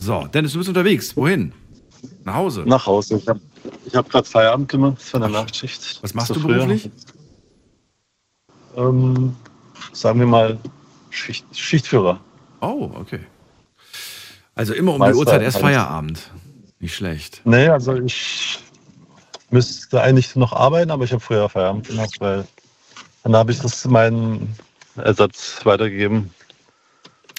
So, Dennis, du bist unterwegs. Wohin? Nach Hause? Nach Hause. Ich habe hab gerade Feierabend gemacht von der Nachtschicht. Was machst So du früher. beruflich? Ähm, sagen wir mal Schicht, Schichtführer. Oh, okay. Also immer um die Meister Uhrzeit erst. Feierabend. Nicht schlecht. Nee, also ich müsste eigentlich noch arbeiten, aber ich habe früher Feierabend gemacht, weil dann habe ich das meinen Ersatz weitergegeben.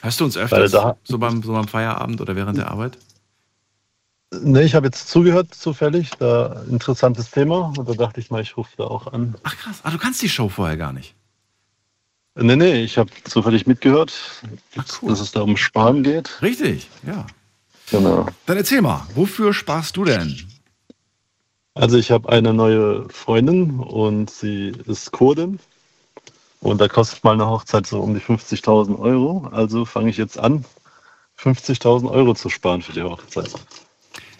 Hast du uns öfters da- so, beim, so beim Feierabend oder während der Arbeit? Nee, ich habe jetzt zugehört zufällig, da interessantes Thema und da dachte ich mal, ich rufe da auch an. Ach krass, ah, du kannst die Show vorher gar nicht. Nee, nee, ich habe zufällig mitgehört, dass es da um Sparen geht. Richtig, ja. Genau. Dann erzähl mal, wofür sparst du denn? Also ich habe eine neue Freundin und sie ist Kurdin. Und da kostet mal eine Hochzeit so um die 50.000 Euro. Also fange ich jetzt an, 50.000 Euro zu sparen für die Hochzeit.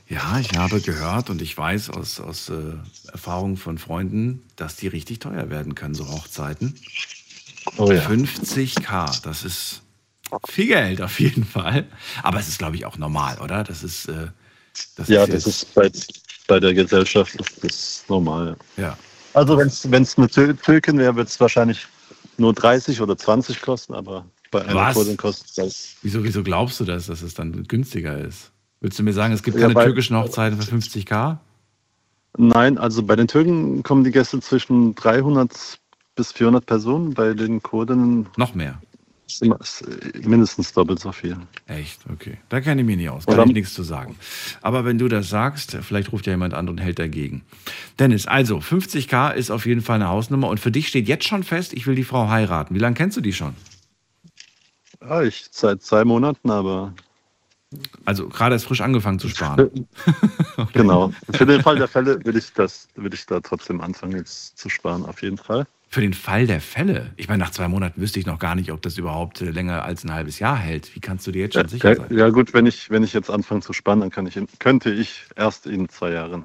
Ja, ich habe gehört und ich weiß aus, aus äh, Erfahrung von Freunden, dass die richtig teuer werden können, so Hochzeiten. Oh ja. 50k, das ist viel Geld auf jeden Fall. Aber es ist, glaube ich, auch normal, oder? Das ist, äh, das ja, ist das ist bei, bei der Gesellschaft ist das normal. Ja. Also wenn es eine Tür- Türkin wäre, wird es wahrscheinlich nur 30 oder 20 kosten, aber bei einer Was? Kurdin kostet das. Wieso, wieso glaubst du das, dass es dann günstiger ist? Willst du mir sagen, es gibt Ja, keine weil- türkischen Hochzeiten für 50k? Nein, also bei den Türken kommen die Gäste zwischen 300 bis 400 Personen, bei den Kurdinnen noch mehr. Ist ist mindestens doppelt so viel. Echt? Okay. Da kenne ich mich nicht aus. Kann Oder- ich nichts zu sagen. Aber wenn du das sagst, vielleicht ruft ja jemand an und hält dagegen. Dennis, also 50k ist auf jeden Fall eine Hausnummer. Und für dich steht jetzt schon fest, ich will die Frau heiraten. Wie lange kennst du die schon? Ja, ich seit zwei Monaten, aber Also gerade erst frisch angefangen zu sparen. genau. Für den Fall der Fälle will ich das, will ich da trotzdem anfangen jetzt zu sparen, auf jeden Fall. Für den Fall der Fälle. Ich meine, nach zwei Monaten wüsste ich noch gar nicht, ob das überhaupt äh, länger als ein halbes Jahr hält. Wie kannst du dir jetzt schon sicher Ja, sein? ja gut, wenn ich, wenn ich jetzt anfange zu sparen, dann kann ich, könnte ich erst in zwei Jahren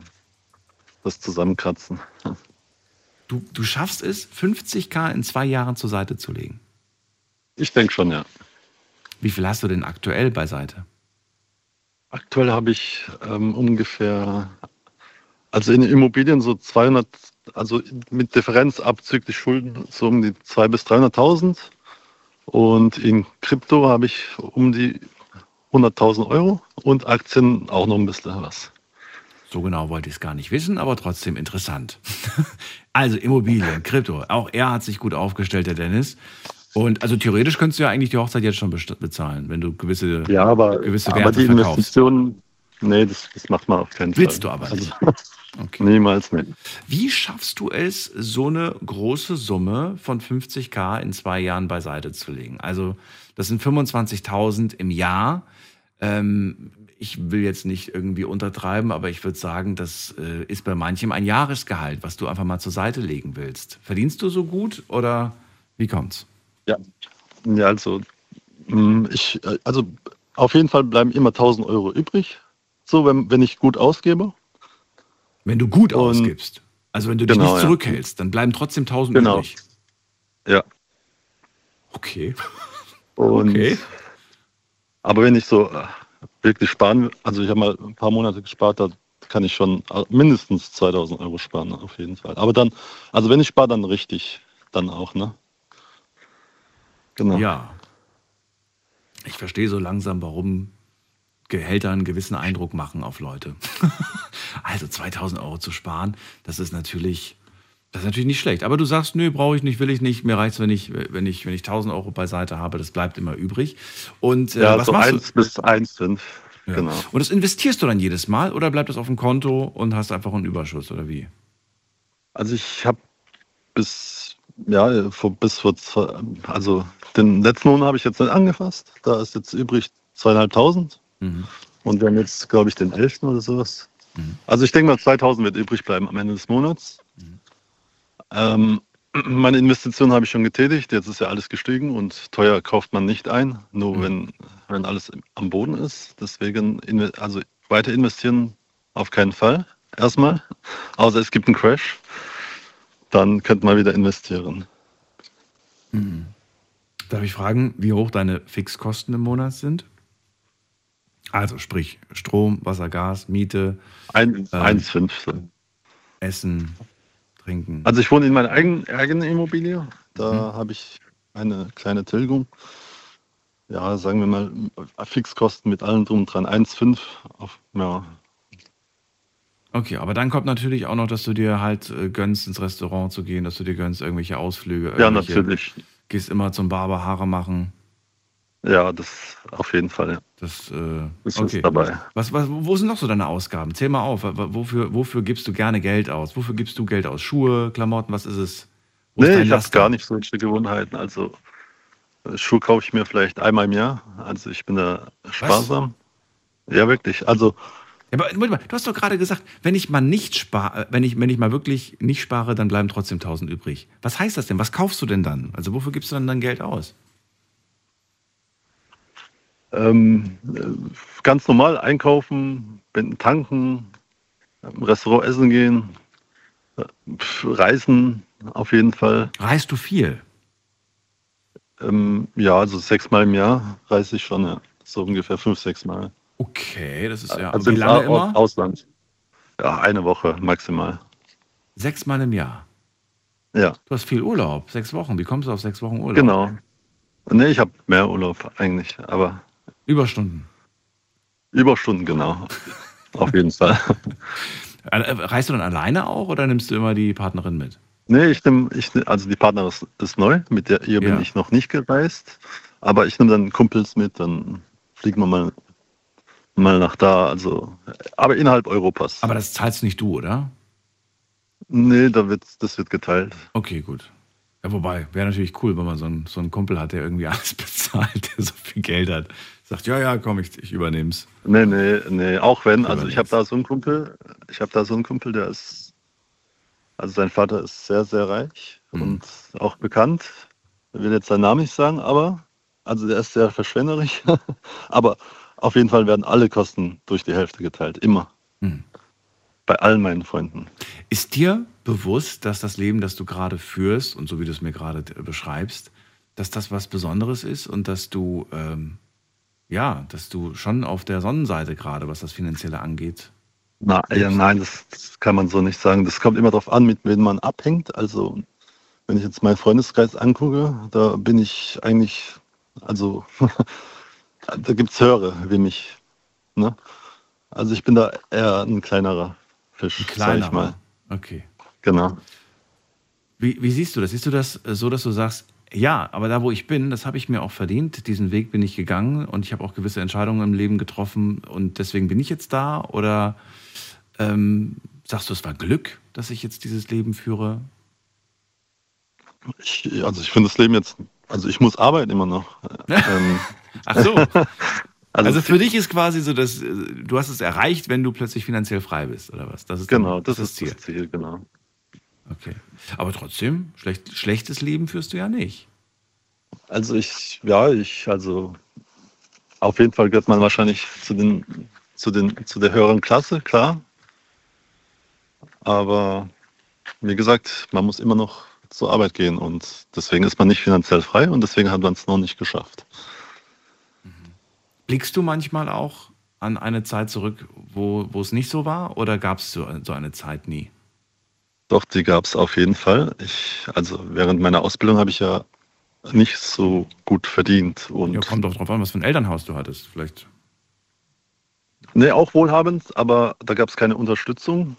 das zusammenkratzen. Du, du schaffst es, 50k in zwei Jahren zur Seite zu legen. Ich denke schon, ja. Wie viel hast du denn aktuell beiseite? Aktuell habe ich ähm, ungefähr, also in Immobilien so 200, also mit Differenz abzüglich Schulden so um die 200.000 bis 300.000 und in Krypto habe ich um die 100.000 Euro und Aktien auch noch ein bisschen was. So genau wollte ich es gar nicht wissen, aber trotzdem interessant. also Immobilien, Krypto, auch er hat sich gut aufgestellt, der Dennis. Und also theoretisch könntest du ja eigentlich die Hochzeit jetzt schon bezahlen, wenn du gewisse, Ja, aber, gewisse aber Werte die verkaufst. Investitionen, Nee, das, das macht man auf keinen Willst Fall. du aber nicht. Also, Niemals mehr. Wie schaffst du es, so eine große Summe von 50k in zwei Jahren beiseite zu legen? Also, das sind 25.000 im Jahr. Ähm, ich will jetzt nicht irgendwie untertreiben, aber ich würde sagen, das äh, ist bei manchem ein Jahresgehalt, was du einfach mal zur Seite legen willst. Verdienst du so gut oder wie kommt's? Ja. Ja, also, mh, ich, äh, also auf jeden Fall bleiben immer 1000 Euro übrig. So, wenn, wenn ich gut ausgebe. Wenn du gut Und- ausgibst. Also wenn du dich Genau, nicht zurückhältst, dann bleiben trotzdem 1000 Genau. übrig. Ja. Okay. Und, Okay. Aber wenn ich so äh, wirklich sparen, also ich habe mal ein paar Monate gespart, da kann ich schon äh, mindestens 2000 Euro sparen, auf jeden Fall. Aber dann, also wenn ich spare, dann richtig, dann auch, ne? Genau. Ja. Ich verstehe so langsam, warum Gehälter einen gewissen Eindruck machen auf Leute. also 2000 Euro zu sparen, das ist natürlich, das ist natürlich nicht schlecht. Aber du sagst, nö, brauche ich nicht, will ich nicht. Mir reicht es, wenn ich, wenn ich, wenn ich 1000 Euro beiseite habe. Das bleibt immer übrig. Und äh, Ja, was so machst 1 bis 1,5. Ja. Genau. Und das investierst du dann jedes Mal oder bleibt das auf dem Konto und hast einfach einen Überschuss oder wie? Also ich habe bis, ja, vor, bis vor, also den letzten Monat habe ich jetzt nicht angefasst. Da ist jetzt übrig zweieinhalbtausend. Mhm. Und wir haben jetzt, glaube ich, den 11. oder sowas. Also ich denke mal, 2000 wird übrig bleiben am Ende des Monats. Ähm, meine Investition habe ich schon getätigt. Jetzt ist ja alles gestiegen und teuer kauft man nicht ein, nur wenn, wenn alles am Boden ist. Deswegen, also weiter investieren auf keinen Fall. Erstmal. Außer es gibt einen Crash. Dann könnte man wieder investieren. Mhm. Darf ich fragen, wie hoch deine Fixkosten im Monat sind? Also sprich Strom, Wasser, Gas, Miete, Ein, Ähm. 1,5. so. Essen, Trinken. Also ich wohne in meiner eigenen, eigenen Immobilie. Da habe ich eine kleine Tilgung. Ja, sagen wir mal, Fixkosten mit allem drum und dran. 1,5 auf, ja, Okay, aber dann kommt natürlich auch noch, dass du dir halt äh, gönnst, ins Restaurant zu gehen, dass du dir gönnst, irgendwelche Ausflüge. Ja, irgendwelche- natürlich. Gehst immer zum Barber, Haare machen. Ja, das auf jeden Fall. Ja. Das, äh, Das okay. ist dabei. Was, was, wo sind noch so deine Ausgaben? Zähl mal auf. Wofür, wofür gibst du gerne Geld aus? Wofür gibst du Geld aus? Schuhe, Klamotten, was ist es? Wo ist Nee, dein ich habe gar nicht solche Gewohnheiten. Also äh, Schuhe kaufe ich mir vielleicht einmal im Jahr. Also ich bin da sparsam. Ja, wirklich. Also Ja, aber Moment mal, du hast doch gerade gesagt, wenn ich mal nicht spare, wenn ich, wenn ich mal wirklich nicht spare, dann bleiben trotzdem 1000 übrig. Was heißt das denn? Was kaufst du denn dann? Also wofür gibst du dann dein Geld aus? Ähm, äh, ganz normal einkaufen, tanken, im Restaurant essen gehen, äh, reisen auf jeden Fall. Reist du viel? Ähm, ja, also sechsmal im Jahr reise ich schon, ja. so ungefähr fünf, sechs Mal. Okay, das ist ja. also wie lange immer? Ausland. Ja, eine Woche maximal. Sechsmal im Jahr. Ja, Du hast viel Urlaub, sechs Wochen. Wie kommst du auf sechs Wochen Urlaub? genau. Nee, ich habe mehr Urlaub eigentlich, aber Überstunden. Überstunden, genau. Auf jeden Fall. Äh, äh, Reist du dann alleine auch oder nimmst du immer die Partnerin mit? Nee, ich nehme, ich, also die Partnerin ist, ist neu, mit der ihr Ja. bin ich noch nicht gereist. Aber ich nehme dann Kumpels mit, dann fliegen wir mal, mal nach da, also, aber innerhalb Europas. Aber das zahlst nicht du, oder? Nee, da wird, das wird geteilt. Okay, gut. Ja, wobei, wäre natürlich cool, wenn man so einen, so einen Kumpel hat, der irgendwie alles bezahlt, der so viel Geld hat. Sagt, ja, ja, komm, ich, ich übernehm's. Nee, nee, nee, auch wenn, also ich habe da so einen Kumpel, ich habe da so einen Kumpel, der ist, also sein Vater ist sehr, sehr reich Mhm. und auch bekannt. Ich will jetzt seinen Namen nicht sagen, aber, also der ist sehr verschwenderisch. aber auf jeden Fall werden alle Kosten durch die Hälfte geteilt, immer. Mhm. Bei allen meinen Freunden. Ist dir bewusst, dass das Leben, das du gerade führst und so wie du es mir gerade beschreibst, dass das was Besonderes ist und dass du, ähm, ja, dass du schon auf der Sonnenseite gerade, was das Finanzielle angeht, Na, ja, nein, das, das kann man so nicht sagen. Das kommt immer darauf an, mit wem man abhängt. Also, wenn ich jetzt meinen Freundeskreis angucke, da bin ich eigentlich, also, da gibt es höhere wie mich. Ne? Also, ich bin da eher ein kleinerer Fisch, sag kleiner ich mal. Okay. Genau. Wie, wie siehst du das? Siehst du das so, dass du sagst, Ja, aber da, wo ich bin, das habe ich mir auch verdient. Diesen Weg bin ich gegangen und ich habe auch gewisse Entscheidungen im Leben getroffen und deswegen bin ich jetzt da. Oder ähm, sagst du, es war Glück, dass ich jetzt dieses Leben führe? Ich, also ich finde das Leben jetzt, also ich muss arbeiten immer noch. ähm, Ach so. Also, also, für dich ist quasi so, dass äh, du hast es erreicht, wenn du plötzlich finanziell frei bist, oder was? Das ist genau, das, das, ist das Ziel, genau. Okay. Aber trotzdem, schlecht, schlechtes Leben führst du ja nicht. Also ich, ja, ich, also auf jeden Fall gehört man wahrscheinlich zu den, zu den, zu der höheren Klasse, klar. Aber wie gesagt, man muss immer noch zur Arbeit gehen und deswegen ist man nicht finanziell frei und deswegen hat man es noch nicht geschafft. Blickst du manchmal auch an eine Zeit zurück, wo, wo es nicht so war oder gab es so, so eine Zeit nie? Doch, die gab es auf jeden Fall. Ich, also während meiner Ausbildung habe ich ja nicht so gut verdient. Und ja, kommt doch drauf an, was für ein Elternhaus du hattest. Vielleicht. Nee, auch wohlhabend, aber da gab es keine Unterstützung.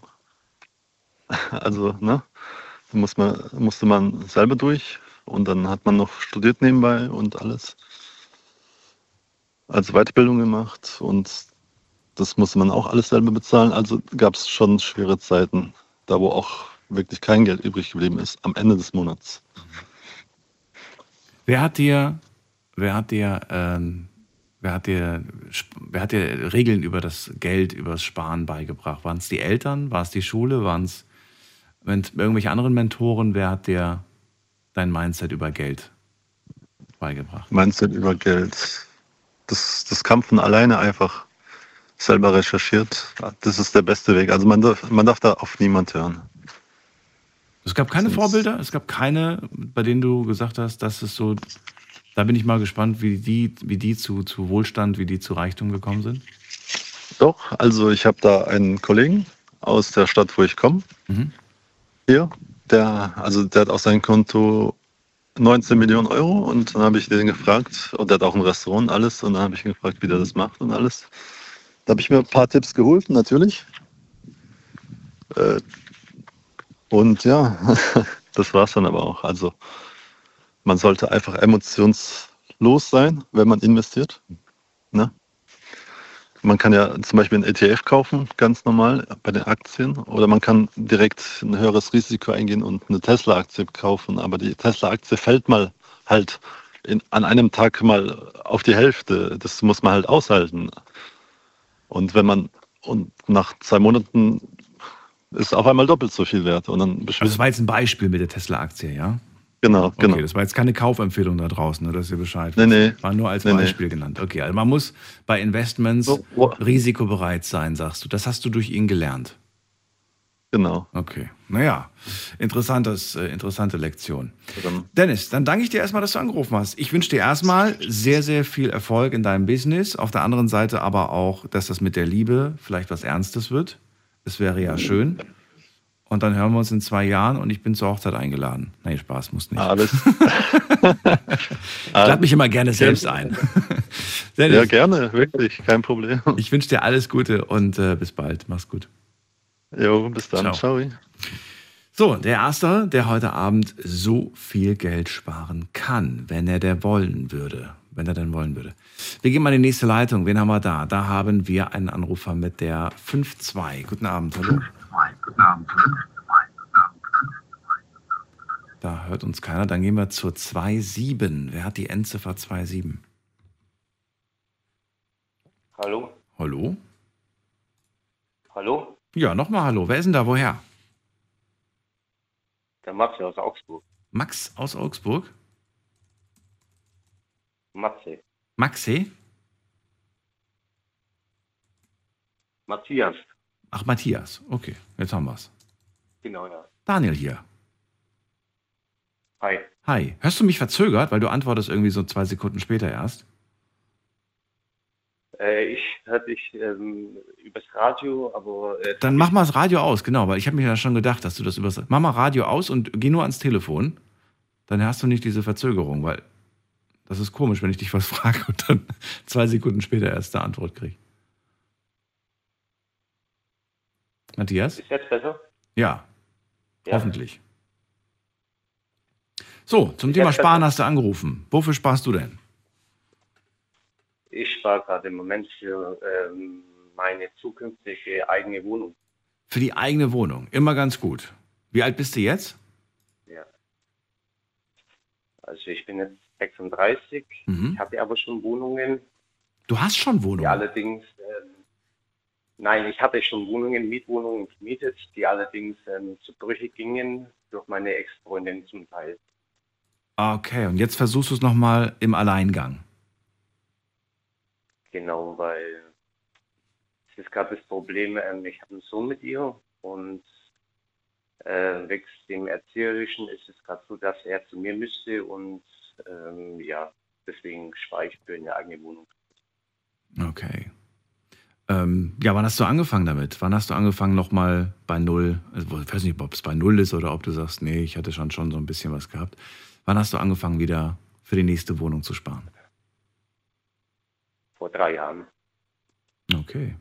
Also, ne? Da muss man, musste man selber durch und dann hat man noch studiert nebenbei und alles als Weiterbildung gemacht und das musste man auch alles selber bezahlen. Also gab es schon schwere Zeiten, da wo auch wirklich kein Geld übrig geblieben ist am Ende des Monats. Wer hat dir, wer hat dir, ähm, wer hat dir, wer hat dir Regeln über das Geld, über das Sparen beigebracht? Waren es die Eltern? War es die Schule? Waren es irgendwelche anderen Mentoren? Wer hat dir dein Mindset über Geld beigebracht? Mindset über Geld das, das kam von alleine einfach selber recherchiert. Das ist der beste Weg. Also man darf, man darf da auf niemand hören. Es gab keine Vorbilder, es gab keine, bei denen du gesagt hast, das ist so, da bin ich mal gespannt, wie die, wie die zu, zu Wohlstand, wie die zu Reichtum gekommen sind. Doch, also ich habe da einen Kollegen aus der Stadt, wo ich komme. Mhm. Hier, der, also der hat auf sein Konto 19 Millionen Euro und dann habe ich den gefragt, und der hat auch ein Restaurant und alles, und dann habe ich ihn gefragt, wie der das macht und alles. Da habe ich mir ein paar Tipps geholt, natürlich. Äh, und ja, das war es dann aber auch. Also man sollte einfach emotionslos sein, wenn man investiert. Ne? Man kann ja zum Beispiel einen ETF kaufen, ganz normal bei den Aktien, oder man kann direkt ein höheres Risiko eingehen und eine Tesla-Aktie kaufen. Aber die Tesla-Aktie fällt mal halt in, an einem Tag mal auf die Hälfte. Das muss man halt aushalten. Und wenn man und nach zwei Monaten ist auf einmal doppelt so viel wert. Und dann also das war jetzt ein Beispiel mit der Tesla-Aktie, ja? Genau, okay, genau. Das war jetzt keine Kaufempfehlung da draußen, dass ihr Bescheid wisst. Nee, nee. War nur als nee, Beispiel nee. genannt. Okay, also man muss bei Investments so, oh. risikobereit sein, sagst du. Das hast du durch ihn gelernt. Genau. Okay. Naja, interessantes, äh, interessante Lektion. Dennis, dann danke ich dir erstmal, dass du angerufen hast. Ich wünsche dir erstmal sehr, sehr viel Erfolg in deinem Business. Auf der anderen Seite aber auch, dass das mit der Liebe vielleicht was Ernstes wird. Es wäre ja schön. Und dann hören wir uns in zwei Jahren und ich bin zur Hochzeit eingeladen. Nee, Spaß, muss nicht. Alles. ich lade mich immer gerne selbst ein. ja, gerne, wirklich, kein Problem. Ich wünsche dir alles Gute und äh, bis bald. Mach's gut. Jo, bis dann. Ciao. Ciao. So, der Erste, der heute Abend so viel Geld sparen kann, wenn er der wollen würde. Wenn er denn wollen würde. Wir gehen mal in die nächste Leitung. Wen haben wir da? Da haben wir einen Anrufer mit der 5-2. Guten Abend. Hallo. Guten Abend. Da hört uns keiner. Dann gehen wir zur 2.7. Wer hat die Endziffer 2.7? Hallo? Hallo? Hallo? Ja, nochmal Hallo. Wer ist denn da? Woher? Der Max aus Augsburg. Max aus Augsburg? Matze. Maxe? Matthias. Ach, Matthias. Okay, jetzt haben wir's. Genau, ja. Daniel hier. Hi. Hi. Hörst du mich verzögert, weil du antwortest irgendwie so zwei Sekunden später erst? Äh, ich hörte dich ähm, übers Radio, aber. Äh, Dann mach mal das Radio aus, genau, weil ich habe mir ja schon gedacht, dass du das übers. Mach mal Radio aus und geh nur ans Telefon. Dann hast du nicht diese Verzögerung, weil das ist komisch, wenn ich dich was frage und dann zwei Sekunden später erst eine Antwort kriege. Matthias? Ist jetzt besser? Ja, ja. hoffentlich. So, zum Thema Ja, Sparen hast du angerufen. Wofür sparst du denn? Ich spare gerade im Moment für ähm, meine zukünftige eigene Wohnung. Für die eigene Wohnung. Immer ganz gut. Wie alt bist du jetzt? Ja. Also ich bin jetzt 36, Mhm. ich hatte aber schon Wohnungen, Du hast schon die Wohnung. allerdings, ähm, nein, ich hatte schon Wohnungen, Mietwohnungen gemietet, die allerdings ähm, zu Brüche gingen durch meine Ex-Freundin zum Teil. Ah, Okay, und jetzt versuchst du es nochmal im Alleingang. Genau, weil es ist gerade das Problem, ähm, ich habe einen Sohn mit ihr und äh, wächst dem Erzieherischen ist es gerade so, dass er zu mir müsste und ähm, ja, deswegen spare ich für eine eigene Wohnung. Okay. Ähm, ja, wann hast du angefangen damit? Wann hast du angefangen nochmal bei Null? Also, ich weiß nicht, ob es bei Null ist oder ob du sagst, nee, ich hatte schon, schon so ein bisschen was gehabt. Wann hast du angefangen, wieder für die nächste Wohnung zu sparen? Vor drei Jahren. Okay.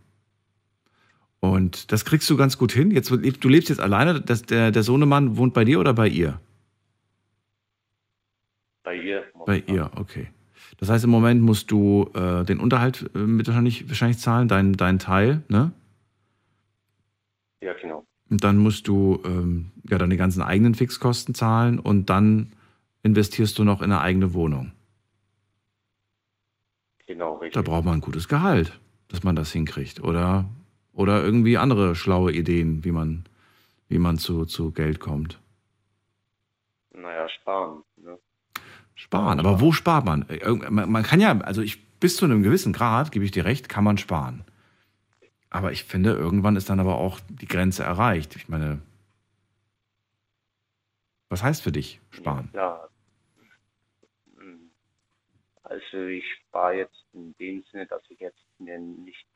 Und das kriegst du ganz gut hin. Jetzt, du lebst jetzt alleine. Das, der, der Sohnemann wohnt bei dir oder bei ihr? Bei ihr. Bei ihr, okay. Das heißt, im Moment musst du äh, den Unterhalt äh, mit wahrscheinlich, wahrscheinlich zahlen, deinen dein Teil, ne? Ja, genau. Und dann musst du ähm, ja deine ganzen eigenen Fixkosten zahlen und dann investierst du noch in eine eigene Wohnung. Genau, richtig. Da braucht man ein gutes Gehalt, dass man das hinkriegt. Oder, oder irgendwie andere schlaue Ideen, wie man, wie man zu, zu Geld kommt. Naja, sparen. Sparen. Aber wo spart man? Äh, Man man kann ja, also ich, bis zu einem gewissen Grad, gebe ich dir recht, kann man sparen. Aber ich finde, irgendwann ist dann aber auch die Grenze erreicht. Ich meine, was heißt für dich sparen? Ja. Also ich spare jetzt in dem Sinne, dass ich jetzt mir nicht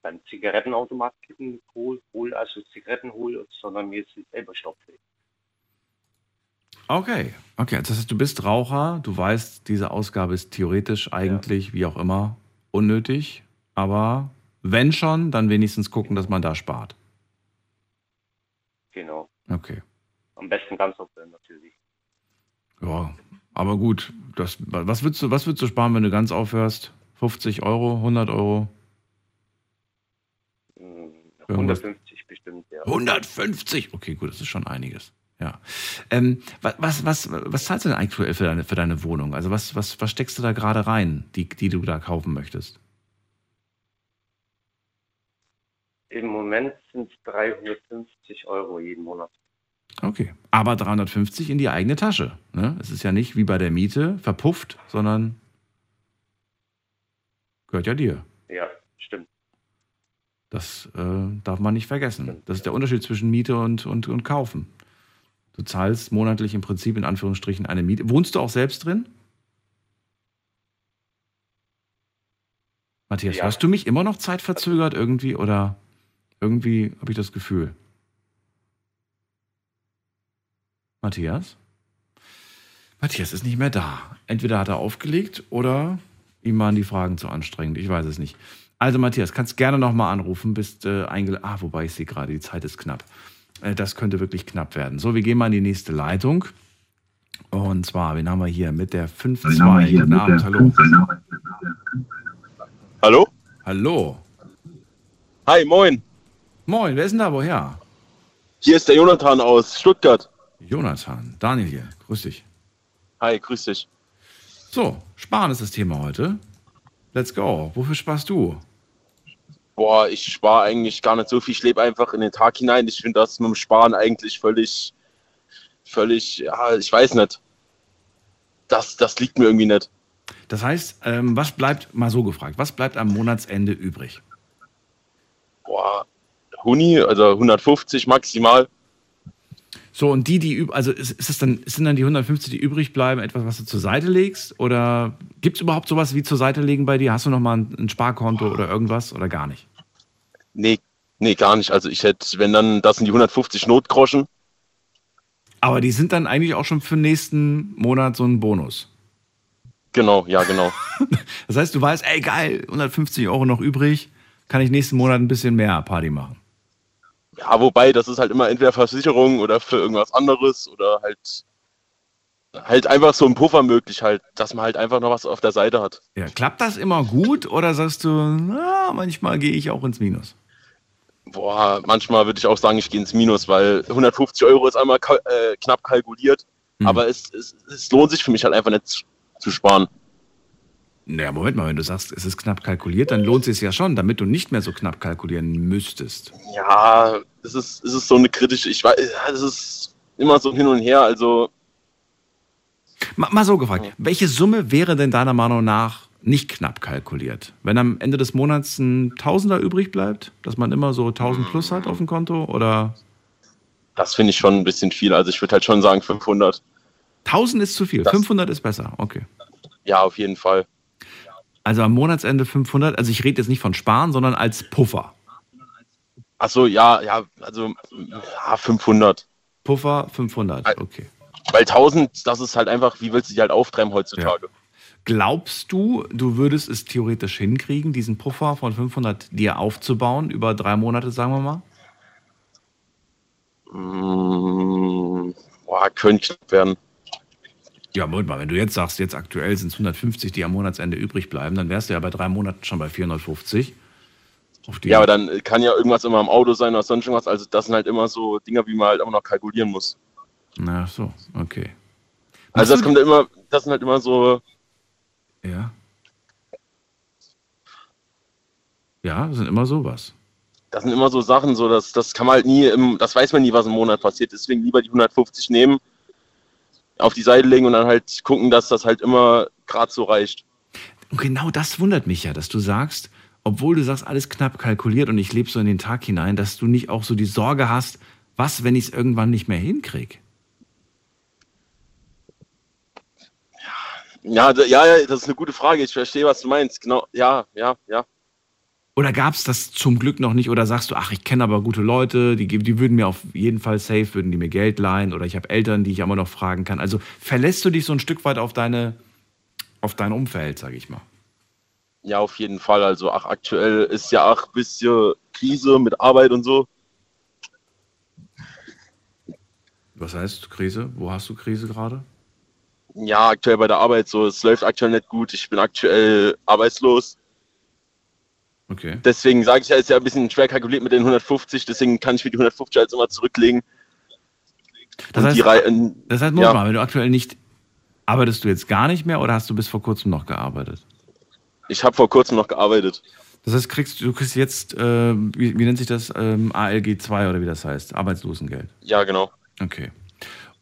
beim Zigarettenautomaten hol, hol, also Zigaretten hole, sondern mir sie selber stopfe. Okay, okay. Das heißt, du bist Raucher, du weißt, diese Ausgabe ist theoretisch eigentlich, wie auch immer, unnötig. Aber wenn schon, dann wenigstens gucken, dass man da spart. Genau. Okay. Am besten ganz aufhören natürlich. Ja, aber gut. Das, was, würdest du, was würdest du sparen, wenn du ganz aufhörst? 50 Euro, 100 Euro? Hm, Irgendwas- 150 bestimmt, ja. 150? Okay, gut, das ist schon einiges. Ja. Ähm, wa- was, was, was zahlst du denn aktuell für deine, für deine Wohnung? Also was, was, was steckst du da gerade rein, die, die du da kaufen möchtest? Im Moment sind es 350 Euro jeden Monat. Okay. Aber 350 in die eigene Tasche. Ne? Es ist ja nicht wie bei der Miete verpufft, sondern gehört ja dir. Ja, stimmt. Das äh, darf man nicht vergessen. Das ist der Unterschied zwischen Miete und, und, und Kaufen. Du zahlst monatlich im Prinzip in Anführungsstrichen eine Miete. Wohnst du auch selbst drin? Matthias, Ja. hörst du mich immer noch zeitverzögert irgendwie oder irgendwie habe ich das Gefühl? Matthias? Matthias ist nicht mehr da. Entweder hat er aufgelegt oder ihm waren die Fragen zu anstrengend. Ich weiß es nicht. Also Matthias, kannst gerne nochmal anrufen, bist äh, eingeladen. Ah, wobei ich sehe gerade, die Zeit ist knapp. Äh, das könnte wirklich knapp werden. So, wir gehen mal in die nächste Leitung. Und zwar, wen haben wir hier mit der 5-2? Guten Abend, hallo. Hallo? Hallo. Hi, moin. Moin, wer ist denn da? Woher? Hier ist der Jonathan aus Stuttgart. Jonathan, Daniel hier. Grüß dich. Hi, grüß dich. So, Sparen ist das Thema heute. Let's go. Wofür sparst du? Boah, ich spare eigentlich gar nicht so viel. Ich lebe einfach in den Tag hinein. Ich finde das mit dem Sparen eigentlich völlig, völlig, ja, ich weiß nicht. Das, das liegt mir irgendwie nicht. Das heißt, ähm, was bleibt, mal so gefragt, was bleibt am Monatsende übrig? Boah, Huni, also 150 maximal. So, und die, die, also ist, ist es dann, sind dann die 150, die übrig bleiben, etwas, was du zur Seite legst? Oder gibt es überhaupt sowas wie zur Seite legen bei dir? Hast du noch mal ein, ein Sparkonto oder irgendwas oder gar nicht? Nee, nee, gar nicht. Also ich hätte, wenn dann, das sind die 150 Notgroschen. Aber die sind dann eigentlich auch schon für den nächsten Monat so ein Bonus. Genau, ja, genau. Das heißt, du weißt, ey geil, 150 Euro noch übrig, kann ich nächsten Monat ein bisschen mehr Party machen. Ja, wobei, das ist halt immer entweder Versicherung oder für irgendwas anderes oder halt, halt einfach so ein Puffer möglich halt, dass man halt einfach noch was auf der Seite hat. Ja, klappt das immer gut oder sagst du, na, manchmal gehe ich auch ins Minus? Boah, manchmal würde ich auch sagen, ich gehe ins Minus, weil 150 Euro ist einmal kal äh, knapp kalkuliert, Hm. aber es, es, es lohnt sich für mich halt einfach nicht zu sparen. Naja, Moment mal, wenn du sagst, es ist knapp kalkuliert, dann lohnt es sich ja schon, damit du nicht mehr so knapp kalkulieren müsstest. Ja, es ist, es ist so eine kritische, ich weiß, es ist immer so Hin und Her, also Mal, mal so gefragt, welche Summe wäre denn deiner Meinung nach nicht knapp kalkuliert? Wenn am Ende des Monats ein Tausender übrig bleibt, dass man immer so 1000 plus hat auf dem Konto oder das finde ich schon ein bisschen viel. Also ich würde halt schon sagen 500. 1000 ist zu viel, 500 ist besser, okay. Ja, auf jeden Fall. Also am Monatsende 500, also ich rede jetzt nicht von Sparen, sondern als Puffer. Ach so, ja, ja, also ja, 500. Puffer 500, okay. Weil 1000, das ist halt einfach, wie willst du die halt auftreiben heutzutage? Glaubst du, du würdest es theoretisch hinkriegen, diesen Puffer von 500 dir aufzubauen über drei Monate, sagen wir mal? Mm, boah, könnte knapp werden. Ja, Moment mal, wenn du jetzt sagst, jetzt aktuell sind es 150, die am Monatsende übrig bleiben, dann wärst du ja bei drei Monaten schon bei 450. Auf die Ja, aber dann kann ja irgendwas immer im Auto sein oder sonst irgendwas. Also das sind halt immer so Dinger, wie man halt immer noch kalkulieren muss. Na so, okay. Also das kommt ja immer, das sind halt immer so, Ja. Ja, das sind immer sowas. das sind immer so Sachen, so dass das kann man halt nie, im, das weiß man nie, was im Monat passiert. Deswegen lieber die 150 nehmen, auf die Seite legen und dann halt gucken, dass das halt immer gerade so reicht. Und genau das wundert mich ja, dass du sagst, obwohl du sagst, alles knapp kalkuliert und ich lebe so in den Tag hinein, dass du nicht auch so die Sorge hast, was, wenn ich es irgendwann nicht mehr hinkriege? Ja, ja, ja, das ist eine gute Frage. Ich verstehe, was du meinst. Genau, ja, ja, ja. Oder gab es das zum Glück noch nicht? Oder sagst du, ach, ich kenne aber gute Leute, die, die würden mir auf jeden Fall safe, würden die mir Geld leihen oder ich habe Eltern, die ich immer noch fragen kann. Also verlässt du dich so ein Stück weit auf deine, auf dein Umfeld, sage ich mal. Ja, auf jeden Fall. Also, ach, aktuell ist ja auch ein bisschen Krise mit Arbeit und so. Was heißt Krise? Wo hast du Krise gerade? Ja, aktuell bei der Arbeit so. Es läuft aktuell nicht gut. Ich bin aktuell arbeitslos. Okay. Deswegen sage ich ja, ist ja ein bisschen schwer kalkuliert mit den 150. Deswegen kann ich mir die 150 jetzt immer zurücklegen. Das heißt, die Rei- äh, das heißt, ja. Moment mal, wenn du aktuell nicht, arbeitest du jetzt gar nicht mehr oder hast du bis vor kurzem noch gearbeitet? Ich habe vor kurzem noch gearbeitet. Das heißt, kriegst, du kriegst jetzt, äh, wie, wie nennt sich das, ähm, ALG 2 oder wie das heißt, Arbeitslosengeld. Ja, genau. Okay.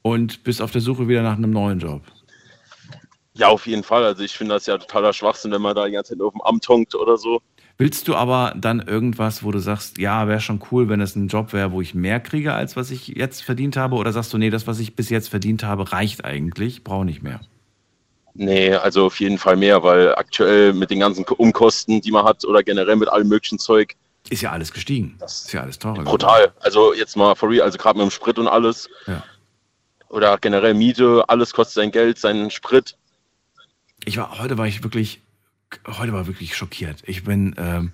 Und bist auf der Suche wieder nach einem neuen Job. Ja, auf jeden Fall. Also ich finde das ja totaler Schwachsinn, wenn man da die ganze Zeit auf dem Amt honkt oder so. Willst du aber dann irgendwas, wo du sagst, ja, wäre schon cool, wenn es ein Job wäre, wo ich mehr kriege, als was ich jetzt verdient habe? Oder sagst du, nee, das, was ich bis jetzt verdient habe, reicht eigentlich, brauche nicht mehr? Nee, also auf jeden Fall mehr, weil aktuell mit den ganzen Umkosten, die man hat oder generell mit allem möglichen Zeug, Ist ja alles gestiegen. ist ja alles teurer. brutal. Also jetzt mal for real, also gerade mit dem Sprit und alles. Ja. Oder generell Miete, alles kostet sein Geld, seinen Sprit. Ich war, heute war ich wirklich, heute war wirklich schockiert. Ich bin, ähm,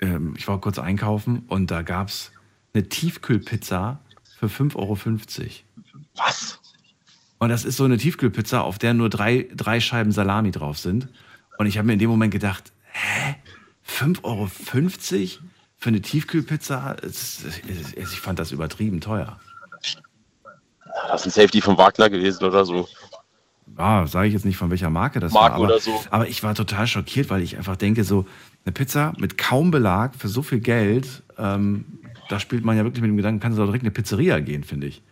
ähm, ich war kurz einkaufen und da gab es eine Tiefkühlpizza für 5,50 Euro. Was? Und das ist so eine Tiefkühlpizza, auf der nur drei, drei Scheiben Salami drauf sind. Und ich habe mir in dem Moment gedacht, hä? 5,50 Euro für eine Tiefkühlpizza? Ich fand das übertrieben teuer. Das ist ein Safety von Wagner gewesen oder so. Ja, sage ich jetzt nicht von welcher Marke das Marke war. Aber, oder so. aber ich war total schockiert, weil ich einfach denke, so eine Pizza mit kaum Belag für so viel Geld, ähm, da spielt man ja wirklich mit dem Gedanken, kannst du doch direkt in eine Pizzeria gehen, finde ich.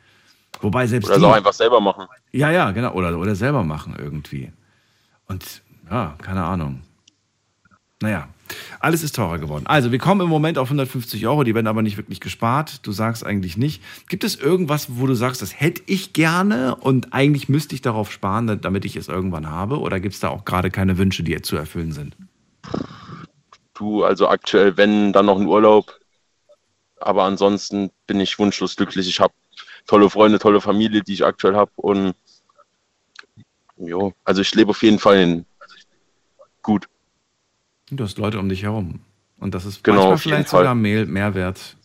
Wobei selbst Oder die, einfach selber machen. Ja, ja, genau. Oder, oder selber machen irgendwie. Und ja, keine Ahnung. Naja, alles ist teurer geworden. Also, wir kommen im Moment auf 150 Euro, die werden aber nicht wirklich gespart. Du sagst eigentlich nicht. Gibt es irgendwas, wo du sagst, das hätte ich gerne und eigentlich müsste ich darauf sparen, damit ich es irgendwann habe? Oder gibt es da auch gerade keine Wünsche, die zu erfüllen sind? Du, also aktuell, wenn, dann noch ein Urlaub. Aber ansonsten bin ich wunschlos glücklich. Ich habe tolle Freunde, tolle Familie, die ich aktuell habe. Und jo, also ich lebe auf jeden Fall in gut. Du hast Leute um dich herum. Und das ist Genau, manchmal jeden vielleicht Fall. sogar mehr, mehr wert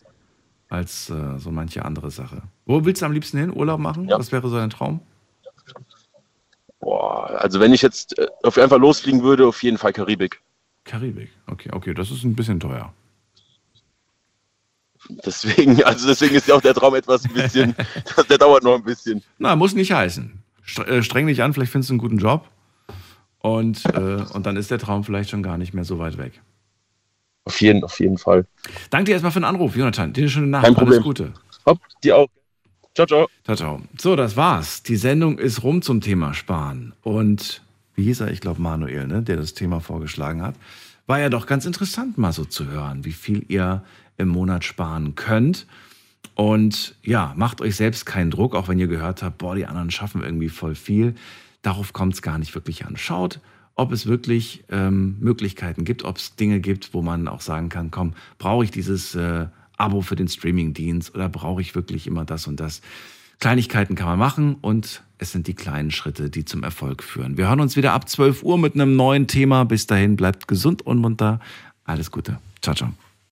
als äh, so manche andere Sache. Wo willst du am liebsten hin? Urlaub machen? Was wäre so dein Traum? Boah, also wenn ich jetzt äh, auf einfach losfliegen würde, auf jeden Fall Karibik. Karibik, okay, okay, das ist ein bisschen teuer. Deswegen, also deswegen ist ja auch der Traum etwas ein bisschen, der dauert noch ein bisschen. Na, muss nicht heißen. Äh, streng dich an, vielleicht findest du einen guten Job. Und, äh, und dann ist der Traum vielleicht schon gar nicht mehr so weit weg. Auf jeden, auf jeden Fall. Danke dir erstmal für den Anruf, Jonathan. Dir eine schöne Nacht. Kein Problem. Alles Gute. Hopp, dir auch. Ciao, ciao. Ciao, ciao. So, das war's. Die Sendung ist rum zum Thema Sparen. Und wie hieß er? Ich glaube Manuel, ne, der das Thema vorgeschlagen hat. War ja doch ganz interessant, mal so zu hören, wie viel ihr im Monat sparen könnt. Und ja, macht euch selbst keinen Druck, auch wenn ihr gehört habt, boah, die anderen schaffen irgendwie voll viel. Darauf kommt es gar nicht wirklich an. Schaut, ob es wirklich ähm, Möglichkeiten gibt, ob es Dinge gibt, wo man auch sagen kann, komm, brauche ich dieses äh, Abo für den Streamingdienst oder brauche ich wirklich immer das und das? Kleinigkeiten kann man machen und es sind die kleinen Schritte, die zum Erfolg führen. Wir hören uns wieder ab 12 Uhr mit einem neuen Thema. Bis dahin bleibt gesund und munter. Alles Gute. Ciao, ciao.